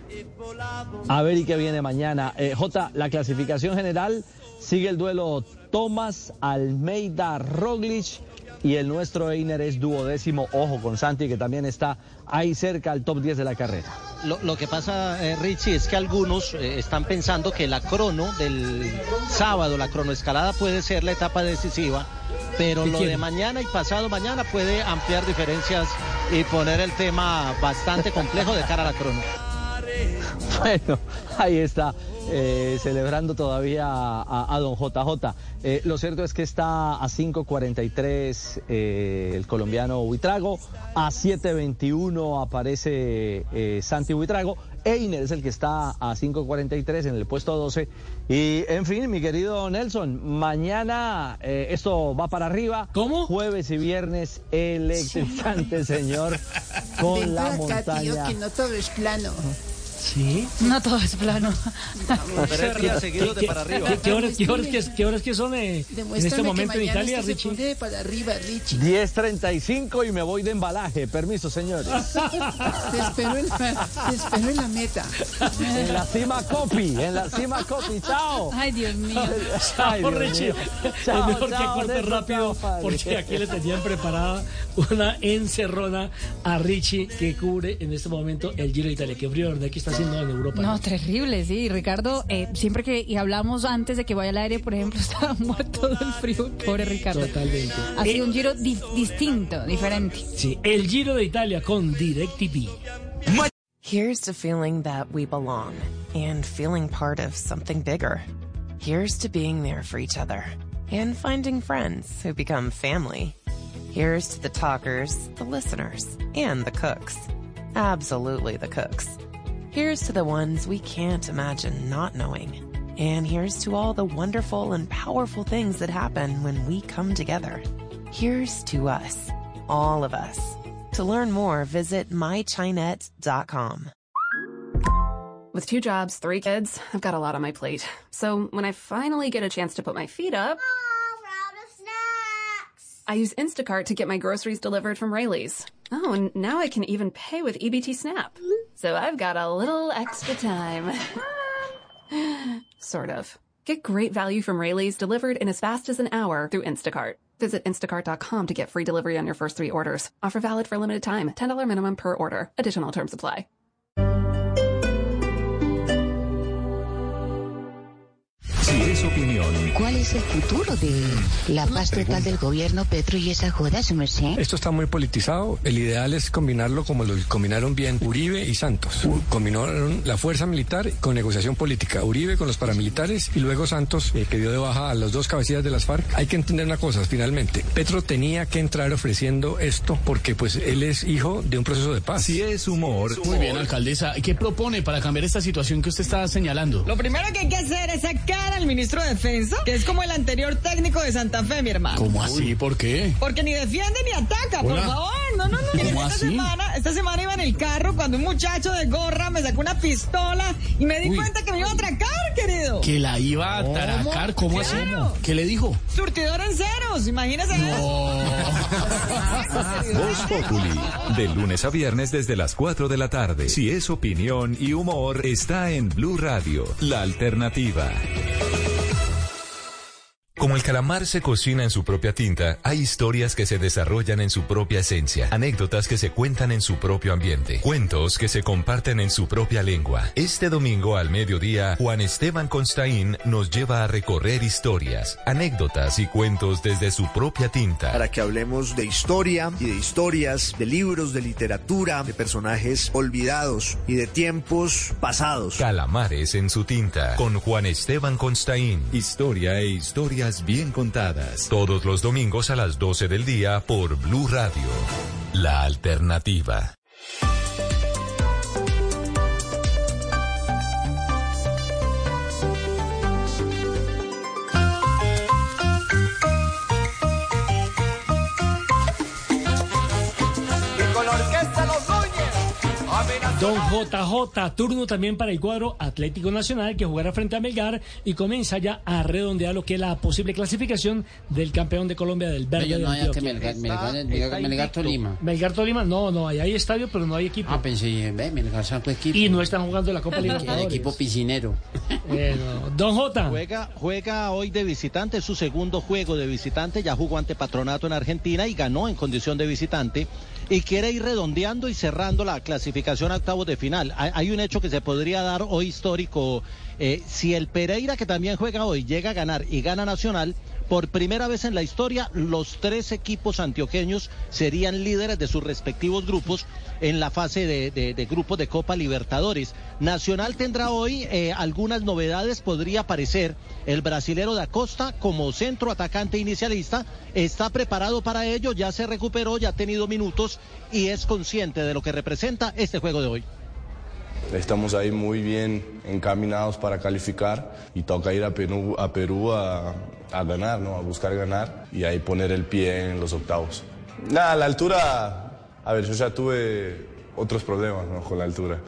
A ver y qué viene mañana. Eh, J, la clasificación general sigue el duelo Tomás Almeida Roglic y el nuestro Einer es duodécimo. Ojo con Santi que también está ahí cerca al top 10 de la carrera. Lo, lo que pasa, eh, Richie, es que algunos eh, están pensando que la crono del sábado, la cronoescalada puede ser la etapa decisiva, pero ¿Qué lo de mañana y pasado mañana puede ampliar diferencias y poner el tema bastante complejo de cara a la crono. <laughs> Bueno, ahí está, eh, celebrando todavía a, a don JJ. Eh, lo cierto es que está a 5.43 eh, el colombiano Huitrago, a 7.21 aparece eh, Santi Huitrago, Einer es el que está a 5.43 en el puesto 12. Y en fin, mi querido Nelson, mañana eh, esto va para arriba. ¿Cómo? Jueves y viernes electrizante, señor, con la acá, tío, montaña. que no todo es plano. Sí. No todo es plano. ¿Qué- para arriba. ¿Qué, qué horas, que- qué horas que son eh, en este momento que en Italia, Richie? pone de para arriba, Richie. 10.35 y me voy de embalaje. Permiso, señores. Te espero en la, te espero en la meta. En la cima copy, en la cima copy. Chao. Ay, Dios mío. Ay, Chao, Dios Richie. mío. es Chao, mejor que chao, corte rápido, chao, porque aquí le tenían preparada una encerrona a Richie que cubre en este momento el Giro de Italia. Qué frío, ¿verdad? Que está está haciendo en Europa. No, terrible, sí. Ricardo, eh, siempre que y hablamos antes de que vaya al aire, por ejemplo, <laughs> estaba muerto del frío. Pobre Ricardo. Totalmente. Ha sido un giro di- distinto, diferente. Sí, el Giro de Italia con DirecTV. Here's to feeling that we belong and feeling part of something bigger. Here's to being there for each other and finding friends who become family. Here's to the talkers, the listeners, and the cooks. Absolutely the cooks. Here's to the ones we can't imagine not knowing. And here's to all the wonderful and powerful things that happen when we come together. Here's to us, all of us. To learn more, visit mychinet.com. With two jobs, three kids, I've got a lot on my plate. So when I finally get a chance to put my feet up, I use Instacart to get my groceries delivered from Rayleigh's. Oh, and now I can even pay with EBT Snap. So I've got a little extra time. <laughs> sort of. Get great value from Rayleigh's delivered in as fast as an hour through Instacart. Visit instacart.com to get free delivery on your first three orders. Offer valid for a limited time. $10 minimum per order. Additional terms apply. Si es opinión. ¿Cuál es el futuro de la paz total del gobierno Petro y esa joda, su merced? Esto está muy politizado. El ideal es combinarlo como lo combinaron bien Uribe y Santos. U- Combinaron la fuerza militar con negociación política. Uribe con los paramilitares y luego Santos, eh, que dio de baja a los dos cabecillas de las FARC. Hay que entender una cosa, finalmente. Petro tenía que entrar ofreciendo esto porque pues él es hijo de un proceso de paz. Si es humor. Muy bien, alcaldesa. ¿Qué propone para cambiar esta situación que usted está señalando? Lo primero que hay que hacer es sacar al ministro de Defensa, que es como el anterior técnico de Santa Fe, mi hermano. ¿Cómo así? ¿Por qué? Porque ni defiende ni ataca, por favor. No, no, no. ¿Cómo esta así? semana, esta semana iba en el carro cuando un muchacho de gorra me sacó una pistola y me di Uy. cuenta que me iba a atracar, querido. Que la iba a atracar. ¿Cómo así? Claro. ¿Qué le dijo? Surtidor en ceros, imagínese eso. Voz Populi. De lunes a viernes desde las 4 de la tarde. Si es opinión y humor, está en Blue Radio, la alternativa. Como el calamar se cocina en su propia tinta, hay historias que se desarrollan en su propia esencia, anécdotas que se cuentan en su propio ambiente, cuentos que se comparten en su propia lengua. Este domingo al mediodía, Juan Esteban Constaín nos lleva a recorrer historias, anécdotas y cuentos desde su propia tinta. para que hablemos de historia y de historias, de libros, de literatura, de personajes olvidados y de tiempos pasados. Calamares en su tinta, con Juan Esteban Constaín. Historia e bien contadas. Todos los domingos a las 12 del día por Blue Radio. La alternativa. Don JJ, turno también para el cuadro Atlético Nacional que jugará frente a Melgar y comienza ya a redondear lo que es la posible clasificación del campeón de Colombia del Verde. De no que. Melgar, Melgar, Melgar, Melgar Tolima. Melgar Tolima, no, no, ahí hay estadio, pero no hay equipo. Ah, pensé, ve, Melgar sacó equipo. Y no están jugando la Copa <laughs> El Libertadores. equipo piscinero. Eh, no. Don J. Juega, juega hoy de visitante, es su segundo juego de visitante, ya jugó ante Patronato en Argentina y ganó en condición de visitante y quiere ir redondeando y cerrando la clasificación a octavos de final. Hay, un hecho que se podría dar hoy histórico, eh, si el Pereira que también juega hoy llega a ganar y gana Nacional, por primera vez en la historia, los tres equipos antioqueños serían líderes de sus respectivos grupos en la fase de, de- grupos de Copa Libertadores. Nacional tendrá hoy eh, algunas novedades, podría aparecer el brasilero da Costa como centro atacante inicialista, está preparado para ello, ya se recuperó, ya ha tenido minutos y es consciente de lo que representa este juego de hoy. Estamos ahí muy bien encaminados para calificar y toca ir a Perú a, Perú a, a ganar, ¿no? a buscar ganar y ahí poner el pie en los octavos. Nada, la altura, a ver, yo ya tuve otros problemas ¿no? con la altura.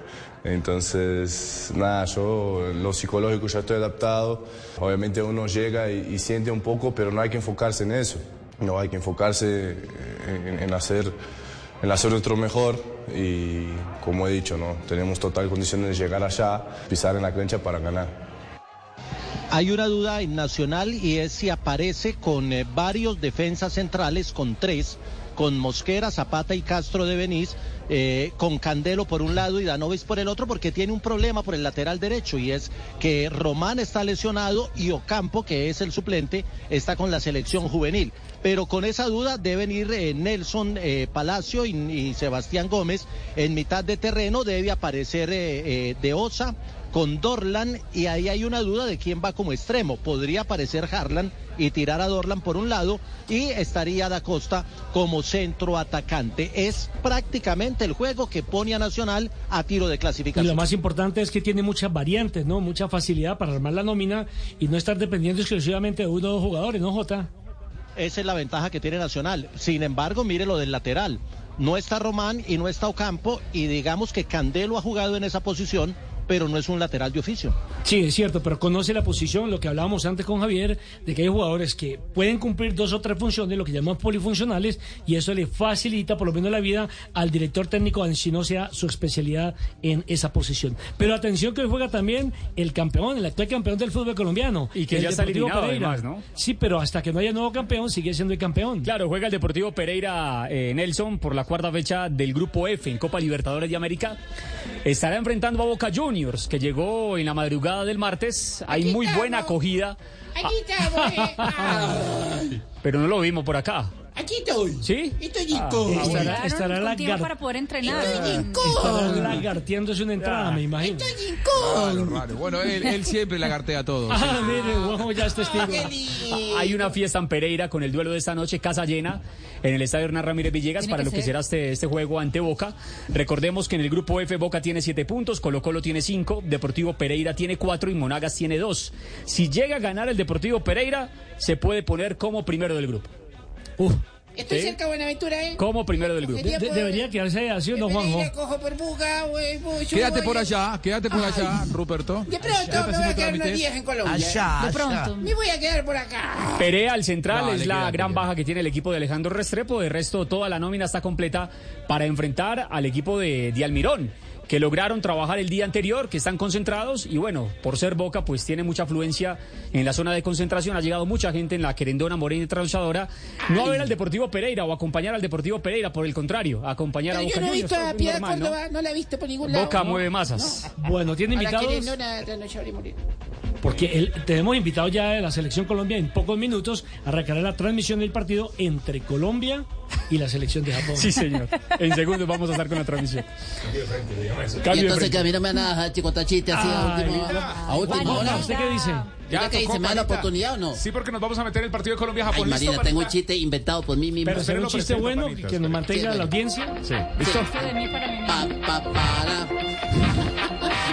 Entonces, nada, yo en lo psicológico ya estoy adaptado. Obviamente uno llega y, y siente un poco, pero no hay que enfocarse en eso. No hay que enfocarse en, en hacer en hacer nuestro mejor y como he dicho, ¿no? tenemos total condición de llegar allá, pisar en la cancha para ganar. Hay una duda en Nacional y es si aparece con eh, varios defensas centrales, con tres, con Mosquera, Zapata y Castro de Benís, eh, con Candelo por un lado y Danovis por el otro, porque tiene un problema por el lateral derecho y es que Román está lesionado y Ocampo, que es el suplente, está con la selección juvenil. Pero con esa duda deben ir eh, Nelson eh, Palacio y, y Sebastián Gómez en mitad de terreno, debe aparecer De Osa con Dorlan y ahí hay una duda de quién va como extremo. Podría aparecer Harlan y tirar a Dorlan por un lado y estaría Da Costa como centro atacante. Es prácticamente el juego que pone a Nacional a tiro de Y clasificación. lo más importante es que tiene muchas variantes, ¿no? Mucha facilidad para armar la nómina y no estar dependiendo exclusivamente de uno o dos jugadores, ¿no, Jota? Esa es la ventaja que tiene Nacional. Sin embargo, mire lo del lateral. No está Román y no está Ocampo y digamos que Candelo ha jugado en esa posición, pero no es un lateral de oficio. Sí, es cierto, pero conoce la posición, lo que hablábamos antes con Javier, de que hay jugadores que pueden cumplir dos o tres funciones, lo que llamamos polifuncionales, y eso le facilita por lo menos la vida al director técnico, si no sea su especialidad en esa posición. Pero atención que hoy juega también el campeón, el actual campeón del fútbol colombiano. Y que el ya está Deportivo eliminado, Pereira. además, ¿no? Sí, pero hasta que no haya nuevo campeón, sigue siendo el campeón. Claro, juega el Deportivo Pereira eh, Nelson por la cuarta fecha del Grupo F en Copa Libertadores de América. Estará enfrentando a Boca Juniors, que llegó en la madrugada del martes. Hay muy buena acogida, Aquí estamos, eh. <laughs> Pero no lo vimos por acá. Aquí estoy. ¿Sí? Estoy Ah, Nico. Estará, estará tiempo lagar- para poder entrenar. estará lagarteándose una entrada, me imagino. Raro, raro. Bueno, él, él siempre lagartea a todos. Ah, mire, Juanjo ya es testigo. Ah, Hay una fiesta en Pereira con el duelo de esta noche, casa llena, en el estadio Hernán Ramírez Villegas para que lo que ser. será este, este juego ante Boca. Recordemos que en el grupo F Boca tiene siete puntos, Colo Colo tiene cinco, Deportivo Pereira tiene cuatro y Monagas tiene dos. Si llega a ganar el Deportivo Pereira, se puede poner como primero del grupo. Estoy ¿Sí? cerca de Buenaventura, ¿eh? Como primero del grupo. De- de- debería quedarse así, ¿o no, Juanjo? Por Buga, yo Quédate por allá, quédate por allá, Ruperto. De pronto me voy a quedar unos días en Colombia. Allá, De allá. pronto. Me voy a quedar por acá. Perea al central es la gran baja que tiene el equipo de Alejandro Restrepo. De resto, toda la nómina está completa para enfrentar al equipo de, de Almirón, que lograron trabajar el día anterior, que están concentrados. Y bueno, por ser Boca, pues tiene mucha afluencia en la zona de concentración. Ha llegado mucha gente en la querendona Morena y Transadora. No a ver al Deportivo Pereira o acompañar al Deportivo Pereira, por el contrario, a acompañar a Boca yo no he Juniors. visto a Es Piedad normal, ¿no? Córdoba, no la he visto por ningún lado. Boca mueve masas. Bueno, tiene A invitados. Porque el- tenemos invitado ya de la selección Colombia en pocos minutos arrancará la transmisión del partido entre Colombia y la selección de Japón. Sí, señor. En segundos vamos a estar con la transmisión. Y entonces que a mí no me van a dejar chicotachiste así a Ay, última hora. ¿usted qué dice? ¿Ya qué dice? ¿Me da la oportunidad o no? Sí, porque nos vamos a meter en el partido de Colombia-Japón. ¿Listo, Marina, tengo un chiste inventado por mí mismo. Pero será un chiste bueno que, que nos mantenga la audiencia. Sí. ¿Listo? Pa, pa, para.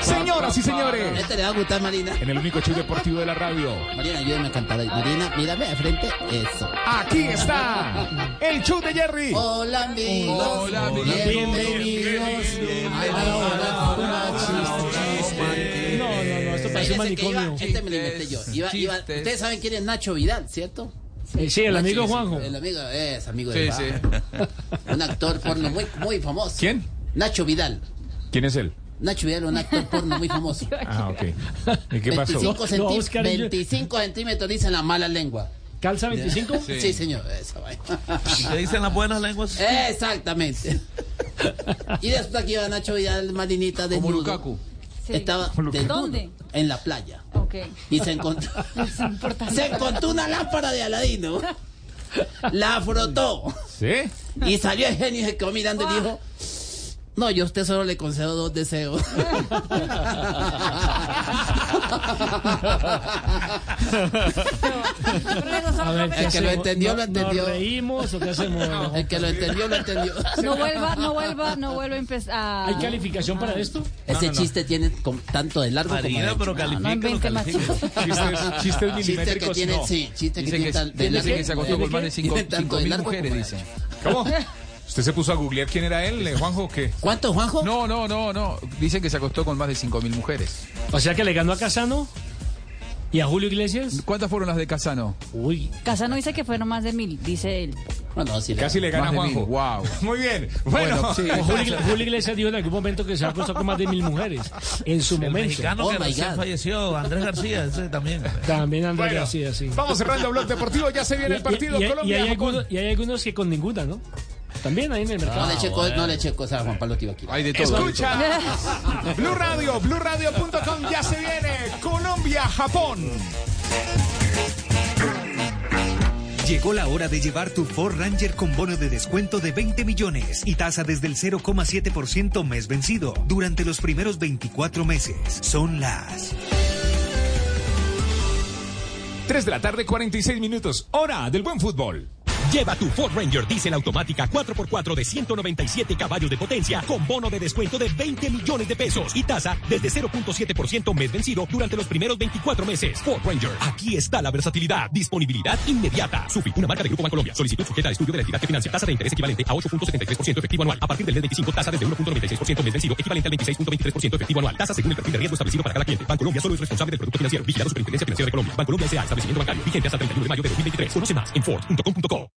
Señoras y señores. Este le va a gustar, Marina. En el único show deportivo de la radio. Marina, ayúdame a cantar. ahí. Marina, mírame de frente. Eso. Aquí está el show de Jerry. Hola, amigos. Hola, amigos. Bienvenidos. a esto parece un manicomio. Este me lo inventé yo. Iba- iba-. Ustedes saben quién es Nacho Vidal, ¿cierto? Sí, el Nacho, amigo sí, Juanjo. El amigo, es amigo Sí, de sí. Un actor porno muy, muy famoso. ¿Quién? Nacho Vidal. ¿Quién es él? Nacho Vidal, un actor porno muy famoso. <laughs> Ah, ok. ¿Y qué pasó? 25, Lo va a centí- buscar en- 25 centímetros dicen la mala lengua. ¿Calza 25? Sí, señor. Esa vaina. ¿Qué dicen las buenas lenguas? Exactamente. <laughs> Y después aquí iba Nacho Vidal, Marinita, de Como Lukaku. Estaba desnudo ¿Dónde? en la playa. Ok. Y se encontró, <laughs> se encontró una lámpara de Aladino. <laughs> La frotó. ¿Sí? Y salió el genio y se quedó mirando y dijo: No, yo a usted solo le concedo dos deseos. A ver, ¿qué El que lo entendió, lo ¿No- entendió. ¿Nos reímos o qué hacemos? <laughs> El que lo entendió, lo entendió. No vuelva, no vuelva, no vuelva a empezar. ¿Hay calificación para esto? Ese chiste tiene com- tanto de largo Marina, como de pero califica, No más califica. <laughs> chistes. Chistes, Chiste que tiene, no. sí, chiste que tiene tal- de dicen que se acostó con más de Tiene largo mujeres, dicen. ¿Cómo? ¿Usted se puso a googlear quién era él, eh, Juanjo, o qué? ¿Cuánto, Juanjo? No, no, no, no. Dicen que se acostó con más de 5.000 mujeres. O sea que le ganó a Casano y a Julio Iglesias. ¿Cuántas fueron las de Casano? Uy. Casano dice que fueron más de mil, dice él. Bueno, sí, Casi le gana de Juanjo. mil, wow. <laughs> Muy bien. Bueno, Bueno, <laughs> sí. Julio, Julio Iglesias dijo en algún momento que se ha acostado con más de mil mujeres. En su El momento. mexicano Oh que my recién God. falleció, Andrés García, ese también. También Andrés Bueno, García, sí. vamos cerrando Blog Deportivo. Ya se viene el partido y, hay algunos, y hay algunos que con ninguna, ¿no? También ahí en el mercado. No le eche cosas, no le a Juan Pablo Tibaquira. Hay de todo. Escucha. <laughs> Blue Radio, BlueRadio.com ya se viene. Colombia, Japón. Llegó la hora de llevar tu Ford Ranger con bono de descuento de 20 millones y tasa desde el 0,7% mes vencido durante los primeros 24 meses. Son las 3 de la tarde, 46 minutos. Hora del buen fútbol. Lleva tu Ford Ranger Diesel automática 4x4 de 197 caballos de potencia con bono de descuento de 20 millones de pesos y tasa desde 0.7% mes vencido durante los primeros 24 meses. Ford Ranger, aquí está la versatilidad, disponibilidad inmediata. Sufi, una marca de Grupo Bancolombia. Solicitud sujeta al estudio de la entidad que financia. Tasa de interés equivalente a 8.73% efectivo anual. A partir del mes 25, tasa desde 1.96% mes vencido, equivalente al 26.23% efectivo anual. Tasa según el perfil de riesgo establecido para cada cliente. Bancolombia solo es responsable del producto financiero. Vigilado Superintendencia Financiera de Colombia. Bancolombia S.A. Establecimiento bancario. Vigente hasta el 31 de mayo de 2023. Conoce más en Ford.com.co.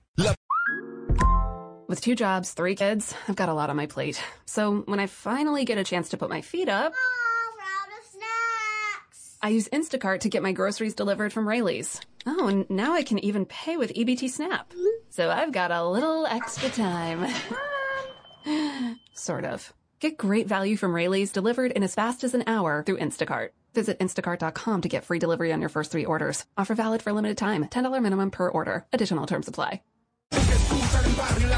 With two jobs, three kids, I've got a lot on my plate. So when I finally get a chance to put my feet up, I use Instacart to get my groceries delivered from Rayleigh's. Oh, and now I can even pay with EBT Snap. So I've got a little extra time. <laughs> sort of. Get great value from Rayleigh's delivered in as fast as an hour through Instacart. Visit instacart.com to get free delivery on your first three orders. Offer valid for a limited time. $10 minimum per order. Additional terms apply. Hoy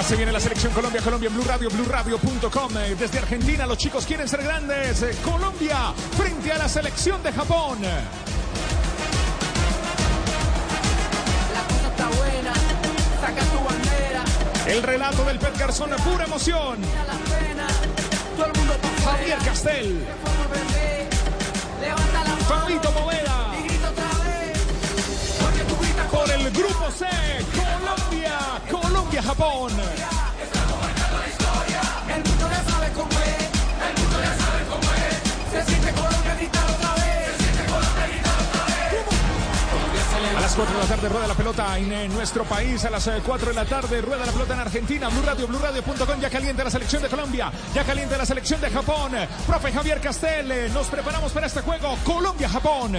Ya se viene la selección Colombia, Colombia en Blue Radio, BlueRadio.com. Eh, Desde Argentina los chicos quieren ser grandes. Eh, Colombia frente a la selección de Japón. El relato del Pet Garzón, pura emoción. Javier Castel. Fabito Poveda. Por el grupo C, Colombia, Japón. El mundo ya sabe cómo es, el mundo ya sabe cómo es. Se siente Colombia gritar otra vez. Se siente Colombia gritar otra vez. A las 4 de la tarde rueda la pelota en, eh, nuestro país. A las eh, 4 de la tarde rueda la pelota en Argentina. Blue Radio, BlueRadio.com. Ya caliente la selección de Colombia. Ya caliente la selección de Japón. Profe Javier Castel, eh, nos preparamos para este juego. Colombia-Japón.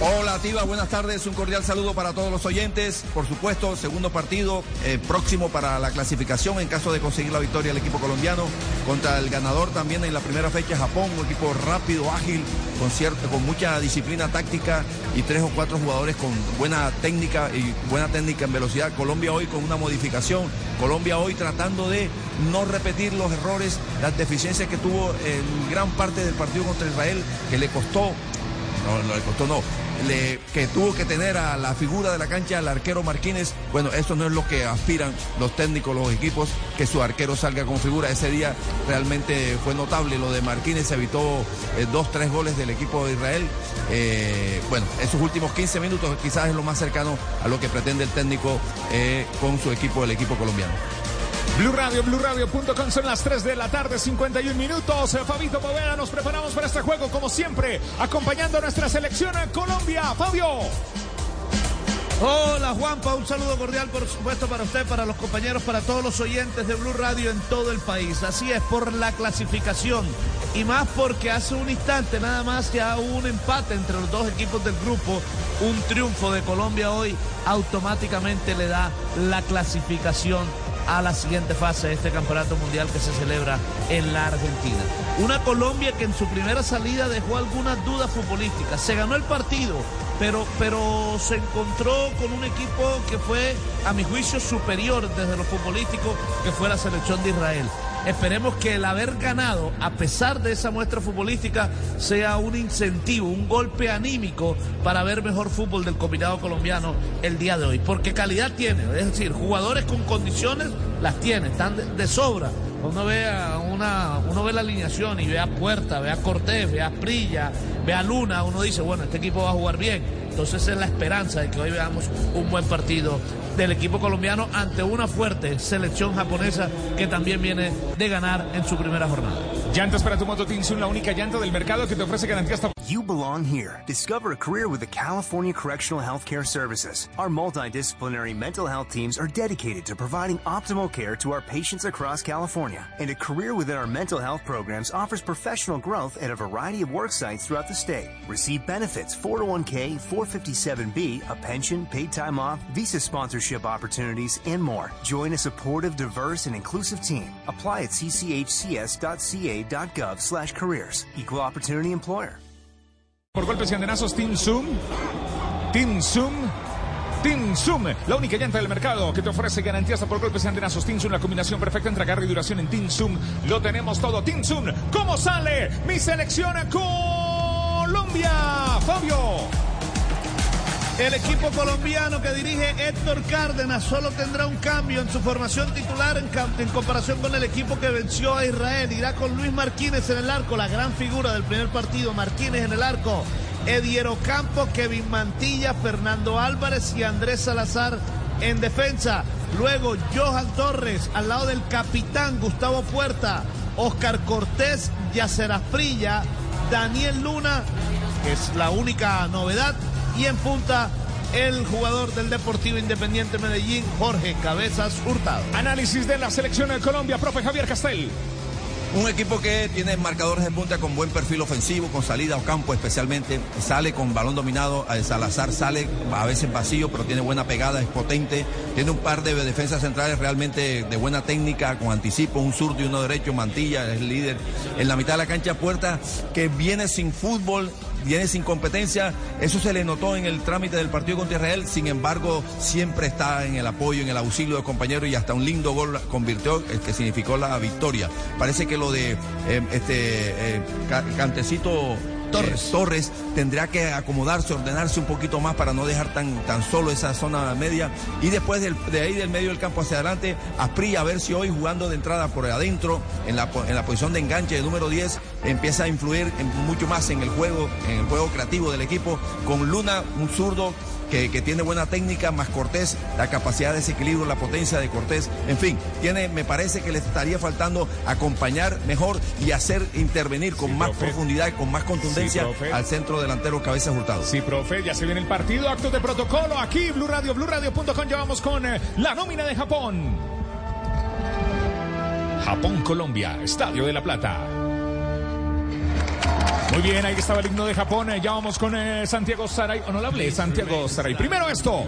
Hola Tiva, buenas tardes, un cordial saludo para todos los oyentes. Por supuesto, segundo partido eh, próximo para la clasificación en caso de conseguir la victoria el equipo colombiano contra el ganador también en la primera fecha Japón, un equipo rápido, ágil, con, con mucha disciplina táctica y tres o cuatro jugadores con buena técnica y buena técnica en velocidad. Colombia hoy con una modificación, Colombia hoy tratando de no repetir los errores, las deficiencias que tuvo en gran parte del partido contra Israel, que le costó no, no le costó, no. Le, que tuvo que tener a la figura de la cancha al arquero Martínez. Bueno, eso no es lo que aspiran los técnicos, los equipos, que su arquero salga con figura. Ese día realmente fue notable lo de Martínez, se evitó eh, dos, tres goles del equipo de Israel. Eh, bueno, esos últimos 15 minutos quizás es lo más cercano a lo que pretende el técnico eh, con su equipo, el equipo colombiano. Blue Radio, BlueRadio.com son las 3 de la tarde, 51 minutos. Eh, Fabito Poveda, nos preparamos para este juego como siempre, acompañando a nuestra selección en Colombia. Fabio. Hola Juanpa, un saludo cordial por supuesto para usted, para los compañeros, para todos los oyentes de Blue Radio en todo el país. Así es, por la clasificación y más porque hace un instante nada más ya hubo un empate entre los dos equipos del grupo. Un triunfo de Colombia hoy automáticamente le da la clasificación a la siguiente fase de este campeonato mundial que se celebra en la Argentina. Una Colombia que en su primera salida dejó algunas dudas futbolísticas. Se ganó el partido, pero, pero se encontró con un equipo que fue, a mi juicio, superior desde lo futbolístico, que fue la selección de Israel. Esperemos que el haber ganado, a pesar de esa muestra futbolística, sea un incentivo, un golpe anímico para ver mejor fútbol del combinado colombiano el día de hoy. Porque calidad tiene, es decir, jugadores con condiciones las tiene, están de, sobra. Uno ve, a una, uno ve la alineación y ve a Puerta, ve a Cortés, ve a Prilla, ve a Luna, uno dice, bueno, este equipo va a jugar bien. Entonces es la esperanza de que hoy veamos un buen partido del equipo colombiano ante una fuerte selección japonesa que también viene de ganar en su primera jornada. Llantas para tu moto Tinsun, la única llanta del mercado que te ofrece garantía hasta You belong here. Discover a career with the California Correctional Healthcare Services. Our multidisciplinary mental health teams are dedicated to providing optimal care to our patients across California. And a career within our mental health programs offers professional growth at a variety of work sites throughout the state. Receive benefits 401k, 457b, a pension, paid time off, visa sponsorship opportunities, and more. Join a supportive, diverse, and inclusive team. Apply at cchcs.ca.gov slash careers. Equal opportunity employer. Por golpes y andenazos, Team Zoom. Team Zoom. Team Zoom, la única llanta del mercado que te ofrece garantías por golpes y andenazos. Team Zoom, la combinación perfecta entre agarre y duración en Team Zoom. Lo tenemos todo. Team Zoom, ¿cómo sale mi selección a Colombia? Fabio. El equipo colombiano que dirige Héctor Cárdenas solo tendrá un cambio en su formación titular en, comparación con el equipo que venció a Israel. Irá con Luis Martínez en el arco, la gran figura del primer partido. Martínez en el arco. Ediero Campo, Kevin Mantilla, Fernando Álvarez y Andrés Salazar en defensa. Luego Johan Torres al lado del capitán Gustavo Puerta, Oscar Cortés, Yacer Afrilla, Daniel Luna, que es la única novedad, y en punta el jugador del Deportivo Independiente Medellín, Jorge Cabezas Hurtado. Análisis de la selección de Colombia, profe Javier Castel. Un equipo que tiene marcadores de punta con buen perfil ofensivo, con salida o campo especialmente. Sale con balón dominado. eh, Salazar sale a veces vacío, pero tiene buena pegada, es potente. Tiene un par de defensas centrales realmente de buena técnica, con anticipo, un zurdo y uno derecho. Mantilla es el líder. En la mitad de la cancha, Puerta, que viene sin fútbol, viene sin competencia. Eso se le notó en el trámite del partido contra Israel. Sin embargo, siempre está en el apoyo, en el auxilio de compañeros y hasta un lindo gol convirtió, el que significó la victoria. Parece que lo de eh, este eh, Ca- Cantecito. Torres. Torres tendrá que acomodarse, ordenarse un poquito más para no dejar tan, tan solo esa zona media. Y después de ahí del medio del campo hacia adelante, Asprilla a ver si hoy jugando de entrada por adentro, en la, en la posición de enganche de número 10, empieza a influir mucho más en el juego, en el juego creativo del equipo. Con Luna, un zurdo que, que tiene buena técnica, más Cortés, la capacidad de desequilibrio, la potencia de Cortés. En fin, tiene, me parece que le estaría faltando acompañar mejor y hacer intervenir con más profe. profundidad y con más contundencia Sí, al centro delantero Cabezas Hurtado. Sí, profe, ya se viene el partido, actos de protocolo aquí, Blue Radio, BlueRadio.com, ya vamos con eh, la nómina de Japón. Japón-Colombia, Estadio de la Plata. Muy bien, ahí estaba el himno de Japón, eh, ya vamos con eh, Santiago Saray, honorable Santiago Saray. Primero esto.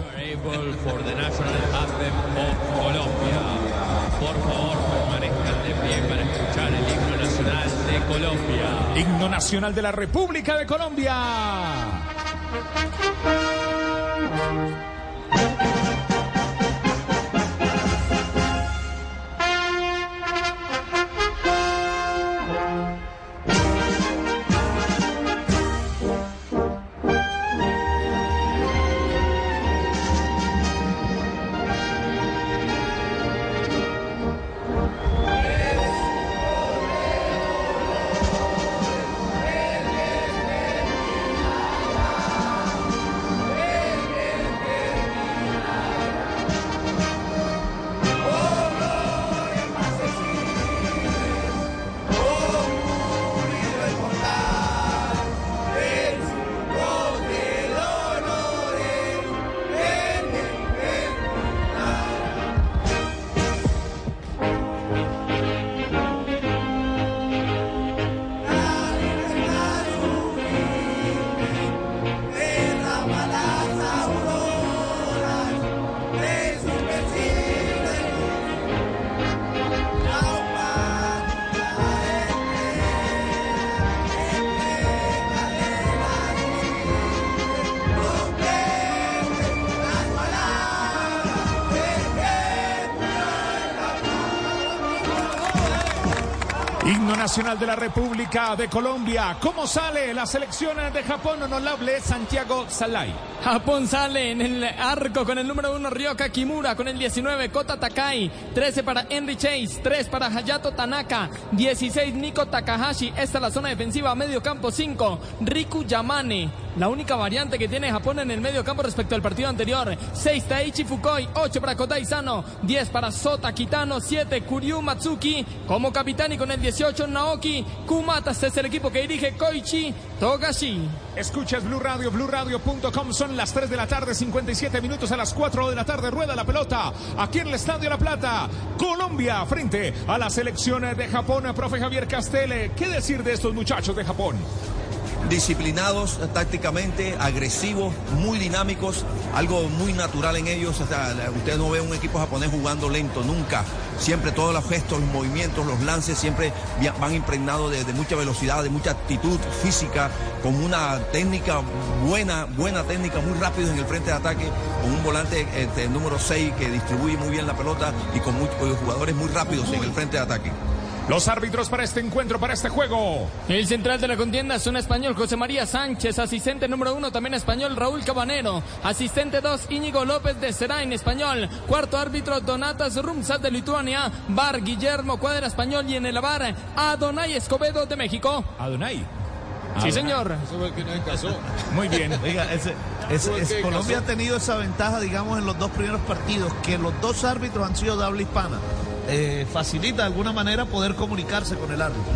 for the national anthem of Colombia. Por favor, permanezcan de pie para escuchar el himno nacional de Colombia. Himno nacional de la República de Colombia. Nacional de la República de Colombia. ¿Cómo sale la selección de Japón? Honorable Santiago Salai. Japón sale en el arco con el número 1 Ryoka Kimura, con el 19 Kota Takai, 13 para Henry Chase, 3 para Hayato Tanaka, 16 Nico Takahashi, esta es la zona defensiva, medio campo 5, Riku Yamane, la única variante que tiene Japón en el medio campo respecto al partido anterior, 6 Taichi Fukui, 8 para Kotai Sano, 10 para Sota Kitano, 7 Kuryu Matsuki, como capitán y con el 18 Naoki Kumata, este es el equipo que dirige Koichi Togashi. Escuchas Blue Radio, BlueRadio.com. Las 3 de la tarde, 57 minutos a las 4 de la tarde. Rueda la pelota aquí en el Estadio La Plata. Colombia frente a la selección de Japón. Profe Javier Castele, ¿qué decir de estos muchachos de Japón? Disciplinados tácticamente, agresivos, muy dinámicos, algo muy natural en ellos. La- usted no ve un equipo japonés jugando lento, nunca. Siempre todos los gestos, los movimientos, los lances siempre van impregnados de, de mucha velocidad, de mucha actitud física, con una técnica buena, buena técnica, muy rápido en el frente de ataque, con un volante este, número 6 que distribuye muy bien la pelota y con, muy- con jugadores muy rápidos en el frente de ataque. Los árbitros para este encuentro, para este juego. El central de la contienda es un español, José María Sánchez. Asistente número uno, también español, Raúl Cabanero. Asistente dos, Íñigo López de Serain, español. Cuarto árbitro, Donatas Rumsat de Lituania. Bar, Guillermo Cuadra, español. Y en el bar, Adonai Escobedo de México. Adonai. Sí, señor. Muy bien. <laughs> Oiga, ese- ese- Fue el ese- que Colombia ha tenido esa ventaja, digamos, en los dos primeros partidos, que los dos árbitros han sido de habla hispana. Eh, facilita de alguna manera poder comunicarse con el árbitro.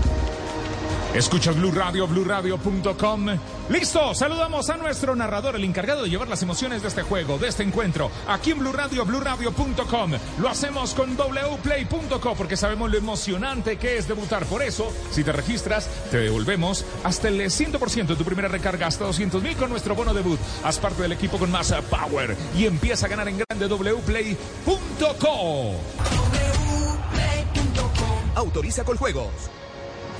Escuchas Blue Radio, BlueRadio.com. Listo, saludamos a nuestro narrador, el encargado de llevar las emociones de este juego, de este encuentro, aquí en Blue Radio, BlueRadio.com. Lo hacemos con wplay.co porque sabemos lo emocionante que es debutar. Por eso, si te registras, te devolvemos hasta el 100% de tu primera recarga, hasta 200 mil con nuestro bono debut. Haz parte del equipo con más eh, power y empieza a ganar en grande wplay.co. Autoriza con juegos.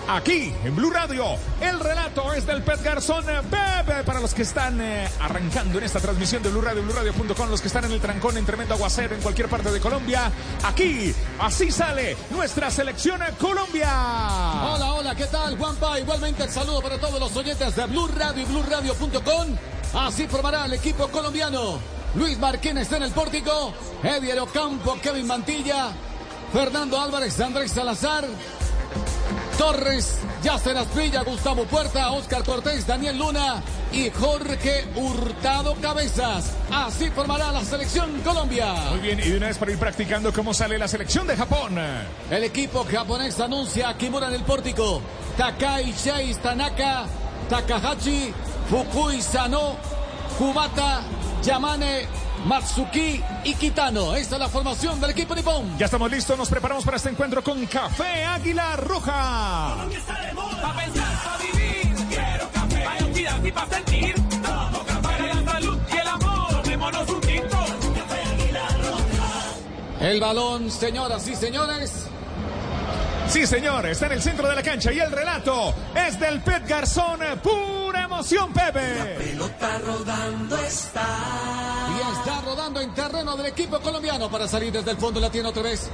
Aquí en Blue Radio, el relato es del Pet Garzón eh, Bebe para los que están eh, arrancando en esta transmisión de Blue Radio, BlueRadio.com, los que están en el trancón, en tremendo aguacero, en cualquier parte de Colombia. Aquí, así sale nuestra selección eh, Colombia. Hola, hola, ¿qué tal, Juanpa? Igualmente el saludo para todos los oyentes de Blue Radio y BlueRadio.com. Así formará el equipo colombiano. Luis Marquín está en el pórtico. Eddie Ocampo, Kevin Mantilla, Fernando Álvarez, Andrés Salazar, Torres, Yacer Asprilla, Gustavo Puerta, Oscar Cortés, Daniel Luna y Jorge Hurtado Cabezas. Así formará la selección Colombia. Muy bien, y de una vez para ir practicando cómo sale la selección de Japón. El equipo japonés anuncia a Kimura en el pórtico. Takai Chase Tanaka, Takahashi, Fukui Sano, Kubata, Yamane, Matsuki y Kitano. Esta es la formación del equipo nipón. Ya estamos listos, nos preparamos para este encuentro con Café Águila Roja. Pa' pensar, pa' vivir, quiero café. Para actividad y pa' sentir. Tomo café para la salud y el amor. Tomémonos un tinto. Café Águila Roja. El balón, señoras y señores. Sí, señor, está en el centro de la cancha y el relato es del Pet Garzón. Pura emoción, Pepe. Pelota rodando está. Y está rodando en terreno del equipo colombiano para salir desde el fondo. La tiene otra vez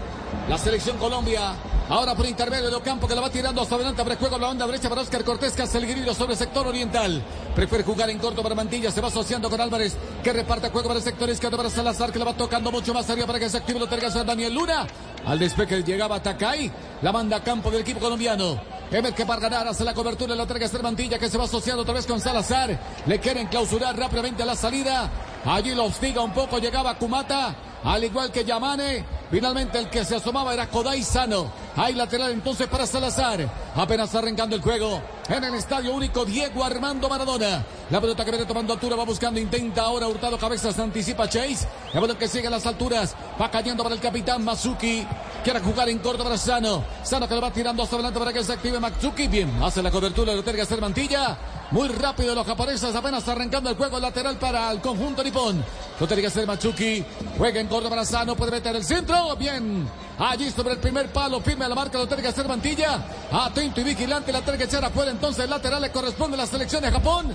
la selección Colombia. Ahora por intermedio de Ocampo que la va tirando hasta adelante. Abre juego la banda derecha para Oscar Cortés. Caselguirido sobre el sector oriental. Prefiere jugar en corto para Mantilla. Se va asociando con Álvarez que reparte juego para el sector izquierdo para Salazar que la va tocando mucho más arriba para que se active lo tenga que hacer Daniel Luna. Al despeje llegaba Takai. La banda a campo del equipo colombiano. Emet que para ganar hace la cobertura la entrega a Mantilla que se va asociando otra vez con Salazar. Le quieren clausurar rápidamente la salida. Allí lo hostiga un poco. Llegaba Kumata. Al igual que Yamane, finalmente el que se asomaba era Kodai Sano. Hay lateral entonces para Salazar. Apenas arrancando el juego en el estadio único Diego Armando Maradona. La pelota que viene tomando altura va buscando, intenta ahora Hurtado Cabezas, anticipa Chase. La pelota que sigue a las alturas va cayendo para el capitán Mazuki. Quiere jugar en corto para Sano. Sano que lo va tirando hasta adelante para que se active Matsuki. Bien, hace la cobertura de Terga hacer Mantilla. Muy rápido los japoneses, apenas arrancando el juego lateral para el conjunto nipón. Lo tiene Matsuki. Juega en corto para Sano, puede meter el centro. Bien, allí sobre el primer palo, firme a la marca, lo tiene hacer Mantilla. Atento y vigilante, la tiene que echar afuera. Entonces lateral le corresponde a la selección de Japón,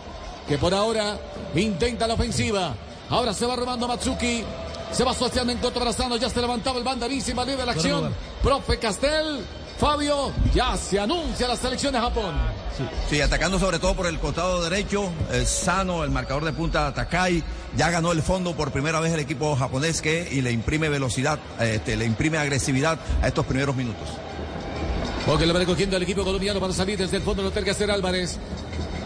que por ahora intenta la ofensiva. Ahora se va robando Matsuki. Se va asociando en corto para Sano, ya se levantaba el banderísimo libre de la acción. Profe Castel. Fabio, ya se anuncia la selección de Japón. Sí, atacando sobre todo por el costado derecho, eh, Sano, el marcador de punta Takai, ya ganó el fondo por primera vez el equipo japonés que y le imprime velocidad, este, le imprime agresividad a estos primeros minutos. Porque le va recogiendo el equipo colombiano para salir desde el fondo, lo tiene que hacer Álvarez.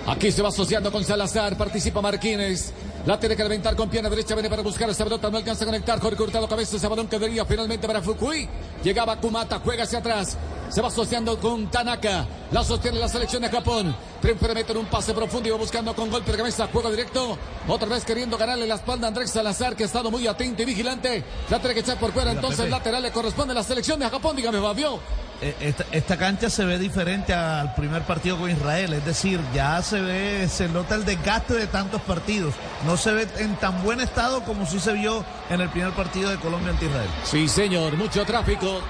Aquí se va asociando con Salazar, participa Marquínez. La tiene que levantar con pierna derecha, viene para buscar esa pelota, no alcanza a conectar. Jorge Hurtado cabeza, ese balón que debería finalmente para Fukui. Llegaba Kumata, juega hacia atrás. Se va asociando con Tanaka. La sostiene la selección de Japón. Prefiere meter un pase profundo y va buscando con golpe de cabeza. Juego directo. Otra vez queriendo ganarle la espalda a Andrés Salazar, que ha estado muy atento y vigilante. La tiene que echar por fuera. Entonces, Pepe. lateral le corresponde a la selección de Japón. Dígame, Fabio. Eh, Esta, cancha se ve diferente al primer partido con Israel, es decir, ya se ve, se nota el desgaste de tantos partidos. No se ve en tan buen estado como sí se vio en el primer partido de Colombia ante Israel. Sí, señor, mucho tráfico.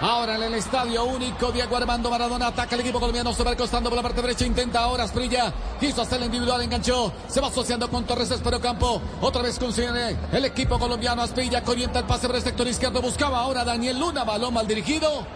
Ahora en el estadio único, Diego Armando Maradona ataca el equipo colombiano, se va recostando por la parte derecha, intenta ahora Asprilla, quiso hacer el individual, enganchó, se va asociando con Torres Espero Campo, otra vez consigue el equipo colombiano, Asprilla orienta el pase por el sector izquierdo, buscaba ahora Daniel Luna, balón mal dirigido.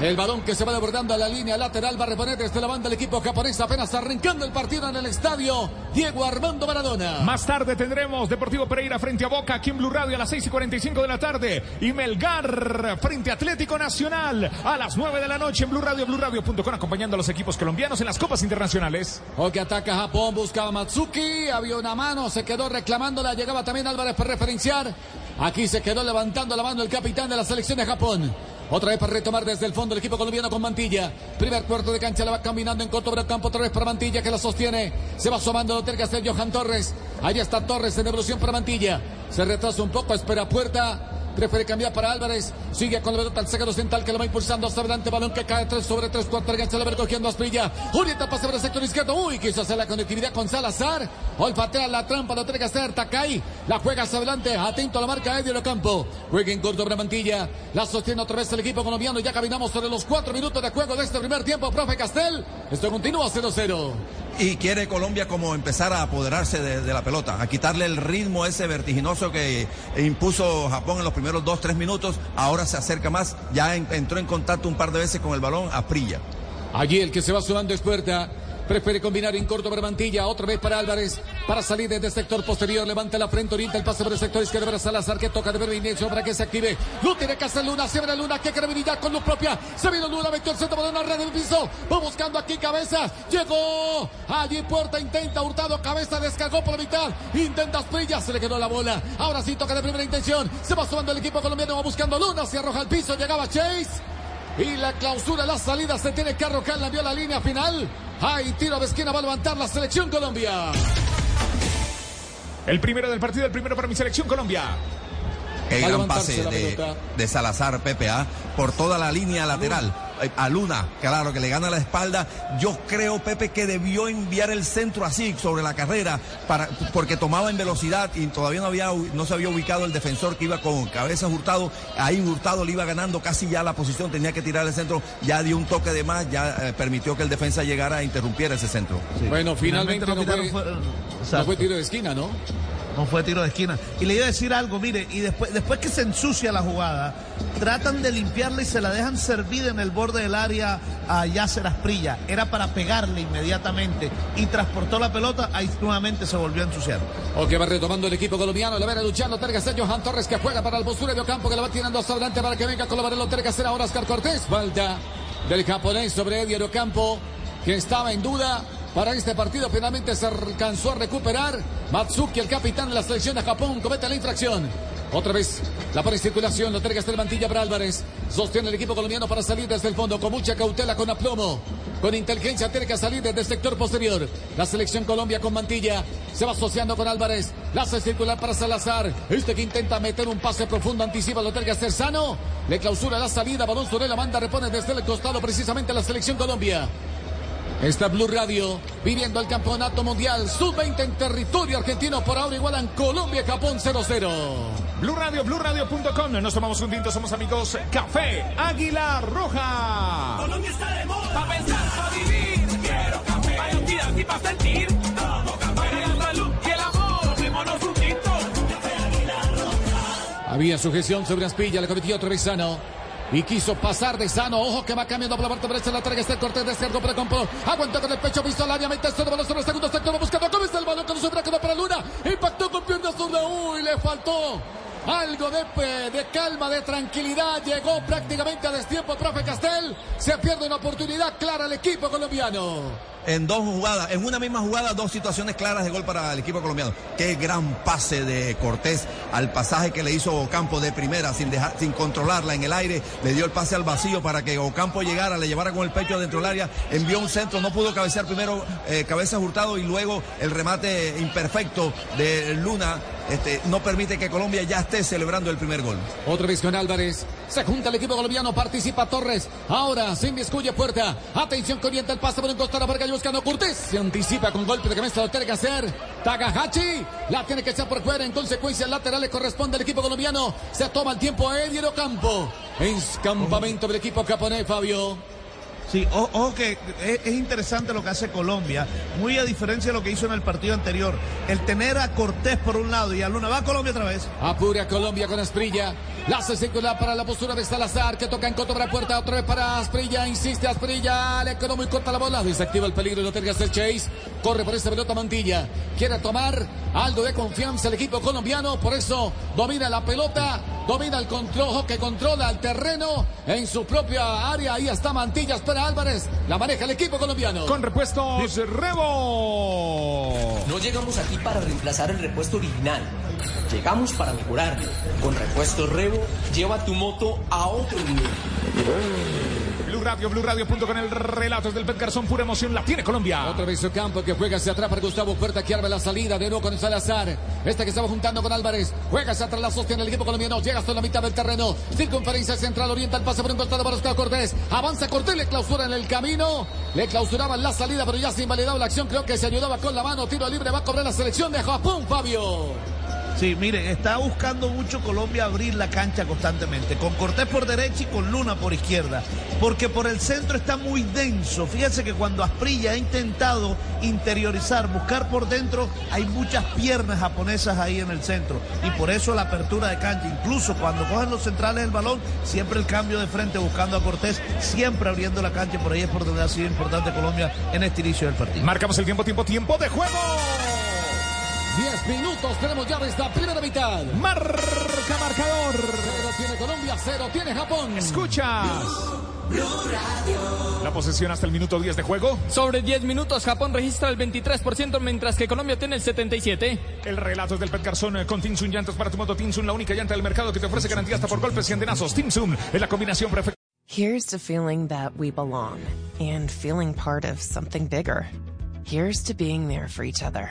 El balón que se va desbordando a la línea lateral va a reponer desde la banda el equipo japonés apenas arrancando el partido en el estadio. Diego Armando Maradona. Más tarde tendremos Deportivo Pereira frente a Boca aquí en Blue Radio a las 6 y 45 de la tarde. Y Melgar frente a Atlético Nacional a las 9 de la noche en Blue Radio, BlueRadio.com acompañando a los equipos colombianos en las copas internacionales. O que ataca Japón, buscaba Matsuki, había una mano, se quedó reclamándola, llegaba también Álvarez para referenciar. Aquí se quedó levantando la mano el capitán de la selección de Japón. Otra vez para retomar desde el fondo el equipo colombiano con Mantilla. Primer cuarto de cancha la va caminando en corto del campo. Otra vez para Mantilla que la sostiene. Se va asomando lo tiene que hacer Johan Torres. Ahí está Torres en evolución para Mantilla. Se retrasa un poco, espera puerta. Prefiere cambiar para Álvarez. Sigue con la pelota al secado central que lo va impulsando hasta adelante. Balón que cae 3 sobre 3 cuartos de cancha. La va recogiendo a Asprilla. El pase por el sector izquierdo. Uy, quiso hacer la conectividad con Salazar. Olfatea la trampa, lo tiene que hacer Takai. La juega hacia adelante. Atento a la marca Eddie Ocampo. Juega en corto para Mantilla. La sostiene otra vez el equipo colombiano. Ya caminamos sobre los 4 minutos de juego de este primer tiempo. Profe Castel. Esto continúa 0-0. Y quiere Colombia como empezar a apoderarse de, la pelota, a quitarle el ritmo ese vertiginoso que impuso Japón en los primeros dos, tres minutos. Ahora se acerca más, ya en- entró en contacto un par de veces con el balón a Prilla. Allí el que se va sumando es Puerta. Prefiere combinar en corto para Mantilla. Otra vez para Álvarez. Para salir desde el sector posterior. Levanta la frente. Orienta el pase por el sector izquierdo para Salazar. Que toca de ver inicio para que se active. Lo tiene que hacer Luna. Se Luna. Que credibilidad con luz propia. Se vino Luna. Metió el centro por una red del piso. Va buscando aquí cabeza. Llegó. Allí Puerta intenta. Hurtado. Cabeza descargó por la mitad. Intenta Asprilla. Se le quedó la bola. Ahora sí toca de primera intención. Se va sumando el equipo colombiano. Va buscando Luna. Se arroja al piso. Llegaba Chase. Y la clausura, la salida se tiene que arrojar, la vio la línea final. Hay tiro de esquina, va a levantar la selección Colombia. El primero del partido, el primero para mi selección Colombia. El gran pase de, Salazar PPA por toda la línea lateral. A Luna, claro, que le gana la espalda. Yo creo, Pepe, que debió enviar el centro así sobre la carrera para, porque tomaba en velocidad y todavía no, había, no se había ubicado el defensor que iba con cabeza Hurtado. Ahí Hurtado le iba ganando casi ya la posición, tenía que tirar el centro. Ya dio un toque de más, ya eh, permitió que el defensa llegara e interrumpiera ese centro. Bueno, finalmente, lo no, quitaron fue, no fue tiro de esquina, ¿no? No fue tiro de esquina. Y le iba a decir algo, mire, y después, después que se ensucia la jugada, tratan de limpiarla y se la dejan servida en el borde del área a Yasser Asprilla. Era para pegarle inmediatamente y transportó la pelota, ahí nuevamente se volvió a ensuciar. O que va retomando el equipo colombiano. La vera luchando. Terga Johan Torres que juega para el postura de Ocampo que la va tirando hacia adelante para que venga con la varela. Que hacer ahora Oscar Cortés. Falta del japonés sobre Eddie Ocampo que estaba en duda. Para este partido finalmente se alcanzó a recuperar. Matsuki, el capitán de la selección de Japón, comete la infracción. Otra vez la en circulación, lo entrega hasta el mantilla para Álvarez. Sostiene el equipo colombiano para salir desde el fondo con mucha cautela, con aplomo. Con inteligencia tiene que salir desde el sector posterior. La selección Colombia con mantilla. Se va asociando con Álvarez. La hace circular para Salazar. Este que intenta meter un pase profundo, anticipa, lo que hacer sano. Le clausura la salida. Balón sobre la banda, repone desde el costado precisamente la selección Colombia. Está Blue Radio viviendo el campeonato mundial sub-20 en territorio argentino. Por ahora igualan Colombia y Japón 0-0. Blue Radio, BlueRadio.com. Nos tomamos un tinto, somos amigos. Café Águila Roja. Colombia está de moda. Pa' pensar, pa' vivir. Quiero café. Para actividad y para sentir. Tomo café. Para la salud y el amor. Tomémonos un tinto. Café Águila Roja. Había sujeción sobre Aspilla, le cometió otra vez Sano. Y quiso pasar de sano. Ojo que va cambiando por la parte derecha. La traga está el Cortés de cerco para Compo. Aguanta con el pecho, visto al área. Mete este balón sobre el segundo sector. Buscando está el balón. Cuando sobra quedó para Luna. Impactó con pierna zurda. Uy, le faltó. Algo de, de calma, de tranquilidad. Llegó prácticamente a destiempo, profe Castel. Se pierde una oportunidad clara al equipo colombiano en dos jugadas, en una misma jugada, dos situaciones claras de gol para el equipo colombiano. Qué gran pase de Cortés al pasaje que le hizo Ocampo de primera, sin dejar, sin controlarla en el aire, le dio el pase al vacío para que Ocampo llegara, le llevara con el pecho dentro del área, envió un centro, no pudo cabecear primero eh, cabeza hurtado y luego el remate imperfecto de Luna este, no permite que Colombia ya esté celebrando el primer gol. Otra vez con Álvarez. Se junta el equipo colombiano, participa Torres. Ahora sin escuye puerta. Atención, corriente el pase por un costado para buscando Cortés. Se anticipa con golpe de cabeza, lo tiene que hacer. Tagahachi la tiene que echar por fuera. En consecuencia, el lateral le corresponde al equipo colombiano. Se toma el tiempo a Ediero Campo. Escampamento del equipo caponés, Fabio. Sí, ojo que es, interesante lo que hace Colombia, muy a diferencia de lo que hizo en el partido anterior. El tener a Cortés por un lado y a Luna. Va a Colombia otra vez. Apura Colombia con Asprilla. La hace circular para la postura de Salazar, que toca en contra la puerta. Otra vez para Asprilla, insiste Asprilla. Le quedó muy corta la bola. Desactiva el peligro y lo que hacer Chase. Corre por esta pelota Mantilla. Quiere tomar algo de confianza el equipo colombiano. Por eso domina la pelota, domina el control, que controla el terreno en su propia área. Ahí está Mantilla, espera Álvarez. La maneja el equipo colombiano. Con repuestos Rebo. No llegamos aquí para reemplazar el repuesto original. Llegamos para mejorarlo. Con repuestos Rebo, lleva tu moto a otro nivel. Blue Radio, Blue Radio. con el relato del Pet Garzón, pura emoción, la tiene Colombia. Otra vez su campo que juega hacia atrás para Gustavo Puerta que arma la salida, de nuevo con Salazar. Este que estaba juntando con Álvarez, juega hacia atrás, la sostiene el equipo colombiano, llega hasta la mitad del terreno, circunferencia central, orienta el pase por un costado para Oscar Cortés, avanza Cortés, le clausura en el camino, le clausuraban la salida, pero ya se invalidaba la acción, creo que se ayudaba con la mano, tiro libre, va a cobrar la selección de Japón, Fabio. Sí, miren, está buscando mucho Colombia abrir la cancha constantemente, con Cortés por derecha y con Luna por izquierda, porque por el centro está muy denso. Fíjense que cuando Asprilla ha intentado interiorizar, buscar por dentro, hay muchas piernas japonesas ahí en el centro, y por eso la apertura de cancha, incluso cuando cogen los centrales el balón, siempre el cambio de frente buscando a Cortés, siempre abriendo la cancha, por ahí es por donde ha sido importante Colombia en este inicio del partido. Marcamos el tiempo, tiempo, tiempo de juego. 10 minutos, tenemos ya esta primera mitad. Marca marcador. Cero tiene Colombia, cero tiene Japón. Escucha. La posesión hasta el minuto 10 de juego. Sobre 10 minutos, Japón registra el 23%, mientras que Colombia tiene el 77%. El relato es del Pet Garzón eh, con Tinsun Llantas para tu moto Tinsun, la única llanta del mercado que te ofrece garantía hasta por golpes y andenazos. Tinsun es la combinación perfecta. Here's to feeling that we belong and feeling part of something bigger. Here's to being there for each other.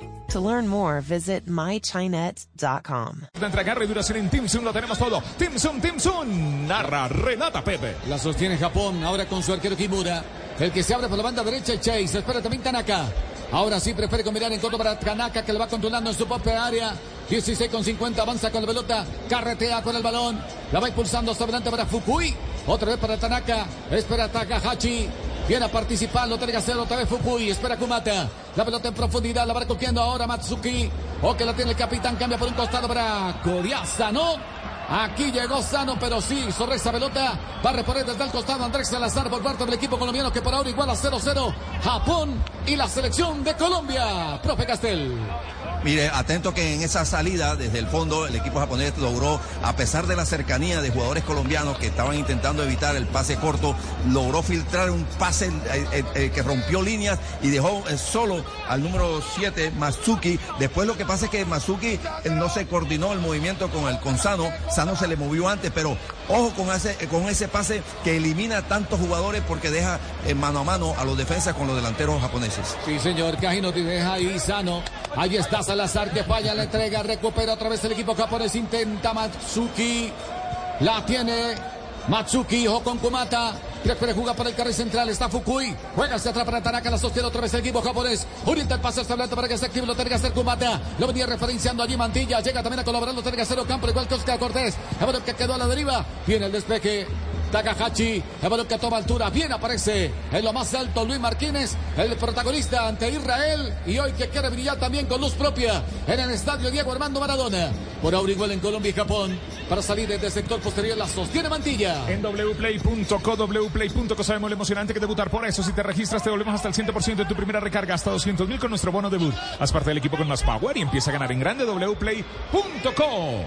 To learn more, visit mychinet.com. Entregar y duración en Timsun lo tenemos todo. Timsun, Timsun. Narra, relata Pepe. La sostiene Japón, ahora con su arquero Kimura. El que se abre por la banda derecha, Chase. Espera también Tanaka. Ahora sí prefiere combinar en contra para Tanaka, que le va controlando en su propia área. 16 con 50, avanza con la pelota, carretea con el balón, la va impulsando hasta adelante para Fukui, otra vez para Tanaka, espera Takahashi, Viene a participar, lo tiene que hacer otra vez Fukui. Espera Kumata. La pelota en profundidad, la va recogiendo ahora Matsuki. O que la tiene el capitán, cambia por un costado para Codiazano. Aquí llegó Sano, pero sí, sobre esa pelota va a reponer desde el costado Andrés Salazar por parte del equipo colombiano que por ahora igual a 0-0 Japón y la selección de Colombia. Profe Castel. Mire, atento que en esa salida desde el fondo el equipo japonés logró, a pesar de la cercanía de jugadores colombianos que estaban intentando evitar el pase corto, logró filtrar un pase eh, eh, eh, que rompió líneas y dejó solo al número 7, Matsuki. Después lo que pasa es que Matsuki no se coordinó el movimiento con el con Sano. Sano se le movió antes, pero ojo con ese, con ese pase que elimina a tantos jugadores porque deja mano a mano a los defensas con los delanteros japoneses. Sí, señor, Cajino te deja ahí Sano. Ahí está Salazar que falla la entrega, recupera otra vez el equipo japonés, intenta Matsuki, la tiene Matsuki, ojo con Kumata, Prefiere jugar por el carril central. Está Fukui. Juega hacia atrás para Tanaka. La sostiene otra vez el equipo japonés. Orienta el pase hasta adelante para que se active. Lo tiene que hacer Kumata. Lo venía referenciando allí Mantilla. Llega también a colaborar. Lo tiene que hacer Ocampo. Igual que Oscar Cortés. El que quedó a la deriva. Viene el despeje. Takahashi, el balón que toma altura, bien aparece en lo más alto Luis Martínez, el protagonista ante Israel y hoy que quiere brillar también con luz propia en el estadio Diego Armando Maradona. Por ahora igual en Colombia y Japón, para salir desde el sector posterior la sostiene Mantilla. En wplay.co, wplay.co sabemos lo emocionante que debutar. Por eso, si te registras, te volvemos hasta el 100% de tu primera recarga, hasta 200 mil con nuestro bono debut. Haz parte del equipo con más power y empieza a ganar en grande wplay.co.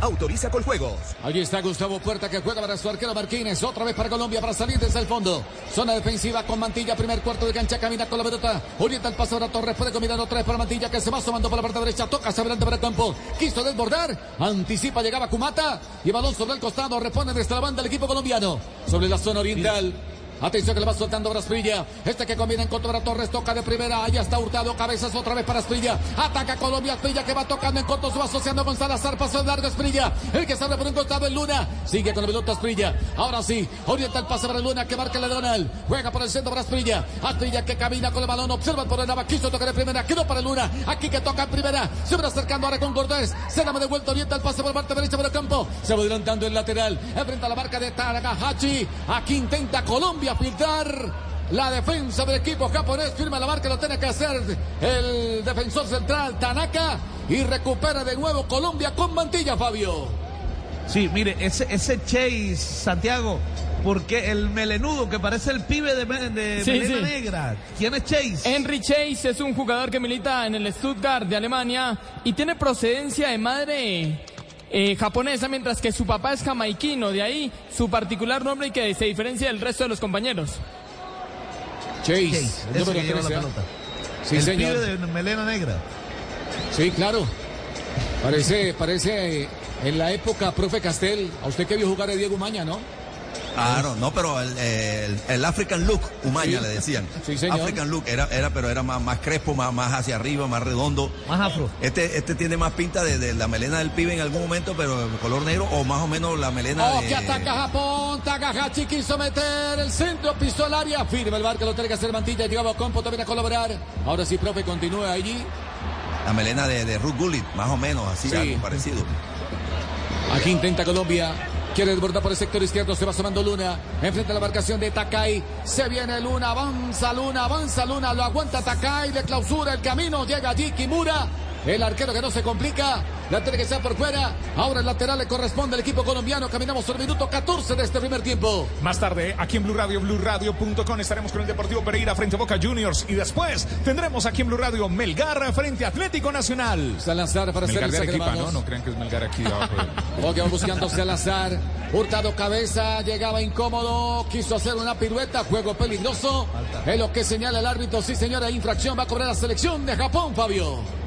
Autoriza con juegos. Allí está Gustavo Puerta que juega para su arquero Martínez. Otra vez para Colombia para salir desde el fondo. Zona defensiva con Mantilla. Primer cuarto de cancha. Camina con la pelota. Orienta el paso ahora Torres. Puede combinar otra vez para Mantilla que se va asomando por la parte derecha. Toca hacia adelante para el campo. Quiso desbordar. Anticipa. Llegaba Kumata. Y balón sobre el costado. Repone desde la banda el equipo colombiano. Sobre la zona oriental. Atención que le va soltando Brasprilla. Este que combina en contra de Torres. Toca de primera. Allá está hurtado. Cabezas otra vez para Asprilla. Ataca Colombia. Asprilla que va tocando en corto. Se va asociando con Salazar. Paso de largo Asprilla. El que sale por un costado en Luna. Sigue con la pelota Asprilla. Ahora sí. Orienta el pase para Luna que marca la Donald. Juega por el centro para Asprilla. Asprilla que camina con el balón. Observa por el nava. Quiso tocar de primera. Quedó para Luna. Aquí que toca en primera. Se va acercando ahora con Cortés. Se da de vuelta. Orienta el pase por parte derecha por el campo. Se va adelantando el lateral. Enfrenta la marca de Takahashi. Aquí intenta Colombia filtrar. La defensa del equipo japonés firma la marca, lo tiene que hacer el defensor central Tanaka y recupera de nuevo Colombia con mantilla, Fabio. Sí, mire, ese, ese Chase, Santiago, porque el melenudo que parece el pibe de, me- de Sí, melena sí. negra. ¿Quién es Chase? Henry Chase es un jugador que milita en el Stuttgart de Alemania y tiene procedencia de madre eh, japonesa, mientras que su papá es jamaiquino. De ahí su particular nombre y que se diferencia del resto de los compañeros. Chase, el ese número que lleva la 13, ¿ah? pelota. Sí, el señor. pibe de melena negra. Sí, claro. Parece, parece eh, en la época, profe Castel, a usted que vio jugar a Diego Maña, ¿no? Claro, no, pero el, el- el African look, Umaña Sí. le decían. Sí, señor. African look, era, era, pero era más, más crespo, más, más hacia arriba, más redondo. Más afro. Este, este tiene más pinta de, de la melena del pibe en algún momento, pero de color negro, o más o menos la melena Oh, de. que ataca Japón. Takahashi quiso meter el centro, pisó el área. Firme el bar que lo tiene que hacer Mantilla. Llegaba Compo también a colaborar. Ahora sí, profe, continúa allí. La melena de, de Ruth Gullit, más o menos, así, Sí. algo parecido. Aquí intenta Colombia. Quiere desbordar por el sector izquierdo. Se va sumando Luna. Enfrente a la marcación de Takai. Se viene Luna. Avanza Luna. Avanza Luna. Lo aguanta Takai. Le clausura el camino. Llega allí Kimura. El arquero que no se complica. La tiene que ser por fuera. Ahora el lateral le corresponde al equipo colombiano. Caminamos el minuto 14 de este primer tiempo. Más tarde, aquí en Blue Radio, BlueRadio.com, estaremos con el Deportivo Pereira frente a Boca Juniors. Y después tendremos aquí en Blue Radio Melgar frente a Atlético Nacional. Salazar para hacer Melgar el de Arequipa. ¿no? No crean que es Melgar aquí abajo. <laughs> Ok, va buscando Salazar. Hurtado cabeza, llegaba incómodo, quiso hacer una pirueta, juego peligroso. Es lo que señala el árbitro. Sí, señora, infracción va a cobrar la selección de Japón, Fabio.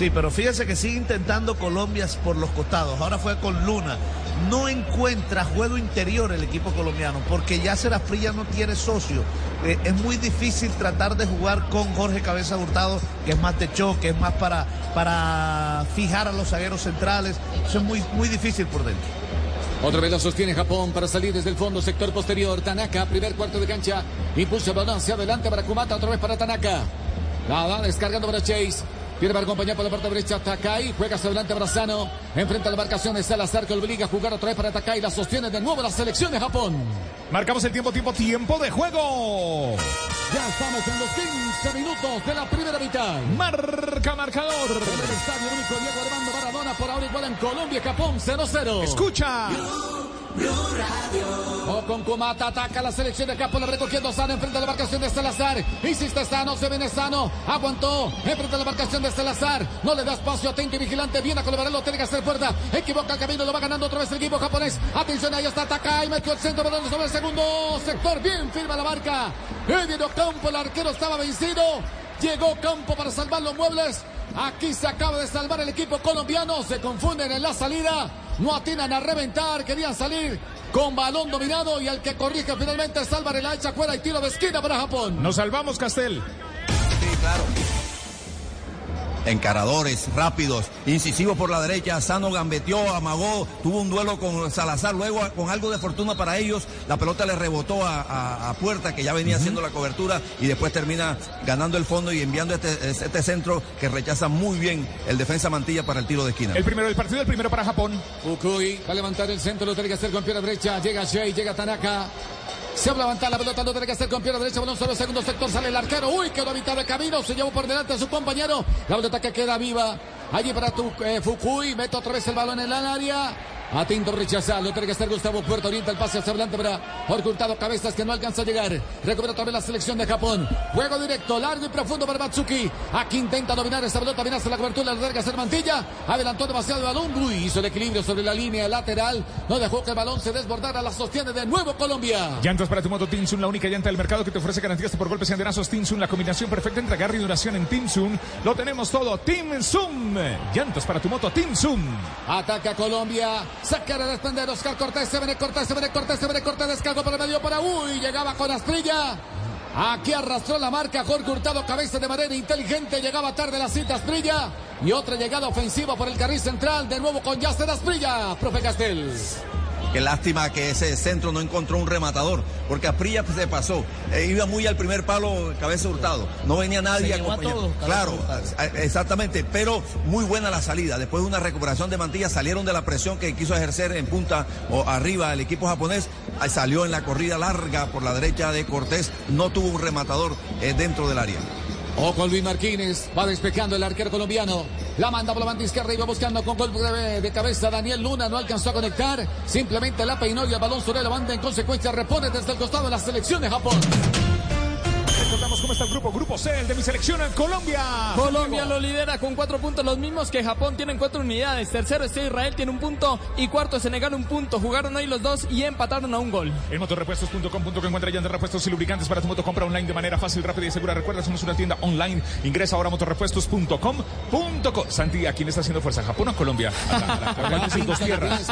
Sí, pero fíjese que sigue intentando Colombia por los costados. Ahora fue con Luna. No encuentra juego interior el equipo colombiano porque ya Serafría no tiene socio. Eh, es muy difícil tratar de jugar con Jorge Cabeza Hurtado, que es más de choque, es más para, para fijar a los zagueros centrales. Eso es muy, muy difícil por dentro. Otra vez la sostiene Japón para salir desde el fondo, sector posterior. Tanaka, primer cuarto de cancha. Impulsa balón hacia adelante para Kumata, otra vez para Tanaka. La va descargando para Chase. Viene para acompañar por la parte derecha Takai. Juega hacia adelante Brazano. Enfrenta la marcación de Salazar que obliga a jugar otra vez para Takai. La sostiene de nuevo la selección de Japón. Marcamos el tiempo, tiempo, tiempo de juego. Ya estamos en los 15 minutos de la primera mitad. Marca marcador. En el estadio único Diego Armando Maradona por ahora igual en Colombia, Japón 0-0. Escucha. O con Kumata ataca la selección de Japón, la recogiendo Sano enfrente a la marcación de Salazar. Insiste Sano, se viene Sano, aguantó enfrente a la marcación de Salazar. No le da espacio, atento y vigilante, viene a colaborar, lo tiene que hacer fuerza. Equivoca el camino, lo va ganando otra vez el equipo japonés. Atención, ahí está Takai, metió el centro, balón sobre el segundo sector. Bien, firma la marca. Edino Campo, el arquero estaba vencido. Llegó Campo para salvar los muebles. Aquí se acaba de salvar el equipo colombiano. Se confunden en la salida. No atinan a reventar. Querían salir con balón dominado. Y al que corrige finalmente es Álvarez. La echa fuera y tiro de esquina para Japón. Nos salvamos, Castel. Sí, claro. Encaradores, rápidos, incisivos por la derecha. Sano gambeteó, amagó, tuvo un duelo con Salazar. Luego, con algo de fortuna para ellos, la pelota le rebotó a, a- a Puerta, que ya venía haciendo la cobertura, y después termina ganando el fondo y enviando este, este centro que rechaza muy bien el defensa Mantilla para el tiro de esquina. El primero del partido, el primero para Japón. Fukui va a levantar el centro, lo tiene que hacer con pierna derecha. Llega Shea, llega Tanaka. Se va a levantar la pelota, lo tiene que hacer con pierna derecha. Balón el segundo sector, sale el arquero. Uy, quedó a mitad de camino. Se llevó por delante a su compañero. La pelota que queda viva. Allí para tu, eh, Fukui. Mete otra vez el balón en el área. A Tinto rechazar, lo tiene que hacer Gustavo Puerto, orienta el pase hacia adelante para Jorge Hurtado, cabezas que no alcanza a llegar. Recupera vez la selección de Japón. Juego directo, largo y profundo para Matsuki. Aquí intenta dominar esta pelota, viene hasta la cobertura, lo tiene que hacer Mantilla. Adelantó demasiado el balón, Uy, hizo el equilibrio sobre la línea lateral. No dejó que el balón se desbordara, la sostiene de nuevo Colombia. Llantas para tu moto Tinsun, la única llanta del mercado que te ofrece garantías por golpes y andenazos. Tinsun, la combinación perfecta entre agarre y duración en Tinsun. Lo tenemos todo. Tinsun. Llantas para tu moto Tinsun. Ataca Colombia. Saca a desprender Oscar Cortés. Se viene Cortés, se viene Cortés, se viene Cortés. Descargo por el medio para Uy. Llegaba con Astrilla. Aquí arrastró la marca Jorge Hurtado, cabeza de manera inteligente. Llegaba tarde la cita Astrilla. Y otra llegada ofensiva por el carril central. De nuevo con Yaster Astrilla. Profe Castel. Qué lástima que ese centro no encontró un rematador, porque Aprilla se pasó. Eh, iba muy al primer palo, cabeza hurtado. No venía nadie a todos, Claro, exactamente, pero muy buena la salida. Después de una recuperación de mantilla, salieron de la presión que quiso ejercer en punta o arriba el equipo japonés. Salió en la corrida larga por la derecha de Cortés. No tuvo un rematador eh, dentro del área. Ojo Luis Martínez, va despejando el arquero colombiano. La manda por la banda izquierda y va buscando con golpe de, de cabeza Daniel Luna. No alcanzó a conectar. Simplemente la peinó y el balón sobre la banda. En consecuencia repone desde el costado de la selección de Japón. Recordamos cómo está el grupo. Grupo C, el de mi selección en Colombia. Colombia lo lidera con cuatro puntos, los mismos que Japón tienen cuatro unidades. Tercero está Israel, tiene un punto. Y cuarto Senegal, un punto. Jugaron hoy los dos y empataron a un gol. En motorrepuestos.com.co encuentra llantas, repuestos y lubricantes para tu moto. Compra online de manera fácil, rápida y segura. Recuerda, somos una tienda online. Ingresa ahora a motorrepuestos.com.co. Santi, ¿a quién está haciendo fuerza? ¿Japón o Colombia? A la- a la- a la- sin dos tierras.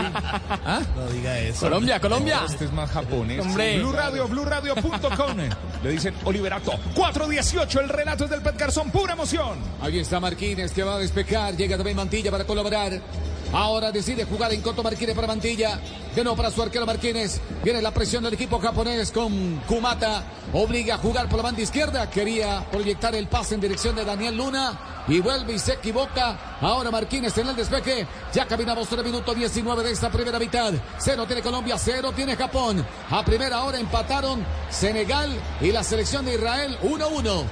¿Ah? No diga eso. Colombia, Colombia. Este es más japonés. Hombre. Blue Radio, BlueRadio.com. <laughs> Le dicen Oliverato. 418, el relato es del Pet Garzón. Pura emoción. Ahí está Marquínez que va a despejar. Llega también Mantilla para colaborar. Ahora decide jugar en corto Marquínez para Mantilla. De nuevo para su arquero Marquínez. Viene la presión del equipo japonés con Kumata. Obliga a jugar por la banda izquierda. Quería proyectar el pase en dirección de Daniel Luna. Y vuelve y se equivoca. Ahora Marquínez en el despeje. Ya caminamos el minuto 19 de esta primera mitad. Cero tiene Colombia, cero tiene Japón. A primera hora empataron Senegal y la selección de Israel 1-1.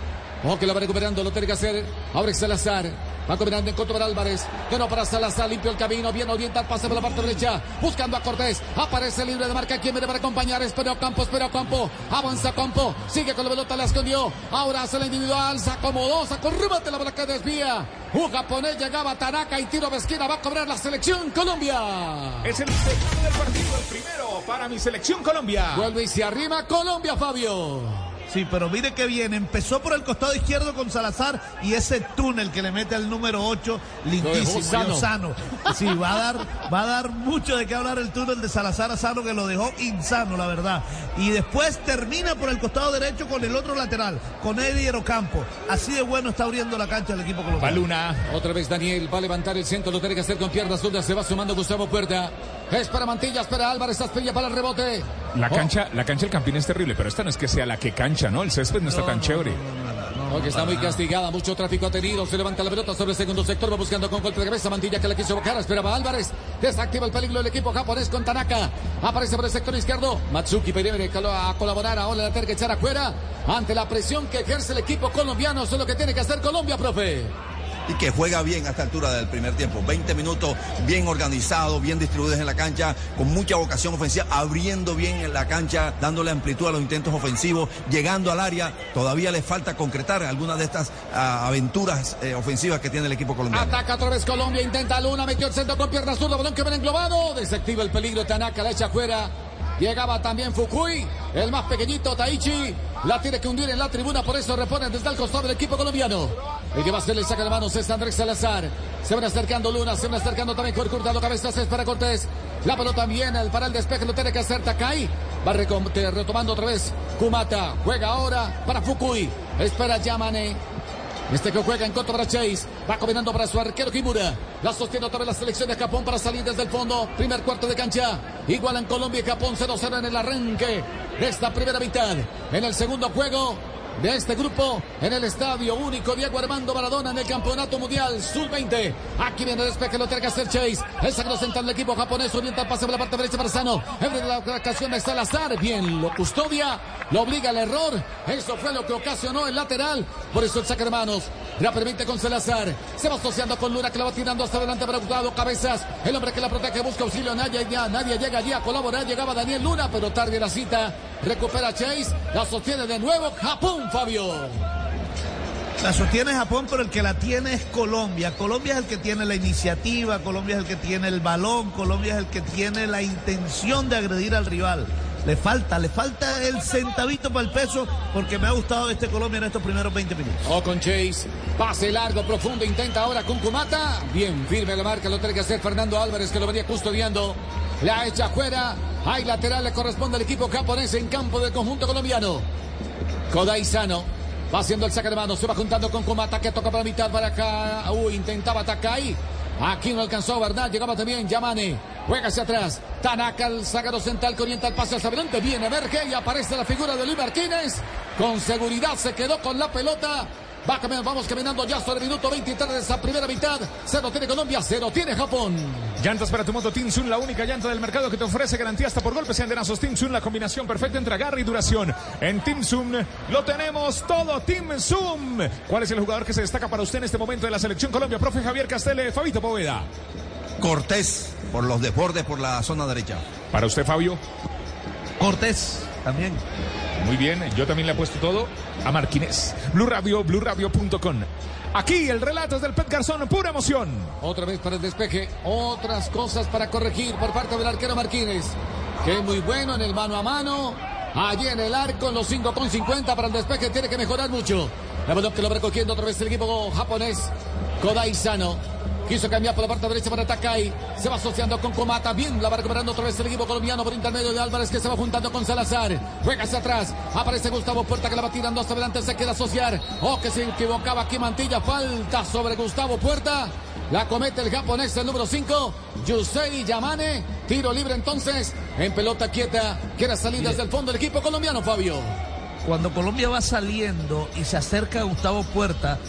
Ojo que la va recuperando, lo tiene que hacer. Ahora es Salazar. Va combinando en contra para Álvarez. No para Salazar, limpio el camino. Bien orienta el pase por la parte derecha. Buscando a Cortés. Aparece libre de marca. ¿Quién viene para acompañar? Espero Campo, espero Campo. Avanza Campo. Sigue con la pelota, la escondió. Ahora hace la individual. Se acomodó. Sacó remate la bola que desvía. Un japonés llegaba a Tanaka y tiro de esquina. Va a cobrar la selección Colombia. Es el segundo del partido, el primero para mi selección Colombia. Vuelve y se arrima Colombia, Fabio. Sí, pero mire qué bien. Empezó por el costado izquierdo con Salazar y ese túnel que le mete al número 8, lindísimo. Sano. Sí, va a dar, va a dar mucho de qué hablar el túnel de Salazar a Sano que lo dejó insano, la verdad. Y después termina por el costado derecho con el otro lateral, con Eddie Ocampo. Así de bueno está abriendo la cancha el equipo colombiano. Baluna. Otra vez Daniel va a levantar el centro, lo tiene que hacer con piernas zurdas, se va sumando Gustavo Puerta. Es para Mantilla, espera Álvarez, Asprilla para el rebote. La cancha, la cancha del Campín es terrible, pero esta no es que sea la que cancha, ¿no? El césped no está tan chévere. Porque está muy castigada, mucho tráfico ha tenido. Se levanta la pelota sobre el segundo sector, va buscando con golpe de cabeza. Mantilla que la quiso bocar, esperaba Álvarez. Desactiva el peligro del equipo japonés con Tanaka. Aparece por el sector izquierdo. Matsuki viene a colaborar ahora la tiene que echar afuera. Ante la presión que ejerce el equipo colombiano, eso es lo que tiene que hacer Colombia, profe. Y que juega bien a esta altura del primer tiempo. 20 minutos bien organizados, bien distribuidos en la cancha, con mucha vocación ofensiva, abriendo bien en la cancha, dándole amplitud a los intentos ofensivos, llegando al área. Todavía le falta concretar algunas de estas ah, aventuras eh, ofensivas que tiene el equipo colombiano. Ataca otra vez Colombia, intenta Luna, metió el centro con pierna zurda, balón que viene englobado, desactiva el peligro, Tanaka la echa afuera. Llegaba también Fukui, el más pequeñito Taichi, la tiene que hundir en la tribuna, por eso repone desde el costado del equipo colombiano. El que va a hacer el saca de manos es Andrés Salazar. Se van acercando Luna, se van acercando también Jorge Hurtado, cabezas es para Cortés. La pelota también, el para el despeje lo tiene que hacer Takai. Va retomando otra vez Kumata, juega ahora para Fukui. Espera Yamane. Este que juega en contra para Chase. Va combinando para su arquero Kimura. La sostiene otra vez la selección de Japón para salir desde el fondo. Primer cuarto de cancha. Igual en Colombia y Japón 0-0 en el arranque de esta primera mitad. En el segundo juego de este grupo en el estadio único Diego Armando Maradona en el campeonato mundial sub-20. Aquí viene el despeje, lo tiene que hacer Chase. El sacro central del equipo japonés orienta el pase por la parte derecha para Sano. En la ocasión de Salazar, bien, lo custodia, lo obliga al error. Eso fue lo que ocasionó el lateral. Por eso el saque de manos la permite con Salazar. Se va asociando con Luna que la va tirando hasta adelante para Gustavo Cabezas. El hombre que la protege busca auxilio. Nadie, ya, nadie llega allí a colaborar. Llegaba Daniel Luna, pero tarde la cita. Recupera Chase. La sostiene de nuevo Japón, Fabio. La sostiene Japón, pero el que la tiene es Colombia. Colombia es el que tiene la iniciativa, Colombia es el que tiene el balón, Colombia es el que tiene la intención de agredir al rival. Le falta, le falta el centavito para el peso, porque me ha gustado este Colombia en estos primeros 20 minutos. O con Chase. Pase largo, profundo. Intenta ahora con Kumata. Bien, firme la marca. Lo tiene que hacer Fernando Álvarez, que lo venía custodiando. La echa fuera. Hay lateral, le corresponde al equipo japonés en campo del conjunto colombiano. Kodai Sano. Va haciendo el saque de mano. Se va juntando con Kumata, que toca para la mitad. Para acá. Uy, intentaba Takai. Aquí no alcanzó, ¿verdad? Llegaba también Yamane. Juega hacia atrás. Tanaka, el zaguero central, que orienta el pase hacia adelante. Viene Verge y aparece la figura de Luis Martínez. Con seguridad se quedó con la pelota. Va caminando, vamos caminando ya sobre el minuto 23 de esa primera mitad. Cero tiene Colombia, cero tiene Japón. Llantas para tu moto Tinsun, la única llanta del mercado que te ofrece garantía hasta por golpes y andenazos. Tinsun, la combinación perfecta entre agarre y duración. En Tinsun lo tenemos todo. Tinsun. ¿Cuál es el jugador que se destaca para usted en este momento de la selección Colombia? Profe Javier Castele, Fabito Poveda. Cortés, por los desbordes por la zona derecha. Para usted, Fabio. Cortés, también. Muy bien, yo también le he puesto todo a Marquines. Blue Radio, BlueRadio.com. Aquí el relato es del Pet Garzón, pura emoción. Otra vez para el despeje, otras cosas para corregir por parte del arquero Martínez, que es muy bueno en el mano a mano. Allí en el arco, en los 5 con 50 para el despeje, tiene que mejorar mucho. La balón que lo va recogiendo otra vez el equipo japonés, Kodai Sano. Quiso cambiar por la parte derecha para Takai. Se va asociando con Komata. Bien, la va recuperando otra vez el equipo colombiano por intermedio de Álvarez que se va juntando con Salazar. Juega hacia atrás. Aparece Gustavo Puerta que la va tirando hasta adelante. Se queda asociar. Oh, que se equivocaba aquí Mantilla. Falta sobre Gustavo Puerta. La comete el japonés, el número 5. Yusei Yamane. Tiro libre entonces. En pelota quieta. Quiere salir desde el fondo el equipo colombiano, Fabio. Cuando Colombia va saliendo y se acerca a Gustavo Puerta,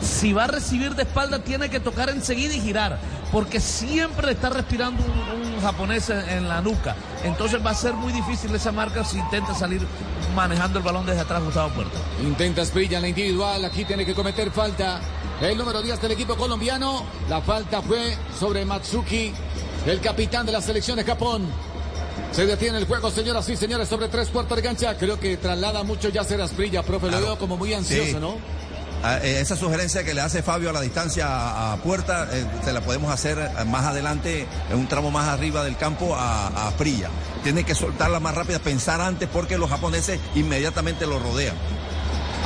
si va a recibir de espalda tiene que tocar enseguida y girar, porque siempre le está respirando un, un japonés en, en, la nuca. Entonces va a ser muy difícil esa marca si intenta salir manejando el balón desde atrás Gustavo Puerta. Intenta Sprilla en la individual, aquí tiene que cometer falta. El número 10 del equipo colombiano, la falta fue sobre Matsuki, el capitán de la selección de Japón. Se detiene el juego, señoras y señores, sobre tres cuartos de cancha. Creo que traslada mucho ya ser Asprilla, profe. Lo veo como muy ansioso, Sí. ¿no? Ah, eh, esa sugerencia que le hace Fabio a la distancia a, puerta, eh, se la podemos hacer eh, más adelante, en un tramo más arriba del campo a, Prilla. Tiene que soltarla más rápida, pensar antes porque los japoneses inmediatamente lo rodean.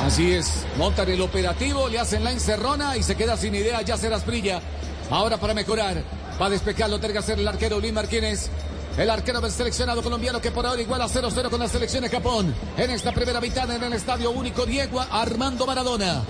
Así es, montan el operativo, le hacen la encerrona y se queda sin idea ya será Asprilla. Ahora para mejorar, va a despejarlo, tiene que hacer el arquero Luis Martínez. El arquero del seleccionado colombiano que por ahora iguala 0-0 con la selección de Japón. En esta primera mitad en el estadio único Diego Armando Maradona.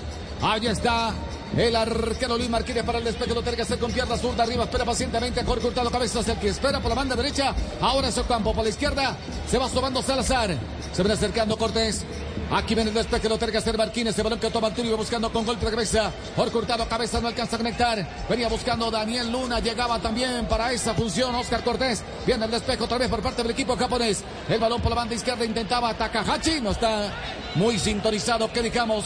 Allí está el arquero Luis Martínez para el despegue. Lo tiene que hacer con pierna zurda arriba. Espera pacientemente Jorge Hurtado Cabezas. El que espera por la banda derecha. Ahora es campo por la izquierda. Se va sobando Salazar. Se viene acercando Cortés. Aquí viene el despegue, lo tiene que hacer Marquines. El balón que toma Arturo buscando con golpe de cabeza. Jorge Hurtado Cabeza no alcanza a conectar. Venía buscando Daniel Luna. Llegaba también para esa función Oscar Cortés. Viene el despeje otra vez por parte del equipo japonés. El balón por la banda izquierda intentaba Takahashi. No está muy sintonizado, que digamos.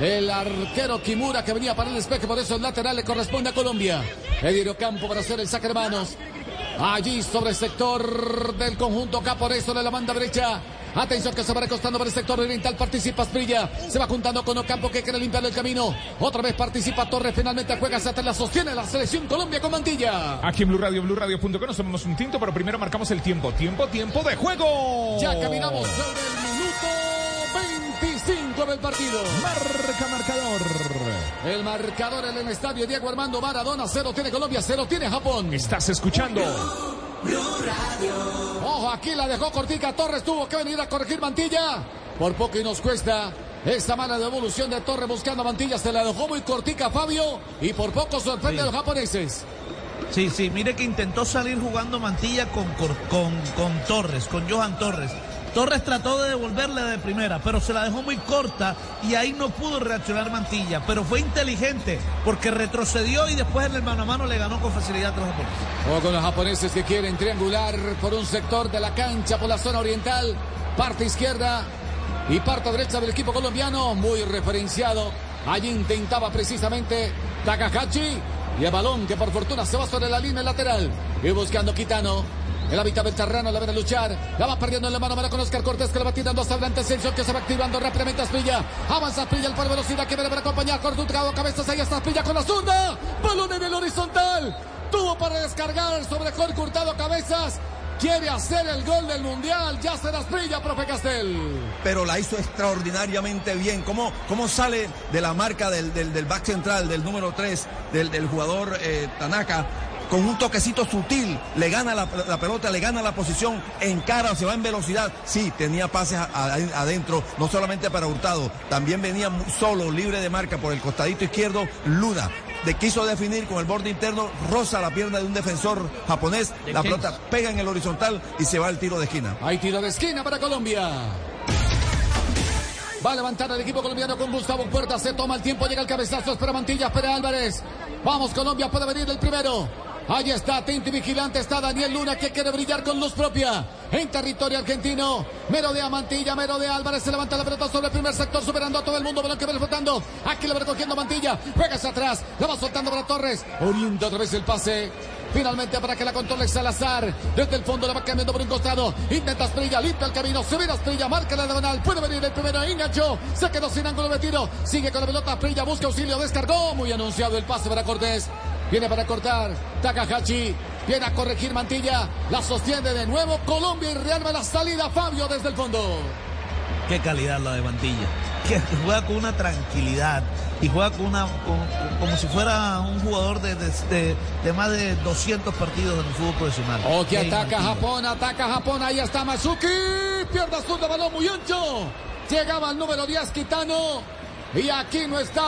El arquero Kimura que venía para el despeje, por eso el lateral le corresponde a Colombia. Edirio Campo para hacer el saque de manos. Allí sobre el sector del conjunto japonés de la banda derecha. Atención que se va recostando por el sector oriental. Participa Sprilla. Se va juntando con Ocampo que quiere limpiarle el camino. Otra vez participa Torres. Finalmente juega hasta la sostiene la selección Colombia con Mantilla. Aquí en Blue Radio, BlueRadio.com nos tomamos un tinto, pero primero marcamos el tiempo. Tiempo, tiempo de juego. Ya caminamos sobre el minuto 25 del partido. Marca marcador. El marcador en el estadio Diego Armando Maradona. Cero tiene Colombia, cero tiene Japón. Estás escuchando. Ojo, aquí la dejó cortica. Torres tuvo que venir a corregir Mantilla. Por poco y nos cuesta Esta mala devolución de Torres buscando a Mantilla se la dejó muy cortica Fabio y por poco sorprende a los japoneses. Sí, sí, mire que intentó salir jugando Mantilla con, con, con Torres, con Johan Torres. Torres trató de devolverle de primera, pero se la dejó muy corta y ahí no pudo reaccionar Mantilla. Pero fue inteligente porque retrocedió y después en el mano a mano le ganó con facilidad a los japoneses. O con los japoneses que quieren triangular por un sector de la cancha, por la zona oriental, parte izquierda y parte derecha del equipo colombiano, muy referenciado. Allí intentaba precisamente Takahashi y el balón que por fortuna se va sobre la línea lateral y buscando Kitano. El hábitat del terreno la ven a luchar. La va perdiendo en la mano mano con Oscar Cortés que la va tirando hasta adelante. Ascensión que se va activando rápidamente Asprilla. Avanza Asprilla el par velocidad que viene para acompañar. Cortutado cabezas. Ahí está Asprilla con la zunda. Balón en el horizontal. Tuvo para descargar sobre Jorge Hurtado cabezas. Quiere hacer el gol del mundial. Ya será Asprilla, profe Castel. pero la hizo extraordinariamente bien. ¿Cómo, cómo sale de la marca del, del, del back central, del número 3, del, del jugador eh, Tanaka? Con un toquecito sutil, le gana la, la pelota, le gana la posición, encara, se va en velocidad. Sí, tenía pases a- a- adentro, no solamente para Hurtado, también venía solo, libre de marca por el costadito izquierdo, Luna. De quiso definir con el borde interno, roza la pierna de un defensor japonés, ¿De la pelota pega en el horizontal y se va al tiro de esquina. Hay tiro de esquina para Colombia. Va a levantar el equipo colombiano con Gustavo Puerta. Se toma el tiempo, llega el cabezazo. Espera Mantilla, espera Álvarez. Vamos, Colombia, puede venir el primero. Ahí está, atento y vigilante está Daniel Luna que quiere brillar con luz propia en territorio argentino. Merodea Mantilla, Merodea Álvarez, se levanta la pelota sobre el primer sector, superando a todo el mundo, balón que va flotando. Aquí le va recogiendo Mantilla, juega hacia atrás, la va soltando para Torres, orienta otra vez el pase. Finalmente para que la controle Salazar. Desde el fondo la va cambiando por un costado. Intenta Asprilla, limpia el camino. Se viene Asprilla, marca la diagonal. Puede venir el primero. Enganchó. Se quedó sin ángulo de tiro. Sigue con la pelota. Asprilla busca auxilio. Descargó. Muy anunciado el pase para Cortés. Viene para cortar. Takahashi. Viene a corregir Mantilla. La sostiene de nuevo Colombia y Real va la salida. Fabio desde el fondo. Qué calidad la de Mantilla. Que juega con una tranquilidad y juega con una con- como si fuera un jugador de, de- de- de más de 200 partidos en el fútbol profesional. O que ataca Mantilla. Japón, ataca Japón, ahí está Matsuki, pierda azul de balón muy ancho, llegaba al número 10 Kitano y aquí no está